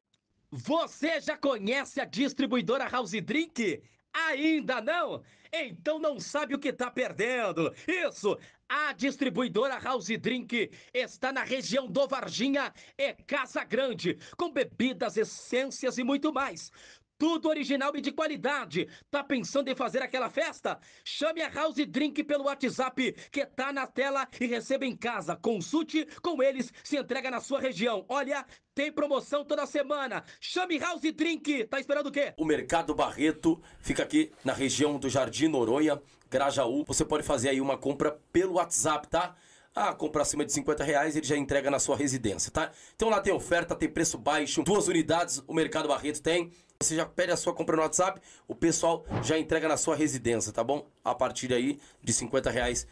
Você já conhece a distribuidora House Drink? Ainda não? Então não sabe o que está perdendo. Isso! A distribuidora House Drink está na região do Varginha e Casa Grande, com bebidas, essências e muito mais. Tudo original e de qualidade. Tá pensando em fazer aquela festa? Chame a House Drink pelo WhatsApp que tá na tela e receba em casa. Consulte com eles, se entrega na sua região. Olha, tem promoção toda semana. Chame House Drink. Tá esperando o quê? O Mercado Barreto fica aqui na região do Jardim Noronha, Grajaú. Você pode fazer aí uma compra pelo WhatsApp, tá? Ah, compra acima de 50 reais, ele já entrega na sua residência, tá? Então lá tem oferta, tem preço baixo, duas unidades o Mercado Barreto tem. Você já pede a sua compra no WhatsApp, o pessoal já entrega na sua residência, tá bom? A partir aí de 50 reais.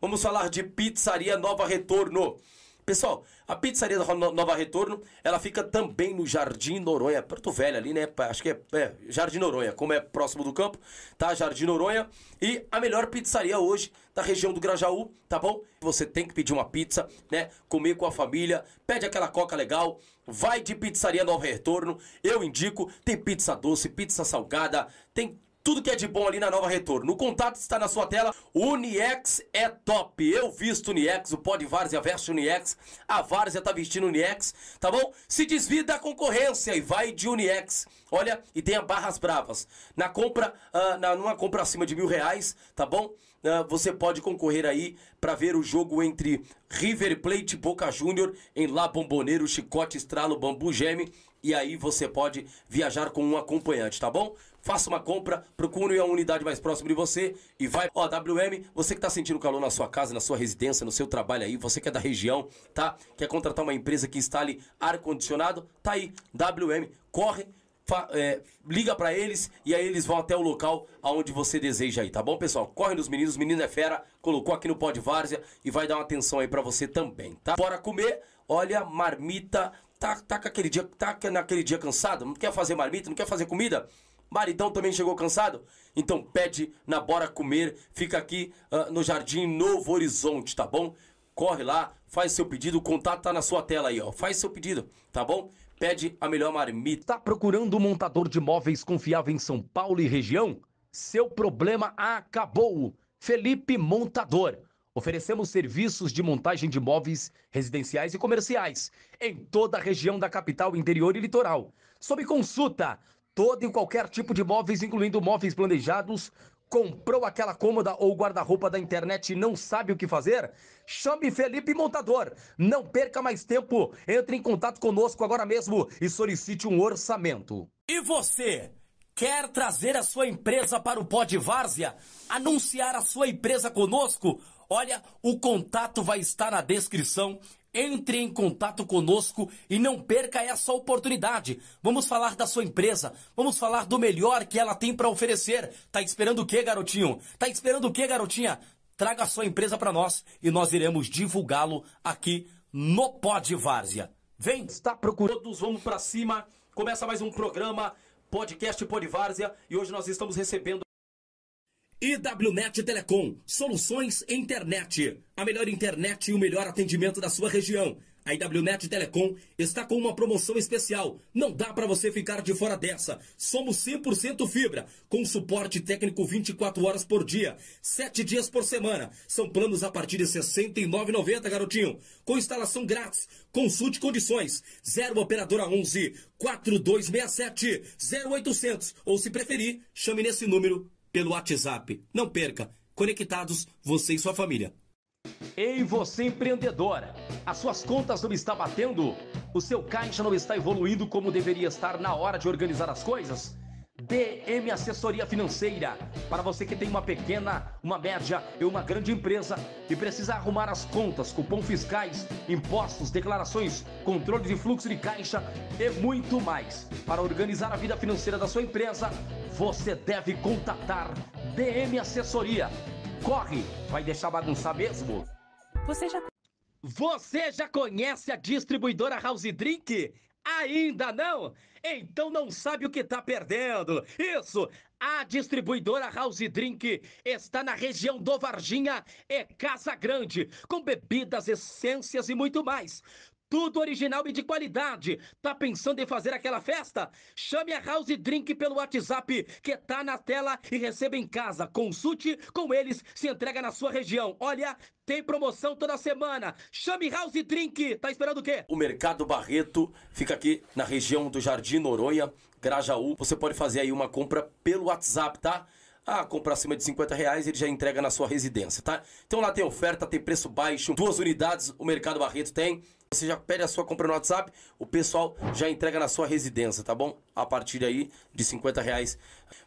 Vamos falar de Pizzaria Nova Retorno. Pessoal, a pizzaria da No- Nova Retorno, ela fica também no Jardim Noronha, Porto Velho ali, né? Acho que é, é Jardim Noronha, como é próximo do campo, tá? Jardim Noronha. E a melhor pizzaria hoje da região do Grajaú, tá bom? Você tem que pedir uma pizza, né? Comer com a família, pede aquela coca legal, vai de pizzaria Nova Retorno. Eu indico, tem pizza doce, pizza salgada, tem tudo que é de bom ali na Nova Retorno. O contato está na sua tela. Uniex é top. Eu visto Uniex, o pó de Várzea veste Uniex. A Várzea tá vestindo Uniex, tá bom? Se desvia da concorrência e vai de Uniex. Olha, e tenha barras bravas. Na compra, ah, na, numa compra acima de mil reais, tá bom? Ah, você pode concorrer aí para ver o jogo entre River Plate e Boca Júnior em La Bomboneiro, Chicote, Estralo, Bambu Geme. E aí você pode viajar com um acompanhante, tá bom? Faça uma compra, procure a unidade mais próxima de você e vai. Ó, WM, você que tá sentindo calor na sua casa, na sua residência, no seu trabalho aí, você que é da região, tá? Quer contratar uma empresa que instale ar-condicionado? Tá aí, WM, corre. fa- é, liga pra eles e aí eles vão até o local aonde você deseja aí, tá bom, pessoal? Corre nos meninos, menino é fera, colocou aqui no pó de várzea e vai dar uma atenção aí pra você também, tá? Bora comer, olha, marmita, tá, tá aquele dia, tá naquele dia cansado, não quer fazer marmita, não quer fazer comida? Maridão também chegou cansado? Então pede na Bora Comer, fica aqui ah, no Jardim Novo Horizonte, tá bom? Corre lá, faz seu pedido, o contato tá na sua tela aí, ó. Faz seu pedido, tá bom? Pede a melhor marmita. Tá procurando um montador de móveis confiável em São Paulo e região? Seu problema acabou. Felipe Montador. Oferecemos serviços de montagem de móveis residenciais e comerciais em toda a região da capital, interior e litoral. Sob consulta, todo e qualquer tipo de móveis, incluindo móveis planejados. Comprou aquela cômoda ou guarda-roupa da internet e não sabe o que fazer? Chame Felipe Montador. Não perca mais tempo. Entre em contato conosco agora mesmo e solicite um orçamento. E você? Quer trazer a sua empresa para o Pod Várzea? Anunciar a sua empresa conosco? Olha, o contato vai estar na descrição. Entre em contato conosco e não perca essa oportunidade. Vamos falar da sua empresa, vamos falar do melhor que ela tem para oferecer. Tá esperando o quê, garotinho? Tá esperando o quê, garotinha? Traga a sua empresa para nós e nós iremos divulgá-lo aqui no Pod Várzea. Vem, está procurando, todos vamos para cima. Começa mais um programa podcast Podvárzea e hoje nós estamos recebendo IWNet Telecom, soluções internet. A melhor internet e o melhor atendimento da sua região. A IWNet Telecom está com uma promoção especial. Não dá para você ficar de fora dessa. Somos 100% fibra, com suporte técnico 24 horas por dia, 7 dias por semana. São planos a partir de R$ 69,90, garotinho. Com instalação grátis. Consulte condições. 0 operadora 11 4267 0800 ou se preferir, chame nesse número pelo WhatsApp. Não perca. Conectados, você e sua família. Ei, você empreendedora! As suas contas não estão batendo? O seu caixa não está evoluindo como deveria estar na hora de organizar as coisas? DM Assessoria Financeira. Para você que tem uma pequena, uma média e uma grande empresa e precisa arrumar as contas, cupom fiscais, impostos, declarações, controle de fluxo de caixa e muito mais. Para organizar a vida financeira da sua empresa, você deve contatar DM Assessoria. Corre, vai deixar bagunçar mesmo. Você já Você já conhece a distribuidora House Drink? Ainda não? Então não sabe o que tá perdendo. Isso! A distribuidora House Drink está na região do Varginha e Casa Grande, com bebidas, essências e muito mais. Tudo original e de qualidade. Tá pensando em fazer aquela festa? Chame a House Drink pelo WhatsApp que tá na tela e receba em casa. Consulte com eles, se entrega na sua região. Olha, tem promoção toda semana. Chame House Drink. Tá esperando o quê? O Mercado Barreto fica aqui na região do Jardim Noronha, Grajaú. Você pode fazer aí uma compra pelo WhatsApp, tá? Ah, compra acima de 50 reais, ele já entrega na sua residência, tá? Então lá tem oferta, tem preço baixo, duas unidades o Mercado Barreto tem. Você já pede a sua compra no WhatsApp, o pessoal já entrega na sua residência, tá bom? A partir aí de 50 reais.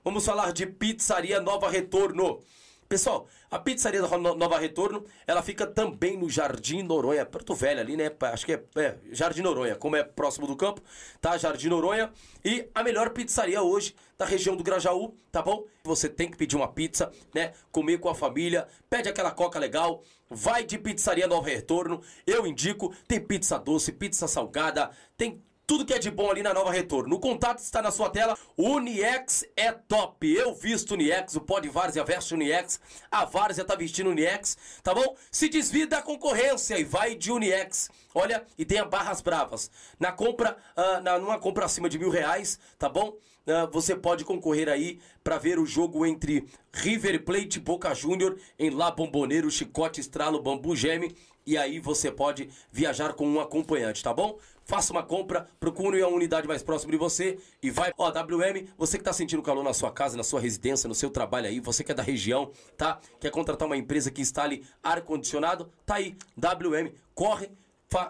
Vamos falar de Pizzaria Nova Retorno. Pessoal, a pizzaria Nova Retorno, ela fica também no Jardim Noronha, Porto Velho ali, né? Acho que é, é Jardim Noronha, como é próximo do campo, tá? Jardim Noronha. E a melhor pizzaria hoje da região do Grajaú, tá bom? Você tem que pedir uma pizza, né? Comer com a família, pede aquela coca legal, vai de pizzaria Nova Retorno. Eu indico, tem pizza doce, pizza salgada, tem tudo que é de bom ali na Nova Retorno. O contato está na sua tela. Uniex é top. Eu visto Uniex, o pó de Várzea veste Uniex. A Várzea tá vestindo Uniex, tá bom? Se desvia da concorrência e vai de Uniex. Olha, e tenha barras bravas. Na compra, ah, na, numa compra acima de mil reais, tá bom? Ah, você pode concorrer aí para ver o jogo entre River Plate e Boca Júnior em La Bomboneiro, Chicote, Estralo, Bambu Geme. E aí você pode viajar com um acompanhante, tá bom? Faça uma compra, procure a unidade mais próxima de você e vai. Ó, WM, você que tá sentindo calor na sua casa, na sua residência, no seu trabalho aí, você que é da região, tá? Quer contratar uma empresa que instale ar-condicionado? Tá aí, WM, corre.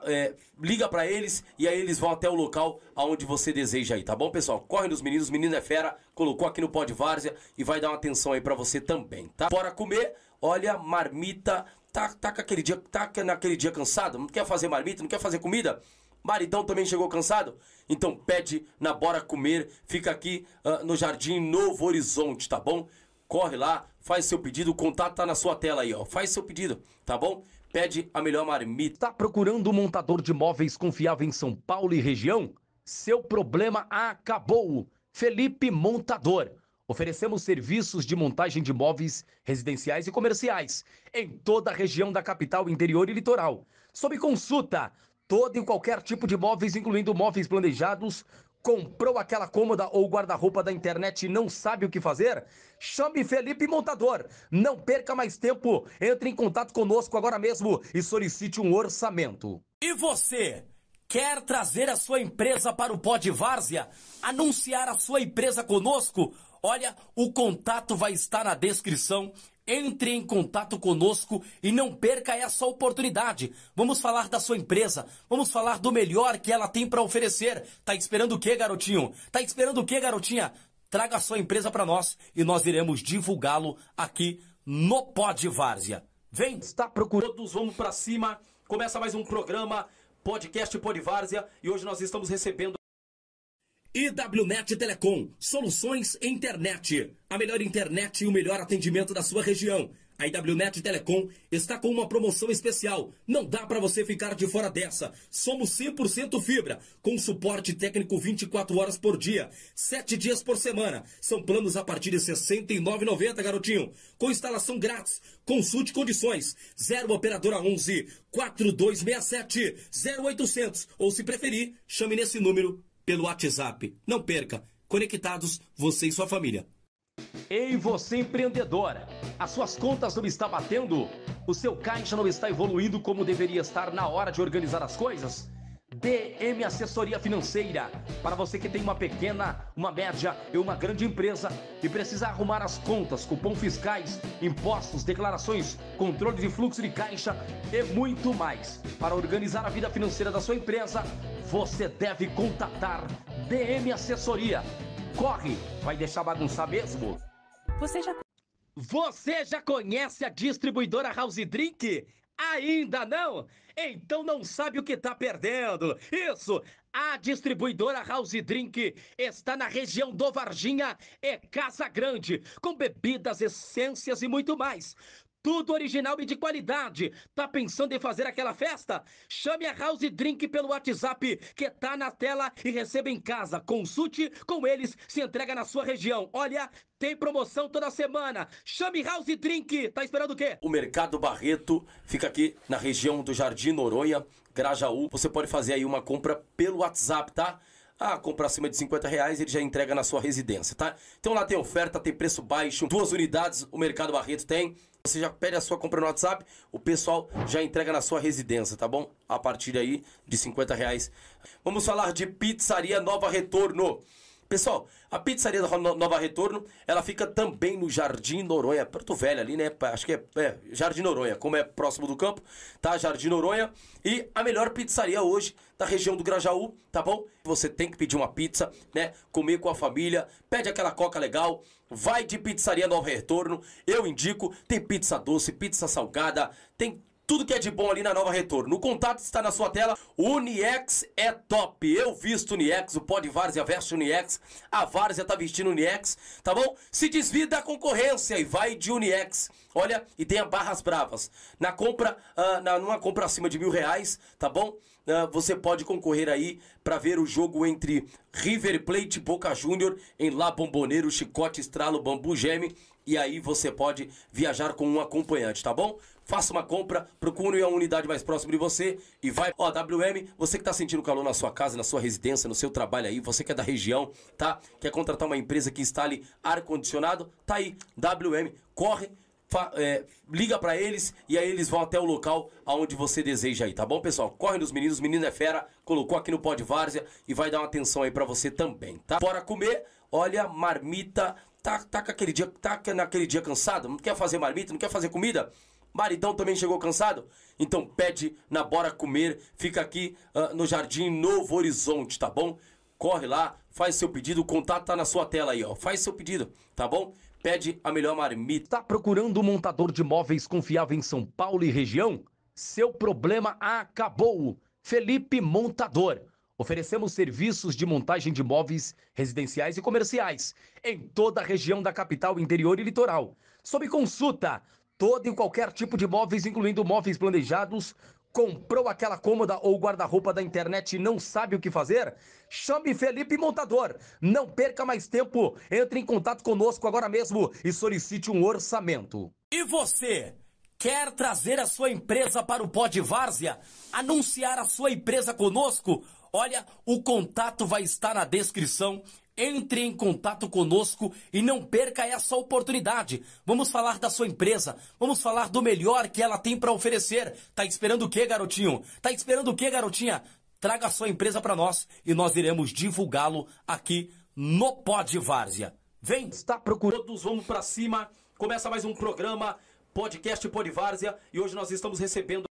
É, liga pra eles e aí eles vão até o local aonde você deseja aí, tá bom, pessoal? Corre nos meninos, menino é fera, colocou aqui no pó de várzea e vai dar uma atenção aí pra você também, tá? Bora comer, olha, marmita, tá, tá aquele dia, tá naquele dia cansado, não quer fazer marmita, não quer fazer comida? Maridão também chegou cansado? Então pede na Bora Comer, fica aqui ah, no Jardim Novo Horizonte, tá bom? Corre lá, faz seu pedido, o contato tá na sua tela aí, ó. Faz seu pedido, tá bom? Pede a melhor marmita. Tá procurando um montador de móveis confiável em São Paulo e região? Seu problema acabou. Felipe Montador. Oferecemos serviços de montagem de móveis residenciais e comerciais em toda a região da capital, interior e litoral. Sob consulta, todo e qualquer tipo de móveis, incluindo móveis planejados. Comprou aquela cômoda ou guarda-roupa da internet e não sabe o que fazer? Chame Felipe Montador. Não perca mais tempo. Entre em contato conosco agora mesmo e solicite um orçamento. E você? Quer trazer a sua empresa para o Pó de Várzea? Anunciar a sua empresa conosco? Olha, o contato vai estar na descrição. Entre em contato conosco e não perca essa oportunidade. Vamos falar da sua empresa, vamos falar do melhor que ela tem para oferecer. Tá esperando o quê, garotinho? Tá esperando o quê, garotinha? Traga a sua empresa para nós e nós iremos divulgá-lo aqui no Pó de Várzea. Vem, está procurando, todos vamos para cima. Começa mais um programa, podcast Pó de Várzea, e hoje nós estamos recebendo IWNet Telecom, soluções internet. A melhor internet e o melhor atendimento da sua região. A IWNet Telecom está com uma promoção especial. Não dá para você ficar de fora dessa. Somos 100% fibra, com suporte técnico 24 horas por dia, 7 dias por semana. São planos a partir de R$ 69,90, garotinho. Com instalação grátis. Consulte condições. 0 operadora 11 4267 0800 ou se preferir, chame nesse número pelo WhatsApp. Não perca. Conectados, você e sua família. Ei, você empreendedora! As suas contas não estão batendo? O seu caixa não está evoluindo como deveria estar na hora de organizar as coisas? DM Assessoria Financeira. Para você que tem uma pequena, uma média e uma grande empresa e precisa arrumar as contas, cupom fiscais, impostos, declarações, controle de fluxo de caixa e muito mais. Para organizar a vida financeira da sua empresa, você deve contatar DM Assessoria. Corre, vai deixar bagunçar mesmo? Você já Você já conhece a distribuidora House Drink? Ainda não? Então não sabe o que tá perdendo. Isso! A distribuidora House Drink está na região do Varginha e Casa Grande, com bebidas, essências e muito mais. Tudo original e de qualidade. Tá pensando em fazer aquela festa? Chame a House Drink pelo WhatsApp que tá na tela e receba em casa. Consulte com eles, se entrega na sua região. Olha, tem promoção toda semana. Chame House Drink. Tá esperando o quê? O Mercado Barreto fica aqui na região do Jardim Noronha, Grajaú. Você pode fazer aí uma compra pelo WhatsApp, tá? Ah, compra acima de 50 reais, ele já entrega na sua residência, tá? Então lá tem oferta, tem preço baixo, duas unidades o Mercado Barreto tem. Você já pede a sua compra no WhatsApp, o pessoal já entrega na sua residência, tá bom? A partir aí de 50 reais. Vamos falar de Pizzaria Nova Retorno. Pessoal, a pizzaria da No- Nova Retorno, ela fica também no Jardim Noronha, Porto Velho ali, né? Acho que é, é, Jardim Noronha, como é próximo do campo, tá? Jardim Noronha. E a melhor pizzaria hoje da região do Grajaú, tá bom? Você tem que pedir uma pizza, né? Comer com a família, pede aquela coca legal, vai de pizzaria Nova Retorno. Eu indico, tem pizza doce, pizza salgada, tem tudo que é de bom ali na Nova Retorno. O contato está na sua tela. Uniex é top. Eu visto Uniex, o pó de Várzea veste Uniex. A Várzea tá vestindo Uniex, tá bom? Se desvia da concorrência e vai de Uniex. Olha, e tenha barras bravas. Na compra, ah, na, numa compra acima de mil reais, tá bom? Ah, você pode concorrer aí para ver o jogo entre River Plate e Boca Júnior em La Bomboneiro, Chicote, Estralo, Bambu Geme. E aí você pode viajar com um acompanhante, tá bom? Faça uma compra, procure a unidade mais próxima de você e vai. Ó, WM, você que tá sentindo calor na sua casa, na sua residência, no seu trabalho aí, você que é da região, tá? Quer contratar uma empresa que instale ar-condicionado? Tá aí, WM, corre. fa- é, liga pra eles e aí eles vão até o local aonde você deseja aí, tá bom, pessoal? Corre nos meninos, menino é fera, colocou aqui no pó de várzea e vai dar uma atenção aí pra você também, tá? Bora comer, olha, marmita, tá, tá com aquele dia, tá naquele dia cansado, não quer fazer marmita, não quer fazer comida? Maridão também chegou cansado? Então pede na Bora Comer, fica aqui ah, no Jardim Novo Horizonte, tá bom? Corre lá, faz seu pedido, o contato tá na sua tela aí, ó. Faz seu pedido, tá bom? Pede a melhor marmita. Tá procurando um montador de móveis confiável em São Paulo e região? Seu problema acabou. Felipe Montador. Oferecemos serviços de montagem de móveis residenciais e comerciais em toda a região da capital, interior e litoral. Sob consulta, todo e qualquer tipo de móveis, incluindo móveis planejados. Comprou aquela cômoda ou guarda-roupa da internet e não sabe o que fazer? Chame Felipe Montador. Não perca mais tempo. Entre em contato conosco agora mesmo e solicite um orçamento. E você? Quer trazer a sua empresa para o Pod Várzea? Anunciar a sua empresa conosco? Olha, o contato vai estar na descrição. Entre em contato conosco e não perca essa oportunidade. Vamos falar da sua empresa, vamos falar do melhor que ela tem para oferecer. Tá esperando o quê, garotinho? Tá esperando o quê, garotinha? Traga a sua empresa para nós e nós iremos divulgá-lo aqui no Pod Várzea. Vem, está procurando, todos vamos para cima. Começa mais um programa, podcast Pod Várzea, e hoje nós estamos recebendo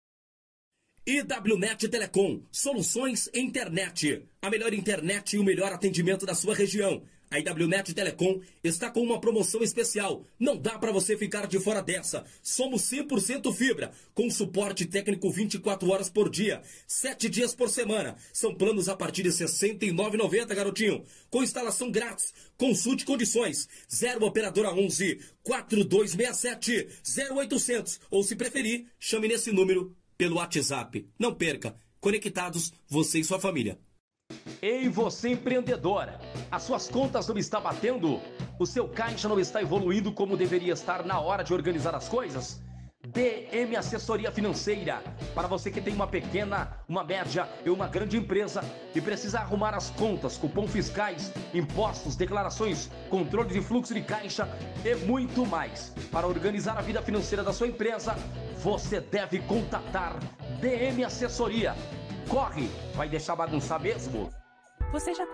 IWNet Telecom, soluções internet. A melhor internet e o melhor atendimento da sua região. A IWNet Telecom está com uma promoção especial. Não dá para você ficar de fora dessa. Somos 100% fibra, com suporte técnico 24 horas por dia, 7 dias por semana. São planos a partir de R$ 69,90, garotinho. Com instalação grátis. Consulte condições. 0 operadora 11 4267 0800 ou se preferir, chame nesse número pelo WhatsApp. Não perca. Conectados, você e sua família. Ei, você empreendedor! As suas contas não estão batendo? O seu caixa não está evoluindo como deveria estar na hora de organizar as coisas? DM Assessoria Financeira. Para você que tem uma pequena, uma média e uma grande empresa e precisa arrumar as contas, cupom fiscais, impostos, declarações, controle de fluxo de caixa e muito mais. Para organizar a vida financeira da sua empresa, você deve contatar DM Assessoria. Corre, vai deixar bagunçar mesmo? Você já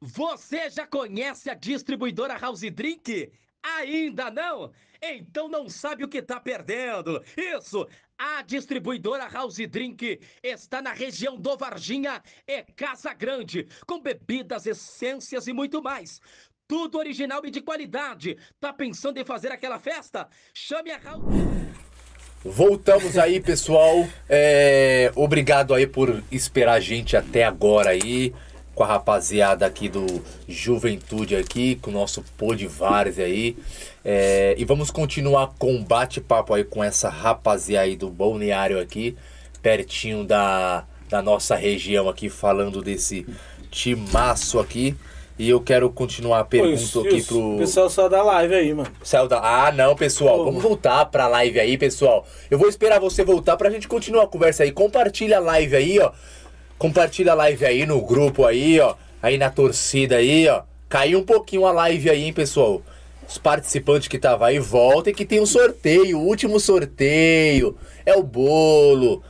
Você já conhece a distribuidora House Drink? Ainda não? Então não sabe o que está perdendo. Isso! A distribuidora House Drink está na região do Varginha e Casa Grande, com bebidas, essências e muito mais. Tudo original e de qualidade. Tá pensando em fazer aquela festa? Chame a House. Voltamos aí, pessoal. É, obrigado aí por esperar a gente até agora aí. Com a rapaziada aqui do Juventude aqui, com o nosso Pô de Várzea aí. É, e vamos continuar com o bate-papo aí com essa rapaziada aí do balneário aqui, pertinho da, da nossa região aqui, falando desse timaço aqui. E eu quero continuar a pergunta Isso, aqui isso. pro. O pessoal só da live aí, mano. Saiu da... Ah, não, pessoal. Pô, Vamos voltar pra live aí, pessoal. Eu vou esperar você voltar pra gente continuar a conversa aí. Compartilha a live aí, ó. Compartilha a live aí no grupo aí, ó. Aí na torcida aí, ó. Caiu um pouquinho a live aí, hein, pessoal. Os participantes que tava aí, voltem que tem um sorteio. O último sorteio. É o bolo.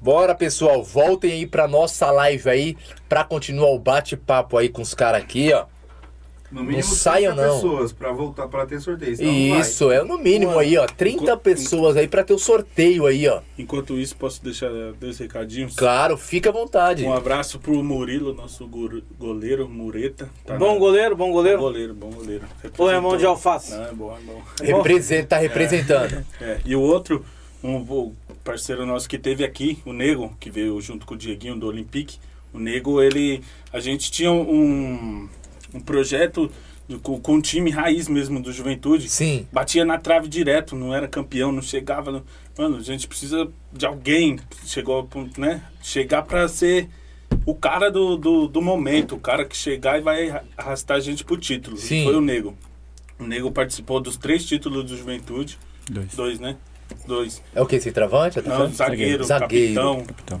Bora, pessoal. Voltem aí pra nossa live aí. Pra continuar o bate-papo aí com os caras aqui, ó. No mínimo Não saiam, 30 não. pessoas pra voltar pra ter sorteio. não vai. Isso, é no mínimo aí, ó. 30 pessoas aí pra ter o sorteio aí, ó. Enquanto isso, posso deixar dois recadinhos? Claro, fica à vontade. Um abraço pro Murilo, nosso go- goleiro, Mureta. Tá bom na- goleiro, bom Bom goleiro. goleiro, bom goleiro. Ou é mão de alface? Não, é bom, é bom. [laughs] Representa, tá representando. [laughs] É, e o outro, um parceiro nosso que teve aqui, o Nego, que veio junto com o Dieguinho do Olympique. O Nego, ele. A gente tinha um, um projeto do- com, com um time raiz mesmo do Juventude. Sim. Batia na trave direto, não era campeão, não chegava. no- Mano, a gente precisa de alguém. Chegou, ao ponto, né? Chegar pra ser o cara do, do, do momento, o cara que chegar e vai arrastar a gente pro título. Sim. Foi o Nego. O Nego participou dos três títulos do Juventude. Dois. Dois, né? Dois. É o que? Centroavante? Não, zagueiro, Zagueiro. capitão. Capitão.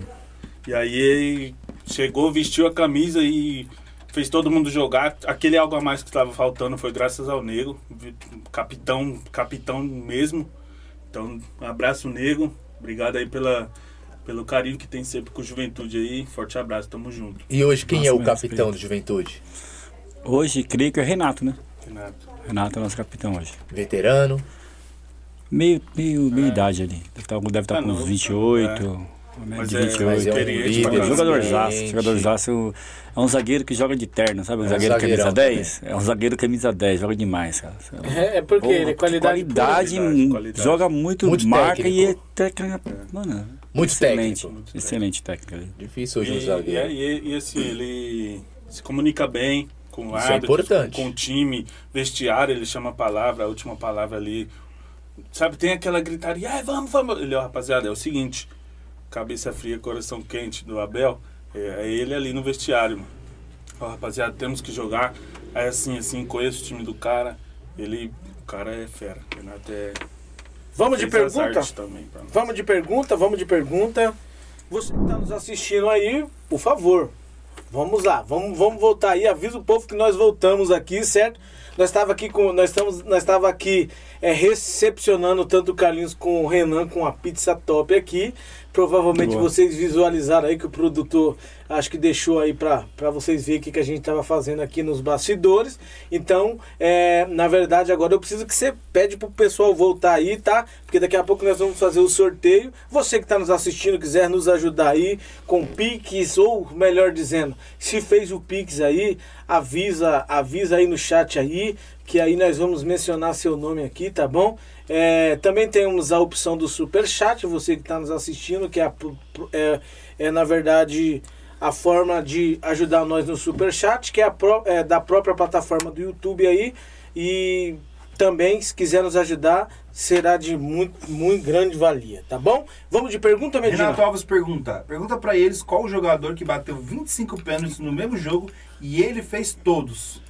E aí ele chegou, vestiu a camisa e fez todo mundo jogar. Aquele algo a mais que estava faltando foi graças ao Nego, vi- capitão, capitão mesmo. Então, um abraço Nego. Obrigado aí pela pelo carinho que tem sempre com o Juventude aí. Forte abraço, tamo junto. E hoje quem Nossa, é o capitão respeito. do Juventude? Hoje, creio que é Renato, né? Renato. Renato é nosso capitão hoje. Veterano. Meio, meio, meio idade ali. Deve estar, deve estar Tá com uns novo, 28. Mas de é- 28. Mas é um experiente líder. pra caramba. Jogador experiente. zaço, jogador zaço é um zagueiro que joga de terno, sabe? Um É um zagueiro camisa zagueirão 10? É um zagueiro camisa 10, joga demais, cara. É, é porque Pô, ele é qualidade. qualidade, qualidade, qualidade. joga muito, Muito marca e é técnico. técnica. Mano, Muito excelente, técnico. Excelente técnica. ali. Difícil hoje um E, zagueiro. e, e, e assim, ele se comunica bem com o é árbitro, importante. com o time, vestiário, ele chama a palavra, a última palavra ali. Sabe, tem aquela gritaria, ai, vamos, vamos. Ele, ó, rapaziada, é o seguinte, cabeça fria, coração quente do Abel, é, é ele ali no vestiário, mano. Ó, rapaziada, temos que jogar. Aí assim, assim, conheço o time do cara, ele, o cara é fera. O Renato é... Vamos de pergunta? Também. Vamos de pergunta, vamos de pergunta. Você que está nos assistindo aí, por favor, vamos lá, vamos, vamos voltar aí. Avisa o povo que nós voltamos aqui, certo? Nós estava aqui com, nós estamos, nós estava aqui é, recepcionando tanto o Carlinhos com o Renan com a pizza top aqui. Provavelmente Boa. vocês visualizaram aí que o produtor acho que deixou aí para vocês verem o que, que a gente estava fazendo aqui nos bastidores. Então, é, na verdade, agora eu preciso que você pede pro pessoal voltar aí, tá? Porque daqui a pouco nós vamos fazer o sorteio. Você que está nos assistindo, quiser nos ajudar aí com Pix, ou melhor dizendo, se fez o Pix aí, avisa, avisa aí no chat aí, que aí nós vamos mencionar seu nome aqui, tá bom? É, também temos a opção do Super Chat, você que está nos assistindo, que é, pro- pro- é, é, na verdade a forma de ajudar nós no Super Chat, que é, a pró- é da própria plataforma do YouTube aí. E também, se quiser nos ajudar, será de muito, muito grande valia, tá bom? Vamos de pergunta, Medina? Renato Alves pergunta. Pergunta pra eles qual o jogador que bateu 25 pênaltis no mesmo jogo e ele fez todos.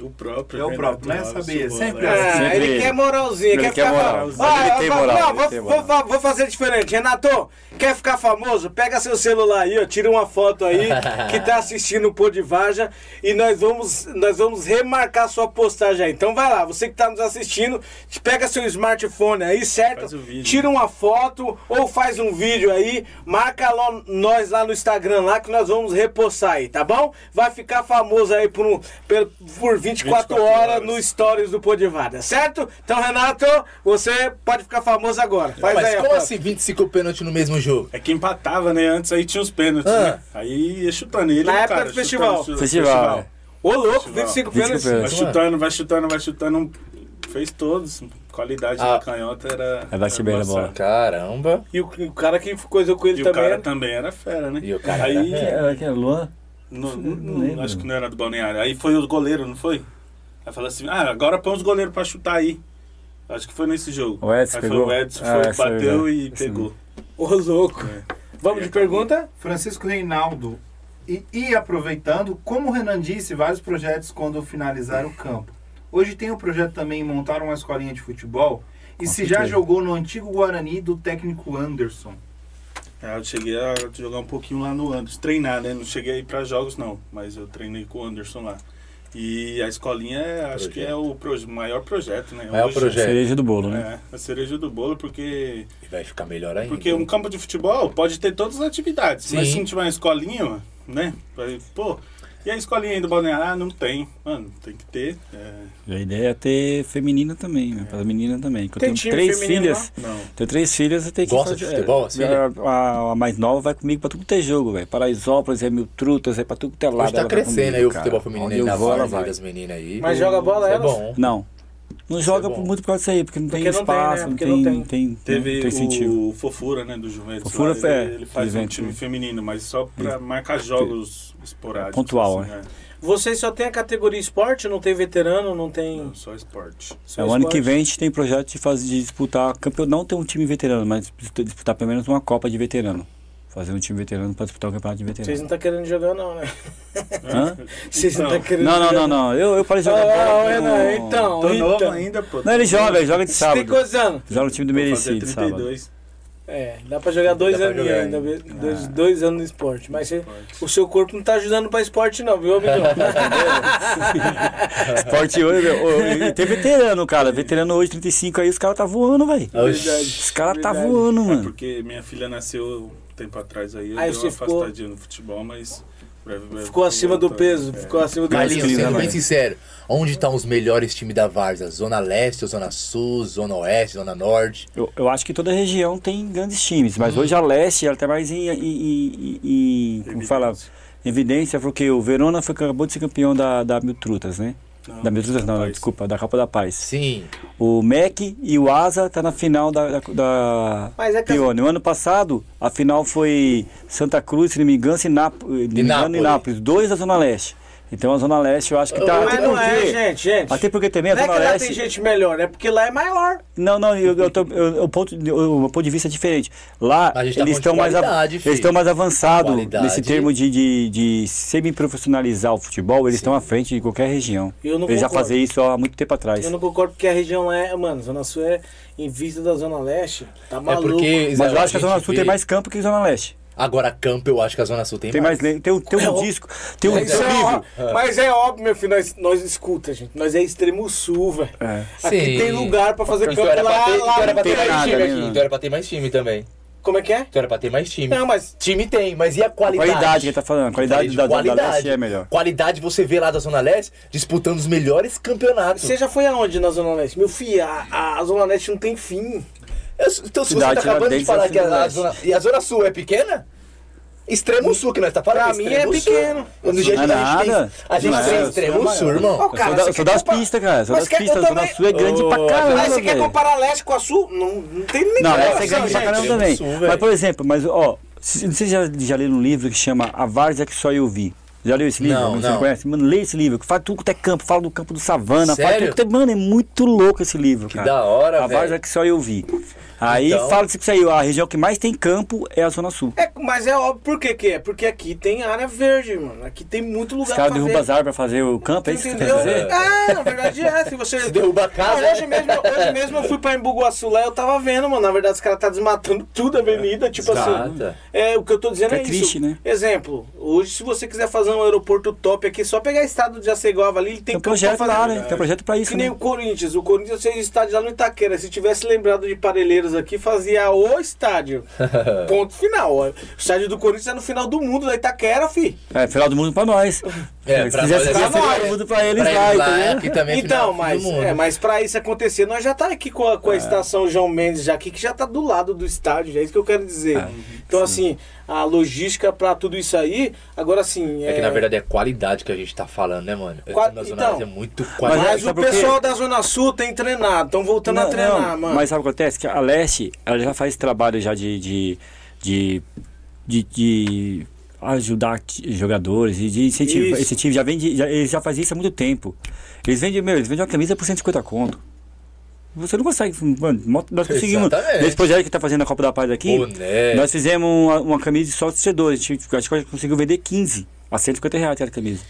O próprio. É o próprio, né? Sabia, o sempre Bola. assim. Sempre ele ele. quer moralzinha, Ele quer quer ficar famoso. Ah, Ele moral, não, vou, fazer diferente. Renato, quer ficar famoso? Pega seu celular aí, ó, tira uma foto aí [laughs] que tá assistindo o Pô de Varja e nós vamos, nós vamos remarcar sua postagem aí. Então vai lá, você que tá nos assistindo, pega seu smartphone aí, certo? Faz o vídeo. Tira uma foto ou faz um vídeo aí, marca lá, nós lá no Instagram lá que nós vamos repostar aí, tá bom? Vai ficar famoso aí por, um, por, por 24, 24 horas horas. no Stories do Podivada, certo? Então, Renato, você pode ficar famoso agora. Faz Mas aí a como assim 25 pênaltis no mesmo jogo? É que empatava, né? Antes aí tinha os pênaltis, Ah. né? Aí ia chutando ele. Na o época cara, do chutando, festival. chutando, Festival. Ô, louco, Festival. 25 25 pênaltis. Vai chutando, vai chutando, vai chutando. Fez todos. Qualidade Ah. da canhota era. Vai bate era bem na bola. Caramba. E o, o cara que coisou com ele E o também. cara era- também era fera, né? E o cara aí, era que é Luan? No- Não no- lembro. acho que não era do balneário. Aí foi o goleiro, não foi? Aí falou assim, ah, agora põe os goleiros pra chutar aí. Acho que foi nesse jogo. O Edson aí pegou? foi o Edson, Ah, foi, é bateu e Essa pegou. Ô, louco. É. Vamos de pergunta? Francisco Reinaldo. E, e aproveitando, como o Renan disse, vários projetos quando finalizar o campo. Hoje tem o projeto também em montar uma escolinha de futebol. E Com se já jogou no antigo Guarani do técnico Anderson. É, eu cheguei a jogar um pouquinho lá no Anderson, treinar, né? Não cheguei a ir pra jogos, não, mas eu treinei com o Anderson lá. E a escolinha, é, acho que é o proje- maior projeto, né? Maior Hoje, projeto. Cereja do bolo, né? É, a cereja do bolo, porque, E vai ficar melhor ainda. porque um campo de futebol pode ter todas as atividades, mas Sim. se não tiver uma escolinha, né? Pô, e a escolinha aí do Balneário? Ah, não tem. Mano, tem que ter. é, E a ideia é ter feminina também, né? Para as meninas também. Eu Tem tenho três filhas. não. Tenho três filhas, eu tenho que Gosta de futebol, assim, a, a, a mais nova vai comigo pra tudo que é jogo, velho. Paraisópolis, é mil trutas, é pra tudo que é lado. Hoje tá crescendo comigo, aí o cara. futebol feminino aí na vou, ela várzea vai. das meninas aí. Mas joga bola é elas? bom. Não. Não joga é muito por causa disso aí, porque não tem Porque não tem, espaço, né? não, Porque tem, não tem, tem. tem, Teve tem sentido. o Fofura, né, do Juventus. Fofura lá, é, ele, ele faz um time feminino, mas só pra marcar jogos esporádicos. Pontual, assim, né? é. Vocês só tem a categoria esporte? Não tem veterano? Não tem. Não, só esporte. só É, o ano que vem a gente tem projeto de, fazer, de disputar campeonato, não ter um time veterano, mas disputar pelo menos uma Copa de veterano. Fazer um time veterano pra disputar o campeonato de Vocês veterano. não estão querendo jogar, não, né? Hã? Vocês não estão querendo Não, não, jogar. não, não. Eu, eu parei de jogar ah, bola. Renan, não. então. Tô novo então. ainda, pô. Não, ele joga, ele joga de Você tem sábado. quantos anos? Joga no time do Vou Mereci fazer de sábado. 32. É, dá pra jogar dois Dá jogar ainda, dois, Ah. dois anos no esporte. Mas você- Esporte. o seu corpo não tá ajudando pra esporte, não, viu, amigão? [laughs] [laughs] Esporte hoje, e tem veterano, cara. Veterano hoje, 35 aí, os caras tá voando, velho. Os caras tá voando, É mano. porque minha filha nasceu tempo atrás aí, eu Aí dei você uma ficou- afastadinha no futebol, mas... breve, breve Ficou acima do peso, É. ficou acima do Carlinhos, Mas, sendo bem sincero, onde estão os melhores times da Várzea? Zona Leste, ou Zona Sul, Zona Oeste, Zona Norte? Eu, eu acho que toda região tem grandes times, mas hoje a leste ela tá mais em, em, em- em- como fala, Evidência. evidência, porque o Verona foi, acabou de ser campeão da, da Mil Trutas, né? Não, da Trutas não, desculpa, da Copa da Paz. Sim. O MEC e o Asa tá na final da, da, da Mas é que Pione. O ano passado, a final foi Santa Cruz, se não me engano, e Nápoles, E Nápoles. Nápoles, dois da Zona Leste. Então a Zona Leste eu acho que tá. Mas até não é, porque- gente, gente. Até porque também a Não é Zona que lá Leste. tem gente melhor, é porque lá é maior. Não, não, eu, eu tô, eu, o, ponto, de- o meu ponto de vista é diferente. Lá, Mas a gente tá eles estão mais, av- mais avançados nesse termo de, de, de semi-profissionalizar o futebol, eles estão à frente de qualquer região. Eu não eles já concordo. faziam isso há muito tempo atrás. Eu não concordo porque a região lá é. Mano, Zona Sul é. Em vista da Zona Leste, tá É maluco. porque. Mas eu acho que a Zona Sul vê- tem mais campo que a Zona Leste. Agora, campo, eu acho que a Zona Sul tem, Tem mais, le- tem, um- tem É, um ó. disco, tem um, tem um é, livro. mas é óbvio, meu filho, nós, nós escuta, gente. Nós é extremo sul, velho. É. Aqui Sim. tem lugar pra fazer Então campo pra lá, ter, lá então era pra ter mais nada, time né, aqui. Então era pra ter mais time também. Como é que é? Então era pra ter mais time. Não, mas Time tem, mas e a A qualidade? qualidade que ele tá falando, a qualidade de da Zona qualidade. Leste é melhor. Qualidade você vê lá da Zona Leste disputando os melhores campeonatos. você já foi aonde na Zona Leste? Meu filho, a, a Zona Leste não tem fim. Eu- então, se você Cidade tá acabando de falar é que a, a zona, e a Zona Sul é pequena? Extremo Sul que nós tá falando. Pra mim Extremo é pequeno. Do jeito Não é que a gente tem, nada. a gente Não é, tem eu Extremo Sul, irmão. cara, eu sou, das pistas, cara. Sou Mas das pistas. A Zona também- Sul é grande Ô, pra caramba. Aí você quer comparar Leste com a Sul? Não, não tem nem Não, essa é grande pra caramba também. Mas, por exemplo, mas, ó, vocês já, já leram um livro que chama A Várzea que Só Eu Vi? Já leu esse livro? Não, Você não. conhece? Mano, lê esse livro, que fala tudo que é campo, fala do campo do savana, fala Sério? tudo que é... Mano, é muito louco esse livro, Que cara. da hora, A velho. Várzea que Só Eu Vi. Aí Então- fala isso aí, ó, a região que mais tem campo é a Zona Sul. É, mas é óbvio, por que que é? Porque aqui tem área verde, mano. Aqui tem muito Os lugar caras pra derrubam as árvores pra fazer o campo, é isso que você quer Entendeu? dizer? É, na verdade é. Se você. Se derruba a casa, Não, hoje, mesmo, hoje mesmo eu fui pra Embuguaçu lá eu tava vendo, mano. Na verdade, os caras tá desmatando tudo a avenida. Tipo assim. Exato. É, o que eu tô dizendo Que é, é isso. triste, né? Exemplo, hoje, se você quiser fazer um aeroporto top aqui, só pegar estado de Aceguava ali, ele tem Tem um campo pra projeto fazer. lá, né? Tem um projeto pra isso, Que nem né? o Corinthians. O Corinthians fez estádio lá no Itaquera. Se tivesse lembrado de Parelheiros aqui, fazia o estádio. [laughs] Ponto final. O estádio do Corinthians é no final do mundo da Itaquera, fi. É, final do mundo pra nós. [laughs] É, Se pra quisesse nós, é final do mundo pra eles Pra lá, eles lá, entendeu? aqui também é Então, final mas, do mundo. é, mas pra isso acontecer, nós já tá aqui com a, com É. a estação João Mendes já aqui, que já tá do lado do estádio, é isso que eu quero dizer. É. então, assim, a logística pra tudo isso aí, agora assim. É que na verdade é qualidade que a gente tá falando, né, mano? Qua- Na Zona então, é muito Mas qualidade. Mas o por quê? pessoal da Zona Sul tem treinado, estão voltando a Não, treinar, não, mano. Mas sabe o que acontece? Que a Leste, ela já faz esse trabalho já de, de, de, de, de ajudar jogadores e de incentivo. Esse time já vende, já, eles já fazem isso há muito tempo. Eles vendem, meu, eles vendem uma camisa por 150 conto. Você não consegue. Mano, nós conseguimos. Exatamente. Nesse projeto que tá fazendo a Copa da Paz aqui, Boné. nós fizemos uma, uma camisa de só torcedores. A acho que a gente conseguiu vender 15 a 150 reais aquela camisa.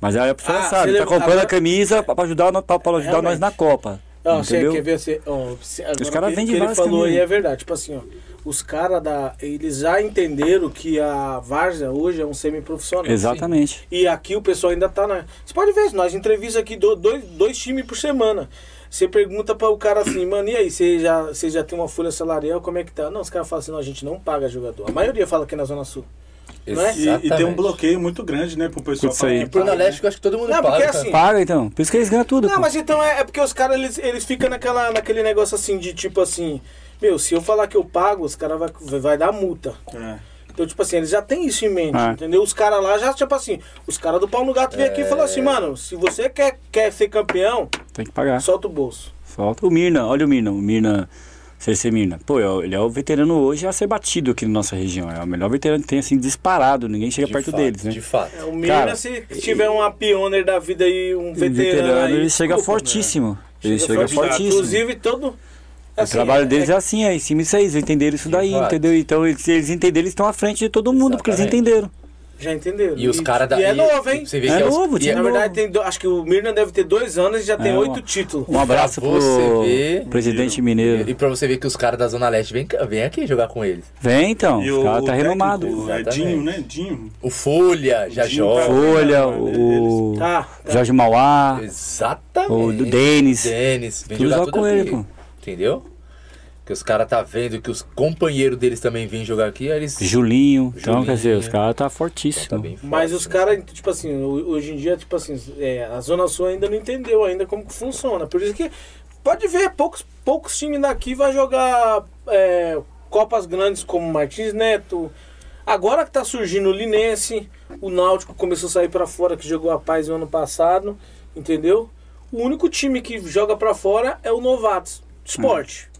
Mas aí a pessoa Ah, sabe, você tá comprando agora- a camisa pra ajudar, pra, pra ajudar nós na Copa. Não, você entendeu? quer ver você. ó, se- agora caras vendem que ele várias falou aí camisas. é verdade. Tipo assim, ó. Os caras da. Eles já entenderam que a Várzea hoje é um semi-profissional. Exatamente. E aqui o pessoal ainda tá na. Você pode ver, nós entrevistamos aqui do- dois, dois times por semana. Você pergunta para o cara assim, mano, e aí, você já, você já tem uma folha salarial, como é que tá? Não, os caras falam assim, não, a gente não paga jogador. A maioria fala aqui na Zona Sul. Não é? E, e tem um bloqueio muito grande, né, pro pessoal Isso aí. falar que paga, né? Leste, eu acho que todo mundo Não, paga. porque assim- Paga então. Por isso que eles ganham tudo. Não, pô. mas então é, é porque os caras, eles, eles ficam naquela, naquele negócio assim, de tipo assim, meu, se eu falar que eu pago, os caras vai, vai dar multa. É. Então, tipo assim, eles já têm isso em mente, Ah. entendeu? Os caras lá já, tipo assim, os caras do Paulo Gato veio aqui e falou assim, mano, se você quer, quer ser campeão, Tem que pagar. solta o bolso. Falta o Mirna, olha o Mirna, o Mirna, CC Mirna. Pô, é ele é o veterano hoje a ser batido aqui na nossa região. É o melhor veterano que tem, assim, disparado. Ninguém chega De perto fato, deles, né? De fato. É, o Mirna, Cara, se tiver uma pioneer da vida e um O veterano, aí, ele chega desculpa, fortíssimo. Ele Chega chega fortíssimo. fortíssimo. Inclusive, todo... o assim, trabalho é- deles é assim, é em cima disso aí. Eles entenderam isso daí, fato. entendeu? Então, eles, eles entenderam, eles estão à frente de todo mundo, porque eles Exatamente. entenderam. Já entenderam. E os caras da. E é e- novo, hein? Você vê É que os- novo, e tinha é- Na verdade, tem do- acho que o Mirna deve ter dois anos e já tem É, oito ó. títulos. Um abraço Pra pro você ver. presidente mineiro. E pra você ver que os caras da Zona Leste vêm vem aqui jogar com eles. Vem então, E o o, cara o tá renomado. técnico é Exatamente. Dinho, né? Dinho. O Folha já Dinho joga. Folha, Não, o Tá, tá. Jorge Mauá, Exatamente. o do Denis. Denis. Vem Tudo jogar com ele, pô. Entendeu? Que os caras tá vendo que os companheiros deles também vêm jogar aqui, aí eles. Julinho. Então, quer dizer, Julinho. os caras tá fortíssimo. Tá bem Mas forte, os né? caras, tipo assim, ho- hoje em dia, tipo assim, é, a Zona Sul ainda não entendeu ainda como que funciona. Por isso que pode ver, poucos, poucos times daqui vai jogar é, Copas grandes como Martins Neto. Agora que tá surgindo o Linense, o Náutico começou a sair pra fora, que jogou a paz no ano passado, entendeu? O único time que joga pra fora é o Novatos Esporte.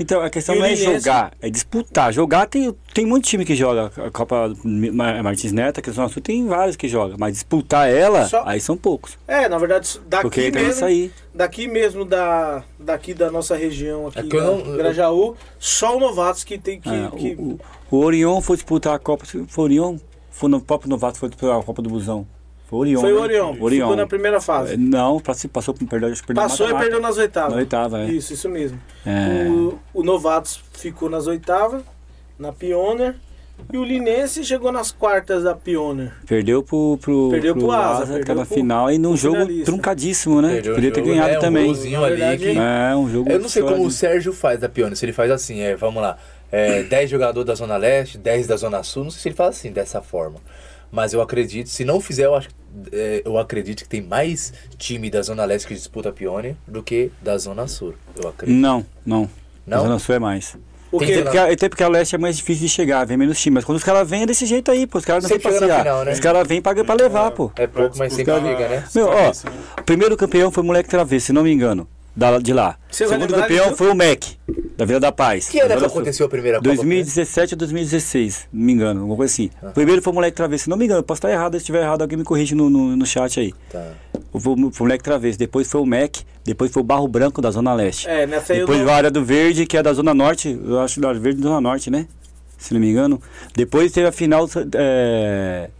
Então, a questão não é jogar, é disputar. Jogar tem, tem muito time que joga. A Copa Ma- Martins Neto, que Zona Sul, tem vários que jogam. Mas disputar ela, Só- aí são poucos. É, na verdade, daqui Porque mesmo, isso aí. daqui mesmo da, daqui da nossa região aqui, É que eu não- Grajaú, só o Novatos que tem que... É, que- o, o, o Orion foi disputar a Copa. Foi o Orion? Foi no próprio Novato, foi disputar a Copa do Busão. Foi o Orion. Foi o né? Orion, Orion. ficou na primeira É, fase. Não, passou, passou perdeu, acho que perdeu Passou e perdeu nas oitavas. Na oitava, é. Isso, isso mesmo. É. O, o Novatos ficou nas oitavas, na Pioneer, e o Linense chegou nas quartas da Pioneer. Perdeu pro, pro, Perdeu pro Asa, que perdeu tá na pro- final e num pro jogo finalista. truncadíssimo, né? Perdeu o Podia ter jogo, ganhado né, um também. Na ali que- É, um jogo. Eu não sei como o choradinho. Sérgio faz da Pione. Se ele faz assim, é, vamos lá, é, 10 jogadores da Zona Leste, 10 da Zona Sul. Não sei se ele faz assim, dessa forma. Mas eu acredito, se não fizer, eu, acho, é, eu acredito que tem mais time da Zona Leste que disputa a Pione do que da Zona Sul. Eu acredito. Não, não. Não? A Zona Sul é mais. O Tem quê? que- Até porque, até porque a leste é mais difícil de chegar, vem menos time. Mas quando os caras vêm é desse jeito aí, pô. Os caras não vêm passear. final, né? Os caras vêm pra, pra levar, pô. É pouco, mas sempre liga, né? Meu, ó, o primeiro campeão foi o Moleque Travesso, se não me engano. Da, de lá. Você segundo campeão foi o MEC, da Vila da Paz. Que ano da que aconteceu a primeira Copa? 2017 ou 2016, não me engano, alguma coisa assim. Primeiro foi o Moleque Travesso, não me engano, posso estar errado, se estiver errado, alguém me corrige no, no, no chat aí. Tá. O, foi o Moleque Travesso, depois foi o MEC, depois foi o Barro Branco da Zona Leste. É, nessa aí Depois não... a área do Verde, que é da Zona Norte, eu acho da Verde da Zona Norte, né? Se não me engano. Depois teve a final. É...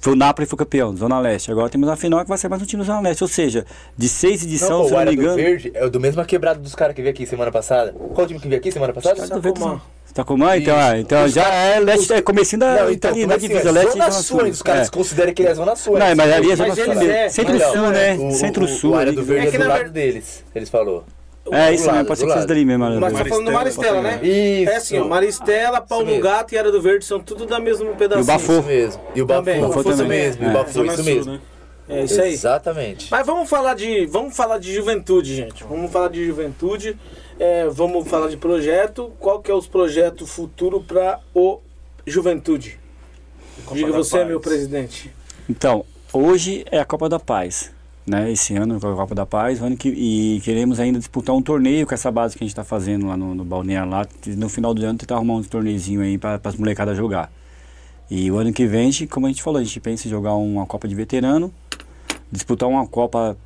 Foi o Napoli foi campeão, Zona Leste. Agora temos a final que vai ser mais um time da Zona Leste. Ou seja, de seis Não, edições, pô, se o não me Área do engano. Verde é o do mesmo quebrado dos caras que veio aqui semana passada. Qual time que veio aqui semana passada? Verde, Sacomã. Sacomã, então, Isso. ah, então Os já caras- é leste, os- é comecinho da, Não, tá então, é assim, divisa é leste e Zona Sul, Sul. os caras É. consideram que ele é Zona Sul. Não, mas ali é Zona Sul, é- Então, Centro-Sul, né? O- o- Centro-Sul. O área ali. do Verde É é, que do na lado deles, eles falou. É isso do mesmo, lado, pode ser que seja lado. dali mesmo. Mas tá falando do Maristela, né? Isso. É assim, ó, Maristela, Paulo mesmo. Gato e Área do Verde são tudo da mesmo pedacinho. Bafo. Isso mesmo. E o Bafu, Também. o isso mesmo. E É. o Bafu Zona isso mesmo. né? É isso aí. Exatamente. Mas vamos falar de, vamos falar de juventude, gente. Vamos falar de juventude. É, vamos falar de projeto. Qual que é os projetos futuro para o juventude? Diga você, Paz. meu presidente. Então, hoje é a Copa da Paz. Né? Esse ano é a Copa da Paz, ano que, e queremos ainda disputar um torneio com essa base que a gente está fazendo lá no, no Balneário lá. No final do ano tentar arrumar uns torneizinhos aí para as molecadas jogar. E o ano que vem, como a gente falou, a gente pensa em jogar uma Copa de Veterano, disputar uma Copa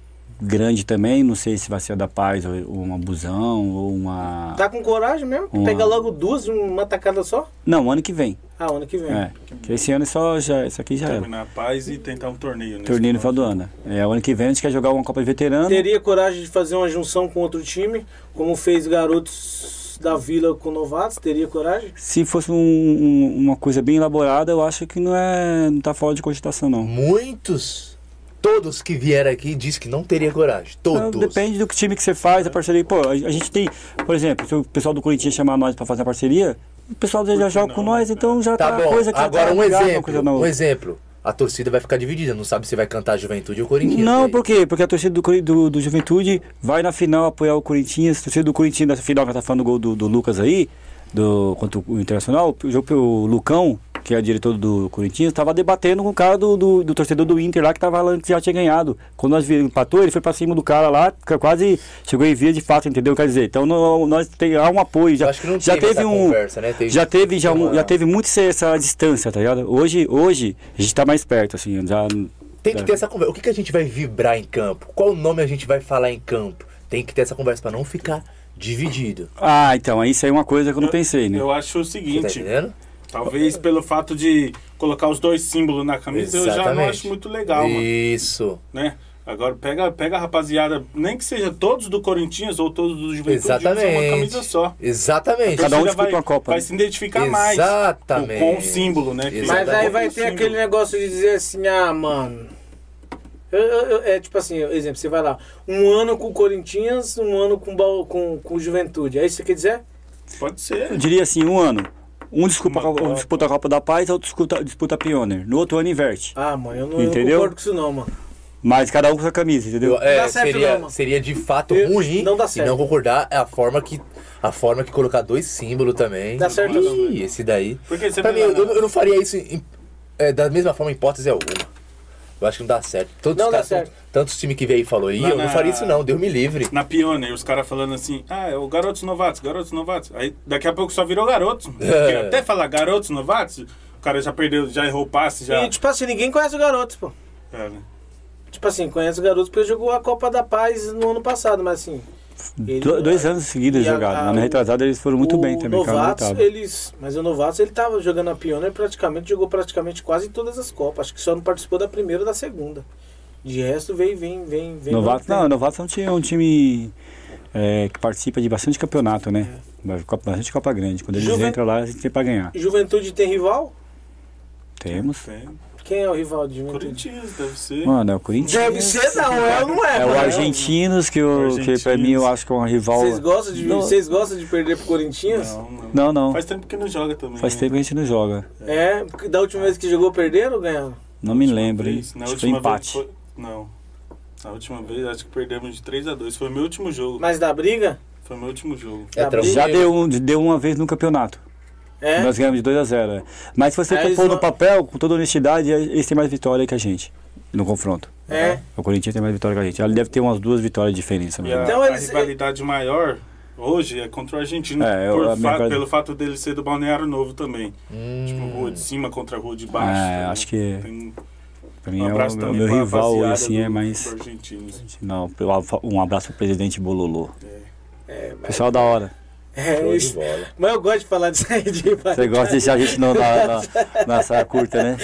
grande também, não sei se vai ser a da Paz ou ou uma Busão ou uma... Tá com coragem mesmo? Uma- Pegar logo duas, uma tacada só? Não, ano que vem. Ah, ano que vem. É, que esse ano é só já, isso aqui já era. Terminar a paz e tentar um torneio. Torneio no final final do ano. É, o ano que vem a gente quer jogar uma Copa de Veterano. Teria coragem de fazer uma junção com outro time, como fez garotos da Vila com novatos? Teria coragem? Se fosse um- um- uma coisa bem elaborada, eu acho que não é. não tá fora de cogitação, não. Muitos, todos que vieram aqui disse que não teria coragem. Não, Todos. Depende do time que você faz, a parceria. Pô, a, a gente tem, por exemplo, se o pessoal do Corinthians chamar nós pra fazer a parceria, o pessoal já, joga com nós, então já tá, Tá bom, coisa que agora tá um ligada, uma exemplo, um exemplo. A torcida vai ficar dividida, não sabe se vai cantar Juventude ou Corinthians. Não, aí? por quê? Porque a torcida do, do, do Juventude vai na final apoiar o Corinthians. A torcida do Corinthians na final, que tá falando do gol do, do Lucas aí, do, contra o Internacional, o, jogo- o Lucão, que é diretor do Corinthians, estava debatendo com o cara do, do, do torcedor do Inter lá, que tava falando que já tinha ganhado. Quando nós empatou, ele foi pra cima do cara lá, quase chegou em via de fato, entendeu? Quer dizer, então nós tem, há um apoio. Já, Eu acho que não já teve um. conversa, né? Teve- já teve, já, um- uma- já teve muito essa- distância, tá ligado? Hoje, hoje a gente tá mais perto, assim, já. Tem que ter essa conversa. O que, que a gente vai vibrar em campo? Qual nome a gente vai falar em campo? Tem que ter essa conversa pra não ficar dividido. Ah, então, isso aí é uma coisa que eu não pensei, né? Eu acho o Você tá seguinte, entendendo? talvez pelo fato de colocar os dois símbolos na camisa, eu já não Exatamente. acho muito legal, mano, Isso. né? Agora pega, pega a rapaziada, nem que seja todos do Corinthians ou todos do Juventude, Exatamente. uma camisa só. Exatamente. Cada um disputa vai, uma Copa, Vai né? se identificar mais Exatamente. com, com o símbolo, né? Exatamente. Mas aí vai ter aquele negócio de dizer assim, ah, mano. Eu- eu- eu- é tipo assim, exemplo, você vai lá, um ano com o Corinthians, um ano com, com, com Juventude. É isso que você quer dizer? Pode ser. Eu diria assim, um ano. Um disputa, a Copa. disputa a Copa da Paz, outro disputa, disputa a Pioneer. No outro ano inverte. Ah, mano, eu não, eu não Entendeu? concordo com isso não, mano. Mas cada um com sua camisa, entendeu? Eu- é, Dá certo seria, não, mano. seria de fato Eu- ruim não dá e certo. não concordar é a forma que a forma que colocar dois símbolos também. Dá certo Ih, não. esse daí. Porque você Pra mim, eu, eu não faria isso em- é, da mesma forma em hipótese alguma. Eu acho que não dá certo. Todos Não os dá certo. tantos times que veio e falou, Ih, eu não faria isso não, Deus me livre. Na Pioneer, os caras falando assim, ah, é o garotos novatos, garotos novatos. Aí daqui a pouco só virou garotos. [laughs] É. Até falar garotos novatos, o cara já perdeu, já errou o passe, já. E tipo assim, ninguém conhece o garoto, pô. É, né? Tipo assim, conhece o garoto porque jogou a Copa da Paz no ano passado, mas assim. Ele- Do- dois anos seguidos a- jogados. a- Na minha retrasada eles foram muito bem também. Novatos, notáveis. eles. Mas o Novatos ele tava jogando a Pioneer praticamente, jogou praticamente quase todas as Copas. Acho que só não participou da primeira ou da segunda. De resto, vem, vem, vem, vem. Novatos, vem. não, Novatos é um time, um time, é, que participa de bastante campeonato, né? Copa- Bastante Copa Grande. Quando eles Juven- entram lá, a gente tem pra ganhar. Juventude tem rival? Temos. Tem. Quem é o rival de Juventude? Corinthians, deve ser. Mano, é o Corinthians. Deve ser, não, é ou não é? É o? Argentinos, que, eu, que pra mim eu acho que é um rival. Vocês gostam, de, vocês gostam de perder pro Corinthians? Não, não. Não, não. Faz tempo que não joga também. Faz né? tempo que a gente não joga. É, porque da última vez que jogou, perderam ou ganharam? Não me lembro, hein? vez, Na Acho que foi última empate. vez. Foi... Não. Na última vez, acho que perdemos de 3x2. Foi meu último jogo. Mas da briga? Foi meu último jogo. É. Já deu, deu uma vez no campeonato. É? Nós ganhamos de 2 a 0 é. Mas se você for pôr vão- no papel, com toda honestidade, eles têm mais vitória que a gente. No confronto. É. O Corinthians tem mais vitória que a gente. Ele deve ter umas duas vitórias de diferença. A, Então a eles- rivalidade maior hoje é contra o argentino. É, por eu- a fa- minha- Pelo fato dele ser do Balneário Novo também. Hum, Tipo, rua de cima contra a rua de baixo. É, acho que Tem pra mim um é o, também meu rival hoje, assim, é mais. Não, um abraço pro presidente Bololô. É, mas- Pessoal da hora. É show de bola. Mas eu gosto de falar disso aí de Você gosta de deixar a gente no- na, na, [laughs] na saia curta, né?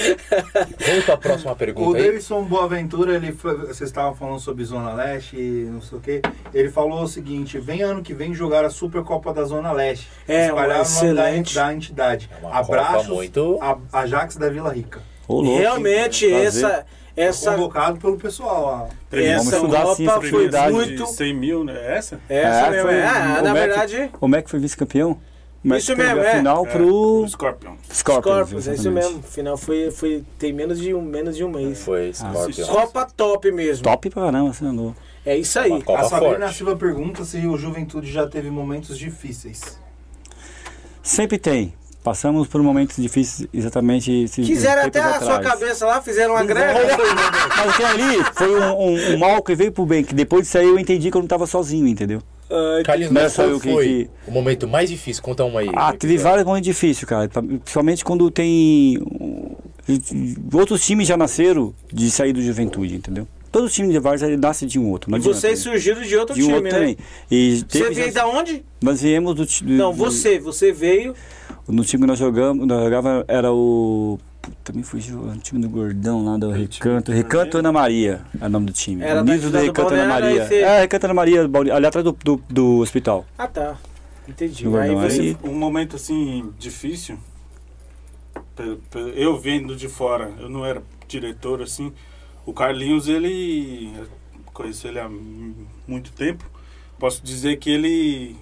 Vamos pra próxima O pergunta aí. Davidson Boaventura, ele foi- vocês estavam falando sobre Zona Leste e não sei o que. Ele falou o seguinte: vem ano que vem jogar a Supercopa da Zona Leste. É, espalhar uma o nome da, excelente. da entidade. É Abraços, muito- a, Ajax da Vila Rica. Ô, louco. Realmente, essa, essa, Convocado pelo pessoal. Vamos essa Copa sim essa foi muito. De 100 mil, né? É essa? Essa É, mesmo, foi é. o Ah, na Mac- verdade, O Mac foi vice-campeão. O Mac Isso mesmo, a é. final É, pro Scorpions. Scorpions. Scorpions, é isso mesmo. Final foi, foi. Tem menos de um, menos de um mês. Foi Scorpion. Copa top mesmo. Top pra caramba, você andou. É isso aí. A Sabrina forte. Silva pergunta se o Juventude já teve momentos difíceis. Sempre tem. Passamos por momentos difíceis exatamente esses Quiseram até a sua cabeça lá, fizeram uma greve. Mas aquilo ali foi um, um- um mal que veio pro bem, que depois disso aí eu entendi que eu não tava sozinho, entendeu? Ai, Carlinhos, é mas qual eu que- foi que- o momento mais difícil? Conta um aí. Ah, teve vários momentos difíceis, cara. Principalmente quando tem Outros times já nasceram de sair do Juventude, entendeu? Todo time de Várzea ele nasce de um outro. Não E adianta, vocês né? surgiram de outro de um time, outro né? também. E Você teve veio já- da onde? Nós viemos do, do Não, você. Você veio. No time que nós jogamos, nós jogava era o. Puta, me fugiu o time do Gordão lá do Recanto. Recanto Ana Maria é o nome do time. Era o Niso do Recanto Ana Maria. você- É, Recanto Ana Maria, ali atrás do, do, do hospital. Ah, tá. Entendi. Do Aí Gordão, você... aí- Um momento assim difícil, eu vendo de fora, eu não era diretor assim. O Carlinhos, ele. Conheço ele há muito tempo. Posso dizer que ele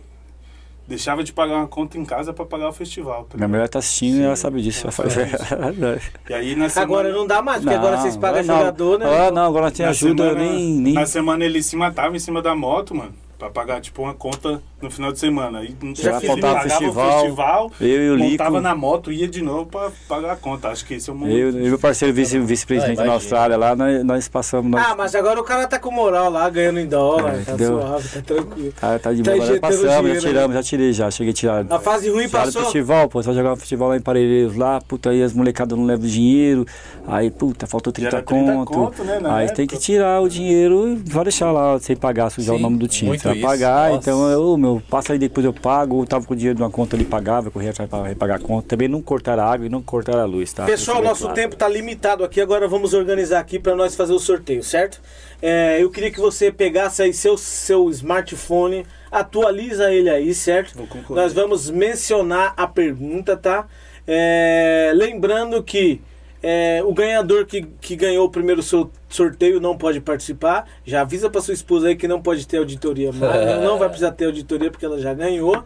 deixava de pagar uma conta em casa para pagar o festival. tá Minha mulher tá assistindo e ela sabe disso. Ela. [laughs] E aí na semana, Agora não dá mais, porque agora vocês pagam não, jogador, né? Ah, não, agora tem na ajuda, eu semana- nem. nem... Na semana ele se matava em cima da moto, mano. Pra pagar, tipo, uma conta no final de semana. Aí não Já faltava pagava festival, o festival, Eu e o Lico. montava na moto e ia de novo pra pagar a conta. Acho que esse é o momento. Eu, e meu parceiro vice- vice-presidente Ah, na. Austrália lá, nós, nós passamos. Nós, Ah, mas agora o cara tá com moral lá, ganhando em dólar, É, tá entendeu? suave, tá tranquilo. tá, tá de tá boa, nós injetando passamos, já dinheiro, tiramos, já tirei já, cheguei a tirar. A fase ruim passou. festival, pô, só jogar um festival lá em Parelheiros lá, puta, aí as molecadas não levam dinheiro, aí, puta, faltou 30, era 30 conto. conto, né, aí tem que época. tirar o dinheiro e vai deixar lá, sem pagar, sujar Sim, o nome do time. Isso. pagar, Nossa. então eu, meu, passa aí depois eu pago, eu tava com o dinheiro de uma conta ali, pagava, eu corria atrás pra repagar a conta. Também não cortar a água e não cortar a luz, tá? Pessoal, é nosso claro. tempo tá limitado aqui, agora vamos organizar aqui para nós fazer o sorteio, certo? É, eu queria que você pegasse aí seu, seu smartphone, atualiza ele aí, certo? Vou concordar. Nós vamos mencionar a pergunta, tá? É, lembrando que é, o ganhador que, que ganhou o primeiro sor- sorteio não pode participar. Já avisa para sua esposa aí que não pode ter auditoria. mais, [laughs] não vai precisar ter auditoria porque ela já ganhou.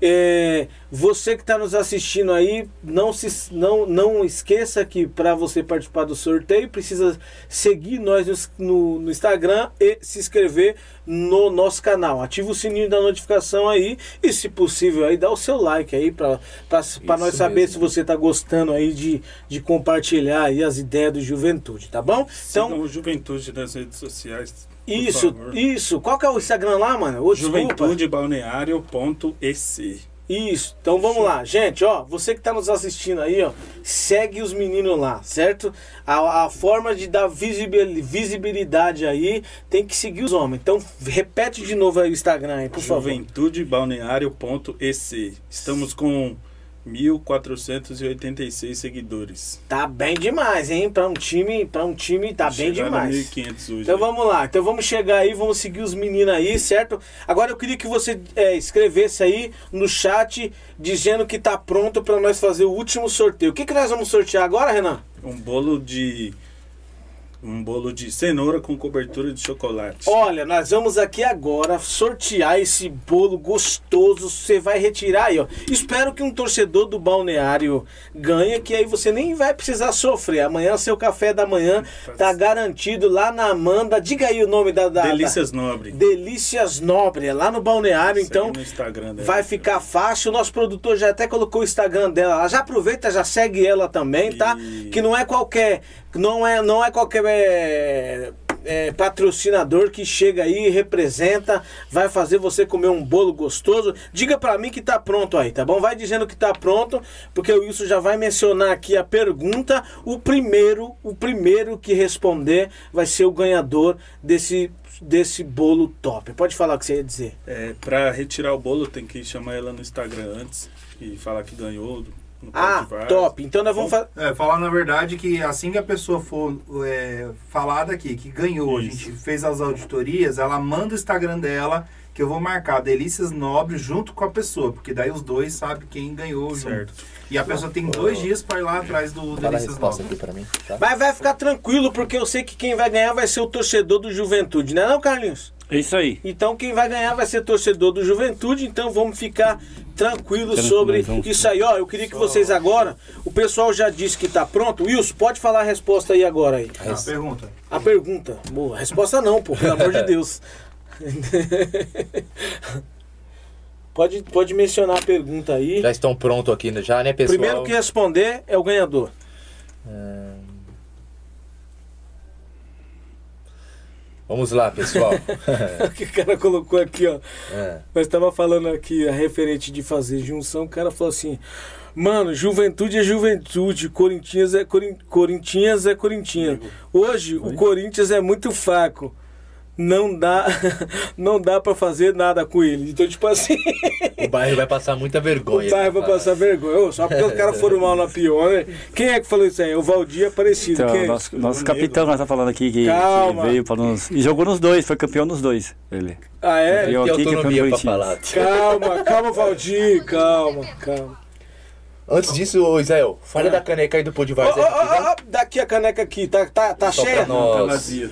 É, você que está nos assistindo aí, não, se, não, não esqueça que para você participar do sorteio precisa seguir nós no, no- Instagram e se inscrever no nosso canal. Ativa o sininho da notificação aí e, se possível, aí dá o seu like aí para nós saber mesmo. se você está gostando aí de, de compartilhar aí as ideias do Juventude, tá bom? Então, Então, o Juventude nas redes sociais. Isso, isso. Qual que é o Instagram lá, mano? Desculpa. Juventudebalneário.ec. Isso, então vamos lá, gente, ó, você que tá nos assistindo aí, ó, segue os meninos lá, certo? A, a forma de dar visibil- visibilidade aí tem que seguir os homens. Então, repete de novo aí o Instagram aí, por favor. Juventudebalneário.ec. Estamos com 1.486 seguidores. Tá bem demais, hein? Para um time, para um time tá bem Chegaram demais. 1.500 hoje. Então vamos lá, então vamos chegar aí, vamos seguir os meninos aí, certo? Agora eu queria que você é, escrevesse aí no chat dizendo que tá pronto para nós fazer o último sorteio. O que, que nós vamos sortear agora, Renan? Um bolo de. Um bolo de cenoura com cobertura de chocolate. Olha, nós vamos aqui agora sortear esse bolo gostoso. Você vai retirar aí, ó. Espero que um torcedor do balneário ganhe, que aí você nem vai precisar sofrer. Amanhã seu café da manhã tá garantido lá na Amanda. Diga aí o nome da, da Delícias Nobre. da- Delícias Nobre, é lá no balneário. Segue Então no Instagram dela. vai ficar fácil. O nosso produtor já até colocou o Instagram dela. Já aproveita, já segue ela também, tá? E- Que não é qualquer, não é, não é qualquer é, é, patrocinador que chega aí representa, vai fazer você comer um bolo gostoso. Diga pra mim que tá pronto aí, tá bom? Vai dizendo que tá pronto, porque o Wilson já vai mencionar aqui a pergunta. O primeiro, o primeiro que responder vai ser o ganhador desse desse bolo top. Pode falar o que você ia dizer. É, pra retirar o bolo, tem que chamar ela no Instagram antes e falar que ganhou. Ah, top. Então nós vamos fazer. É, falar na verdade que assim que a pessoa for é, falada aqui, que ganhou, a Isso. gente fez as auditorias, ela manda o Instagram dela, que eu vou marcar Delícias Nobres junto com a pessoa, porque daí os dois sabem quem ganhou Certo. junto. E a pessoa tem dois dias para ir lá atrás do Fala a Delícias Nobres. aqui pra mim, tá? Mas vai ficar tranquilo, porque eu sei que quem vai ganhar vai ser o torcedor do Juventude, não é não, Carlinhos? É isso aí. Então quem vai ganhar vai ser torcedor do Juventude, então vamos ficar tranquilos Tranquilo, sobre vamos- isso aí. Ó, eu queria que vocês agora, o pessoal já disse que tá pronto. Wilson, pode falar a resposta aí agora aí. Ah, pergunta. A pergunta. Boa, a resposta não, pô, pelo amor de [laughs] Deus. pode, pode mencionar a pergunta aí. Já estão prontos aqui, né? já, né, pessoal? Primeiro que responder é o ganhador. Vamos lá, pessoal. [laughs] O que o cara colocou aqui, ó. É. Nós tava falando aqui a referente de fazer junção, o cara falou assim: Mano, juventude é juventude, Corinthians é Corin... Corinthians é Corinthians. Hoje o Corinthians é muito fraco. Não dá, [laughs] não dá para fazer nada com ele. Então, tipo assim, O bairro vai passar muita vergonha. o bairro vai passar vergonha. Só porque os caras foram mal na pior, né? Quem é que falou isso aí? O Valdir Aparecido. Então, Quem é? nosso, nosso capitão nós tá falando aqui que, Calma. que veio para nos. E jogou nos dois, foi campeão nos dois. Ele. Ah, é? Campeão Tem aqui, campeão falar. Calma, calma, Valdir, calma, calma. Antes disso, ô Israel, fala da caneca aí do Pô de Ó, Várzea. ó, ó, daqui a caneca aqui, tá, tá, tá Só cheia?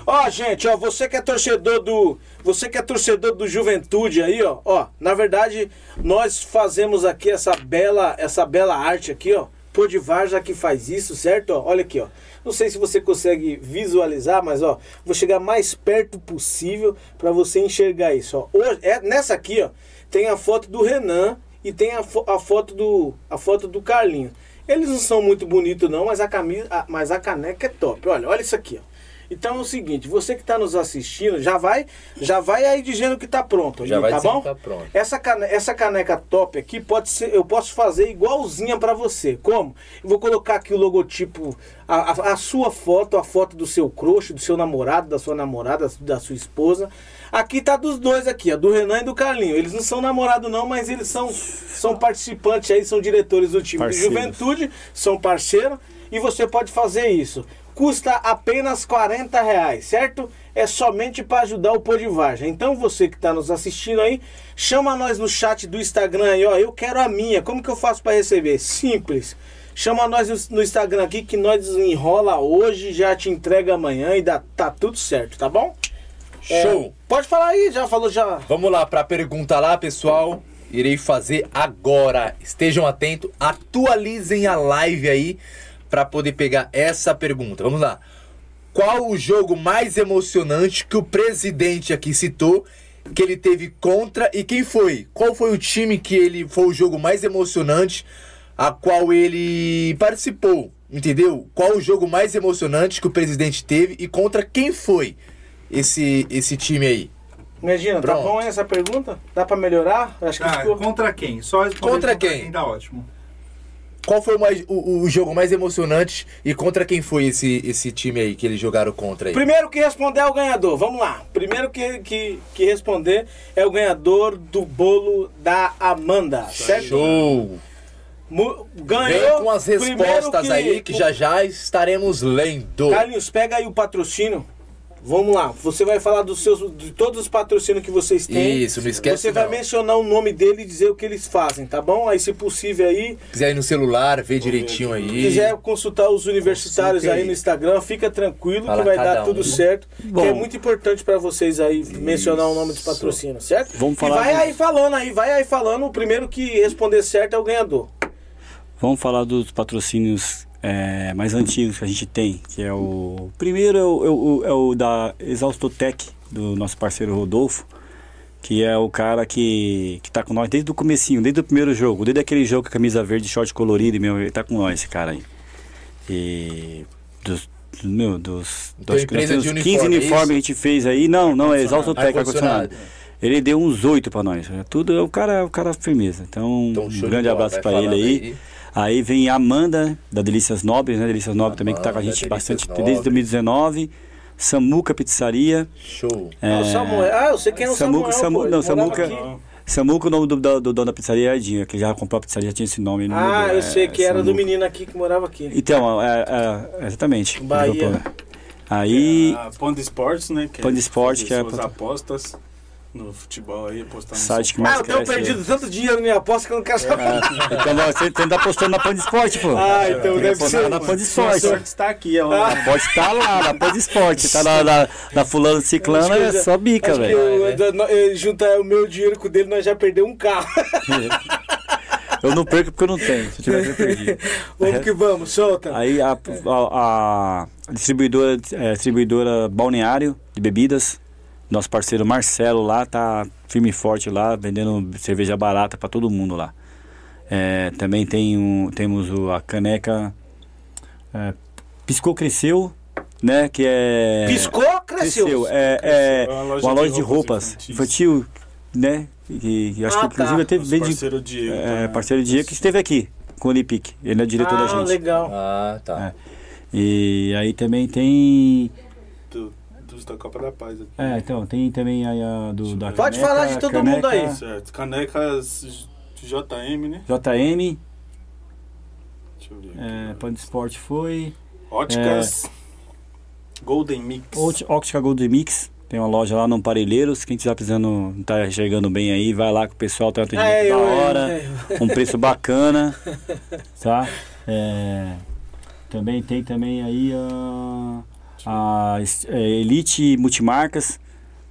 Ó, gente, ó, você que é torcedor do. Você que é torcedor do Juventude aí, ó. Ó, na verdade, nós fazemos aqui essa bela, essa bela arte aqui, ó. Pô de que faz isso, certo? Ó, olha aqui, ó. Não sei se você consegue visualizar, mas ó, vou chegar mais perto possível para você enxergar isso, ó. Hoje, é, nessa aqui, ó, tem a foto do Renan e tem a, fo- a foto do a foto do Carlinhos. Eles não são muito bonitos não, mas a camisa, a- mas a caneca é top. Olha, olha isso aqui, ó. Então é o seguinte, você que está nos assistindo, já vai, já vai aí dizendo que tá pronto, Já vai tá bom? tá pronto. Essa, cane- essa caneca top aqui pode ser, eu posso fazer igualzinha para você. Como? Eu vou colocar aqui o logotipo, a, a- a sua foto, a foto do seu crush, do seu namorado, da sua namorada, da sua esposa. Aqui tá dos dois aqui, ó, do Renan e do Carlinho. Eles não são namorados não, mas eles são, são participantes aí, são diretores do time Parceiros. de juventude, são parceiros e você pode fazer isso. Custa apenas 40 reais, certo? É somente para ajudar o Pô de Vargem. Então você que está nos assistindo aí, chama nós no chat do Instagram aí, ó. Eu quero a minha. Como que eu faço para receber? Simples. Chama nós no- no Instagram aqui que nós enrola hoje, já te entrega amanhã e dá, tá tudo certo, tá bom? É, Show! Pode falar aí, já falou já. Vamos lá pra pergunta lá, pessoal. Irei fazer agora. Estejam atentos, atualizem a live aí pra poder pegar essa pergunta. Vamos lá. Qual o jogo mais emocionante que o presidente aqui citou que ele teve contra e quem foi? Qual foi o time que ele foi o jogo mais emocionante a qual ele participou? Entendeu? Qual o jogo mais emocionante que o presidente teve e contra quem foi esse esse time aí? Imagina, tá Pronto. bom essa pergunta? Dá para melhorar? Acho que Ah, ficou. contra quem? Só responder Contra quem? Tá ótimo. Qual foi o, mais- o- o jogo mais emocionante e contra quem foi esse, esse time aí que eles jogaram contra aí? Primeiro que responder é o ganhador. Vamos lá. Primeiro que, que, que responder é o ganhador do bolo da Amanda, certo? Show! Mu- Vem Ganhou. com as respostas aí que já já estaremos lendo. Carlinhos, pega aí o patrocínio. Vamos lá. Você vai falar dos seus, de todos os patrocínios que vocês têm. Isso, não esquece Você vai não. mencionar o nome dele e dizer o que eles fazem, tá bom? Aí, se possível aí, quiser ir no celular, ver direitinho aí. quiser consultar os universitários aí aí. no Instagram, fica tranquilo Fala que vai dar tudo um. certo. Bom. que é muito importante pra vocês aí mencionar o nome dos patrocínios, certo? Vamos falar E vai dos- aí falando aí, vai aí falando. O primeiro que responder certo é o ganhador. Vamos falar dos patrocínios é, mais antigos que a gente tem, que é o primeiro é o, é o- é o da Exaustotec, do nosso parceiro Rodolfo, que é o cara que, que tá com nós desde o comecinho, desde o primeiro jogo, desde aquele jogo com a camisa verde, short colorido, meu, ele tá com nós, esse cara aí. E dos, meu, dos, Então, acho que nós temos uniforme, 15 é uniformes que a gente fez aí, não, não, é Exaustotec, Ar-condicionado. Ele deu uns oito pra nós. É Tudo, o cara, o cara firmeza. Então, Então, um de grande abraço vai pra ele aí. aí. Aí vem a Amanda, da Delícias Nobres, né? Delícias Nobres também, que tá com a gente Delícias bastante Nobres. desde 2019. Samuca Pizzaria. Show. Ah, o Samuel. Ah, eu sei quem é o Samuca- Samuel. Samu- não, Samuca-. Samuca, o nome do, do, do dono da pizzaria é Edinho, que já comprou a pizzaria, já tinha esse nome. não Ah, eu é, sei que era do Samuca. menino aqui que morava aqui. Então, é, é, exatamente. Bahia. Aí, A Panda Sports, né? Que Panda Sports, fazer que é suas apostas no futebol aí, apostar no Site que Paulo. Ah, mais eu tenho cresce, perdido tanto dinheiro na minha aposta que eu não quero saber. então você, você tá postando na Panda Esporte, pô. Ah, então Tem que deve ser. na Panda Sua Esporte. sorte está aqui, ó. Ah. Pode estar lá, na Panda Esporte. Tá na, na, na fulano ciclana, que é só bica, que velho. juntar o meu dinheiro com o dele, nós já perdemos um carro. [laughs] Eu não perco porque eu não tenho. Se eu tivesse, eu perdi. [laughs] vamos que vamos, solta. Aí a, a- a distribuidora, é, distribuidora Balneário de bebidas, nosso parceiro Marcelo lá, tá firme e forte lá, vendendo cerveja barata pra todo mundo lá. É, também tem um, temos o- a caneca é, Piscou Cresceu, né? Que é. Piscou, cresceu. É, é É uma uma loja loja, de roupas roupas infantil, né? Que, que acho Ah, que inclusive tá. teve Nosso parceiro Diego. É, também. parceiro Diego que esteve aqui com o Olipic. Ele é diretor da Ah, gente. legal. Ah, tá. E aí também tem. Da Copa da Paz aqui. É, então, tem também aí a do da Pode caneca, falar de todo caneca, mundo aí. Certo. Canecas JM, né? JM, Deixa eu ver. aqui. é, Pan Sport foi. Óticas Golden Mix. Opt- Óptica Gold Mix. Tem uma loja lá no Parelheiros. Quem estiver precisando, tá chegando bem aí, vai lá que o pessoal tem um atendimento É, da eu- hora. eu- um preço bacana, [laughs] tá? É, também tem também aí a, a é, Elite Multimarcas.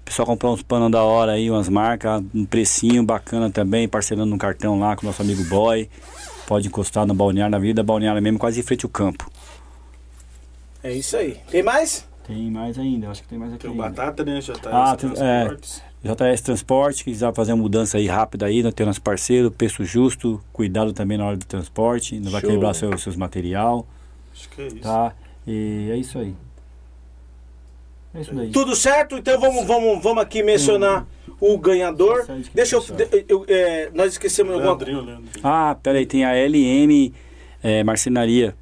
O pessoal comprar uns panos da hora aí, umas marcas, um precinho bacana também, parcelando no cartão lá com o nosso amigo Boy. Pode encostar no balneário, na vida balneária mesmo, quase em frente ao campo. É isso aí. Tem mais? Tem mais ainda, acho que tem mais aqui. Tem o. Batata, né? JS Ah, tem- Transportes. JS Transporte, que quiser fazer uma mudança aí rápida aí, nós temos nosso parceiro, preço justo, cuidado também na hora do transporte, não vai Show. quebrar seu, seus material, Acho que é isso. tá? E é isso aí. É isso daí. Tudo certo? Então vamos, vamos, vamos aqui mencionar o ganhador. Deixa eu. de- eu- é, nós esquecemos alguma coisa. Ah, peraí, tem a LM é, Marcenaria.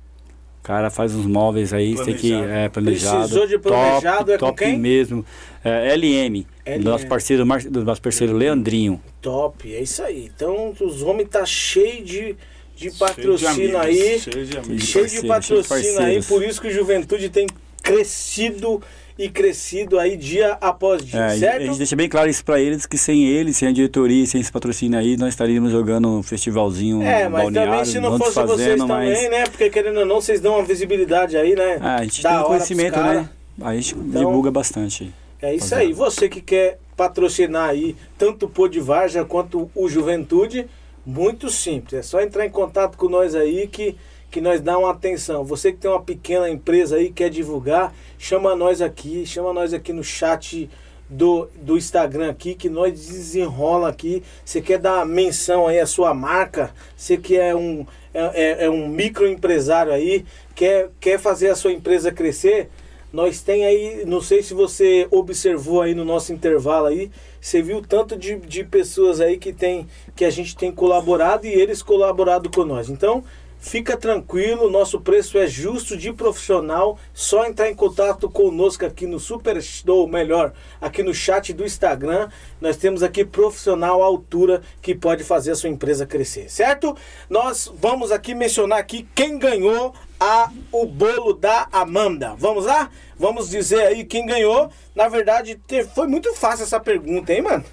O cara faz uns móveis aí, você tem que. Planejado. É, planejado. Precisou de planejado, top, é com top quem? mesmo. É, LM, LM. nosso parceiro, do nosso parceiro Leandrinho. Top, é isso aí. Então os homens tá cheio de, de patrocínio aí. Cheio de Cheio de Cheio de patrocínio cheio de aí, por isso que o Juventude tem crescido e crescido aí dia após dia, É, e a certo? gente deixa bem claro isso pra eles, que sem eles, sem a diretoria, sem esse patrocínio aí, nós estaríamos jogando um festivalzinho É, mas balneário, também se não fosse vocês fazendo, também, mas... né? Porque querendo ou não, vocês dão uma visibilidade aí, né? Ah, a gente tem hora conhecimento, né? A gente Então- divulga bastante. É isso aí. Você que quer patrocinar aí tanto o Pô de Varja quanto o Juventude, muito simples. É só entrar em contato com nós aí que, que nós dá uma atenção. Você que tem uma pequena empresa aí quer divulgar, chama nós aqui, chama nós aqui no chat do, do Instagram aqui que nós desenrola aqui. Você quer dar menção aí à sua marca, você que é um é, é- é um microempresário aí, quer, quer fazer a sua empresa crescer, nós tem aí, não sei se você observou aí no nosso intervalo aí, você viu tanto de, de pessoas aí que tem que a gente tem colaborado e eles colaborado com nós. Então, fica tranquilo, nosso preço é justo de profissional, só entrar em contato conosco aqui no Super, ou melhor, aqui no chat do Instagram. Nós temos aqui profissional à altura que pode fazer a sua empresa crescer, certo? Nós vamos aqui mencionar aqui quem ganhou a, o bolo da Amanda. Vamos lá? Vamos dizer aí quem ganhou. Na verdade, foi muito fácil essa pergunta, hein, mano?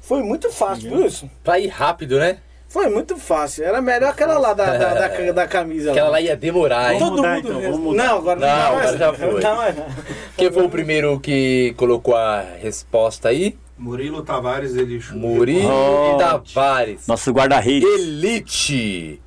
Foi muito fácil, viu isso? Pra ir rápido, né? Foi muito fácil. Era melhor aquela lá da, da, da, da camisa. Aquela lá ia demorar, hein? Todo mudar, mundo. então, vamos mudar. Não, agora não, Não, mais. agora já foi. Não mais, não. Quem foi o primeiro que colocou a resposta aí? Murilo Tavares, ele chutou. Murilo Oh. Tavares. Nosso guarda-redes. Elite.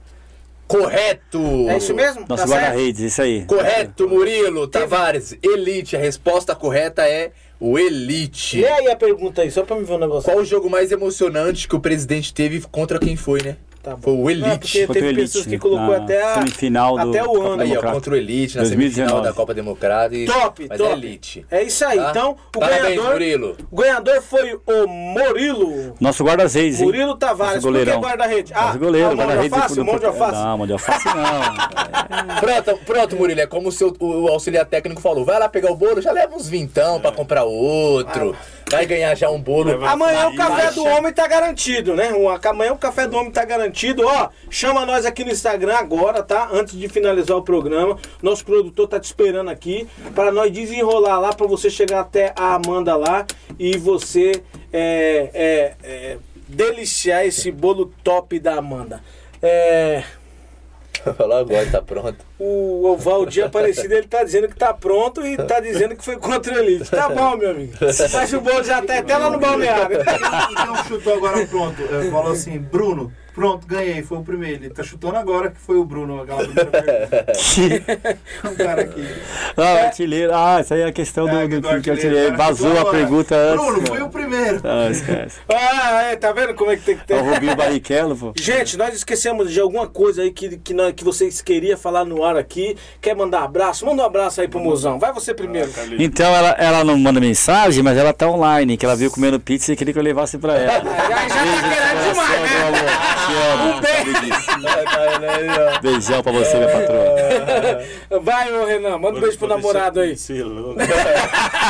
Correto. É isso mesmo? Nosso tá guarda-redes, isso aí. Correto, Murilo Tavares. Elite. A resposta correta é o Elite. Lê aí a pergunta aí, só pra me ver um negócio. Qual o jogo mais emocionante que o presidente teve contra quem foi, né? Tá bom. Foi o Não, Elite. porque Contra o teve Elite, pessoas que colocou até a, semifinal do até o ano. Aí, ó, Democrata. contra o Elite na 2019. semifinal da Copa Democrática. Top, Mas top. é Elite. É isso aí. tá? Então, o Parabéns, ganhador, Murilo. o ganhador foi o Murilo. Nosso guarda-redes, hein? Murilo Tavares. Nosso Por que guarda-rede? Ah, Nosso goleiro, ah, mão de guarda-redes. alface? Mão de alface? Não, mão de alface não. [laughs] Pronto, pronto, Murilo. É como o, seu, o, auxiliar técnico falou. Vai lá pegar o bolo, já leva uns vintão pra comprar outro. Vai ganhar já um bolo. Amanhã o café baixa. do homem tá garantido, né? Amanhã o café do homem tá garantido. Ó, chama nós aqui no Instagram agora, tá? Antes de finalizar o programa. Nosso produtor tá te esperando aqui para nós desenrolar lá, para você chegar até a Amanda lá e você é, é, é, deliciar esse bolo top da Amanda. É, [laughs] Falou agora, tá pronto. o, o Valdir Aparecido, ele tá dizendo que tá pronto e tá dizendo que foi contra o Elite. Tá bom, meu amigo. Mas o bolo já tá até lá no balneário. Então chutou agora pronto. Falou assim, Bruno, Pronto, ganhei, foi o primeiro. Ele tá chutando agora que foi o Bruno, aquela primeira pergunta. [laughs] um cara aqui. Ah, artilheiro. Ah, isso aí é a questão do, É, do, do que artilheiro, cara Vazou a agora. pergunta antes. Bruno, cara. foi o primeiro. Ah, esquece. [laughs] Ah, é, tá vendo como é que tem que ter? É o Rubinho Barrichello, pô. Gente, nós esquecemos de alguma coisa aí que, que, nós- que vocês queriam falar no ar aqui. Quer mandar abraço? Manda um abraço aí pro mozão. Vai você primeiro. Carlinhos. Então ela, ela não manda mensagem, mas ela tá online, que ela viu comendo pizza e queria que eu levasse pra ela. [laughs] Já, já tá querendo demais, né? Meu te amo, Um beijo. disso. [laughs] Beijão pra você, minha patroa. [laughs] Vai, ô Renan, manda um beijo pro namorado aí. é louco. [laughs]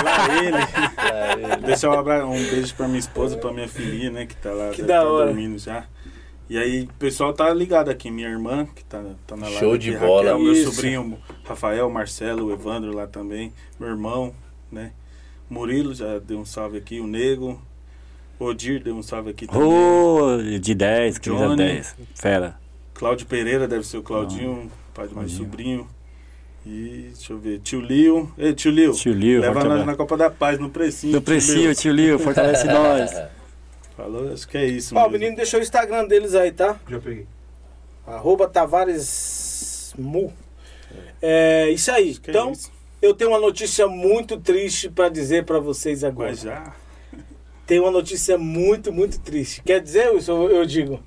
Lá ele. Deixar um, abra... um beijo pra minha esposa, pra minha filhinha, né? Que tá lá, Que da tá hora. dormindo já. E aí, o pessoal tá ligado aqui. Minha irmã, que tá, tá na live. Show aqui, de Raquel, bola. Meu Isso. sobrinho, Rafael, Marcelo, o Evandro lá também. Meu irmão, né? Murilo já deu um salve aqui. O Nego. O Odir deu um salve aqui também. Ô, de 10, camisa Johnny. 10. Fera. Cláudio Pereira deve ser o Claudinho, pai do meu sobrinho. E deixa eu ver, tio Lio. Ei, tio Lio. Tio Lio, Leva nós na Copa da Paz, no precinho. Do precinho, tio Lio, [laughs] fortalece nós. Falou, acho que é isso. Ó, o menino deixou o Instagram deles aí, tá? Já peguei. Arroba Tavares Mu. É isso aí. É Então, isso. eu tenho uma notícia muito triste pra dizer pra vocês agora. Mas já. Tem uma notícia muito, muito triste. Quer dizer, isso eu digo?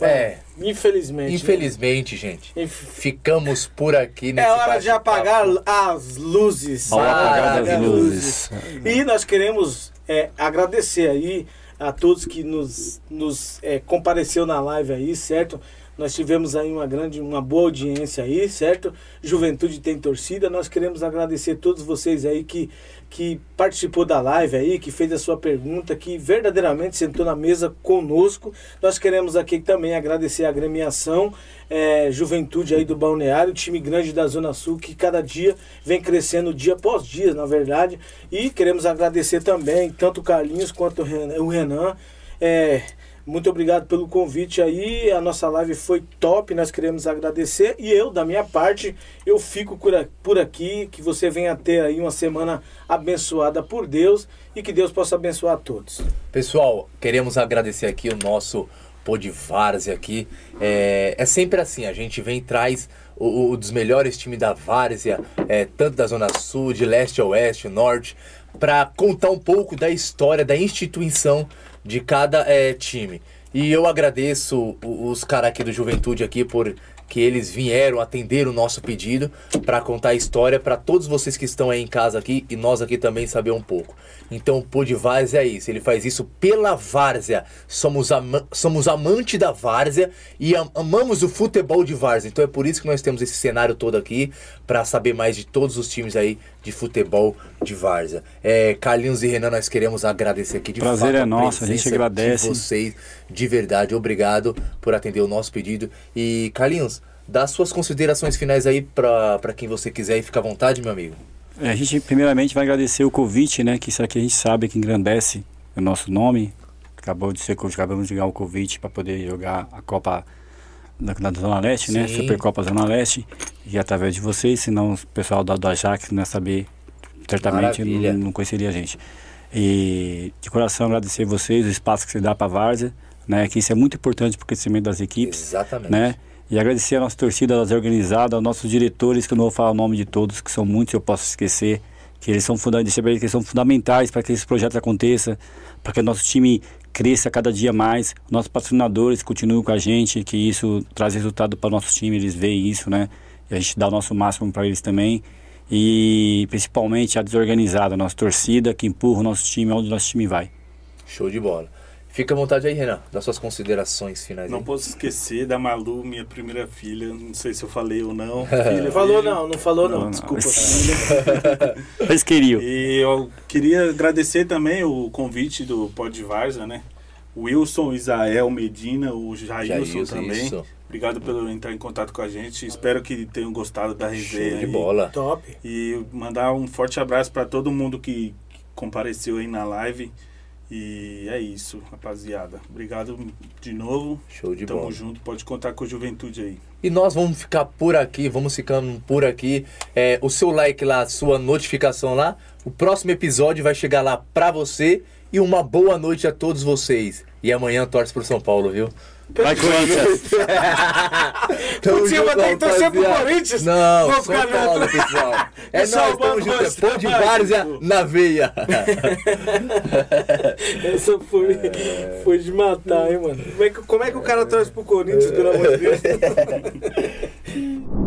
É. Infelizmente. Infelizmente, gente. Inf- Ficamos por aqui É nesse hora de apagar as luzes. Ao apagar das Apagar luzes. E nós queremos é, agradecer aí a todos que nos, nos é, compareceu na live aí, certo? Nós tivemos aí uma grande, uma boa audiência aí, certo? Juventude tem torcida. Nós queremos agradecer todos vocês aí que, que participou da live aí, que fez a sua pergunta, que verdadeiramente sentou na mesa conosco. Nós queremos aqui também agradecer a agremiação é, Juventude aí do Balneário, time grande da Zona Sul, que cada dia vem crescendo dia após dia, na verdade. E queremos agradecer também tanto o Carlinhos quanto o Renan. É, muito obrigado pelo convite aí. A nossa live foi top, nós queremos agradecer. E eu, da minha parte, eu fico por aqui. Que você venha ter aí uma semana abençoada por Deus e que Deus possa abençoar a todos. Pessoal, queremos agradecer aqui o nosso Podvárzea aqui. É, é sempre assim, a gente vem e traz o, o dos melhores times da Várzea, é, tanto da Zona Sul, de leste a oeste, norte, para contar um pouco da história, da instituição de cada é, time. E eu agradeço os caras aqui do Juventude aqui por que eles vieram atender o nosso pedido para contar a história para todos vocês que estão aí em casa aqui e nós aqui também saber um pouco. Então o Podvárzea é isso, ele faz isso pela Várzea. Somos, ama somos amante da Várzea e am- amamos o futebol de Várzea. Então é por isso que nós temos esse cenário todo aqui para saber mais de todos os times aí de futebol de Várzea. É, Carlinhos e Renan, nós queremos agradecer aqui de Prazer fato é nosso, a gente presença agradece. de vocês de verdade. Obrigado por atender o nosso pedido. E Carlinhos, dá suas considerações finais aí para quem você quiser e fica à vontade, meu amigo. É, a gente primeiramente vai agradecer o convite, né? Que isso aqui a gente sabe que engrandece o nosso nome. Acabou de ser, acabamos de ganhar o convite para poder jogar a Copa na, na Zona Leste, né? Sim. Supercopa Zona Leste. E através de vocês, senão o pessoal da, do Ajax não ia saber, certamente não, não conheceria a gente. E de coração agradecer vocês, o espaço que você dá para a Várzea, né? Que isso é muito importante para o crescimento das equipes Exatamente. né? E agradecer a nossa torcida, as organizadas, aos nossos diretores, que eu não vou falar o nome de todos, que são muitos, eu posso esquecer, que eles são, funda eles são fundamentais para que esse projeto aconteça, para que o nosso time cresça cada dia mais, nossos patrocinadores continuem com a gente, que isso traz resultado para o nosso time, eles veem isso, né? E a gente dá o nosso máximo para eles também. E principalmente a desorganizada, a nossa torcida que empurra o nosso time onde o nosso time vai. Show de bola. Fica à vontade aí, Renan, das suas considerações finais. Não aí. posso esquecer da Malu, minha primeira filha. Não sei se eu falei ou não. [laughs] Filha, Falou filho. não, não falou não, Não, não. desculpa. Eles [laughs] queriam. E eu queria agradecer também o convite do Pod Varza, né? Wilson, Isael, Medina, o Jailson, também. isso. Obrigado por entrar em contato com a gente. Espero que tenham gostado da resenha. Show de aí. bola. Top. E mandar um forte abraço para todo mundo que compareceu aí na live. E é isso, rapaziada. Obrigado de novo. Show de Tamo bola. junto. Pode contar com a juventude aí. E nós vamos ficar por aqui, vamos ficando por aqui. É, o seu like lá, a sua notificação lá. O próximo episódio vai chegar lá pra você. E uma boa noite a todos vocês. E amanhã torce pro São Paulo, viu? Vai, Corinthians! [laughs] Tamo Putz, eu vou ter que torcer pro. Corinthians. Não, Vou São Paulo, pessoal. É Pessoal, nóis, boa tamo junto. É pão de várzea na veia. [laughs] Essa foi, foi de matar, hein, mano? Como é, que, como é que o cara torce pro Corinthians, pelo amor de Deus? [laughs]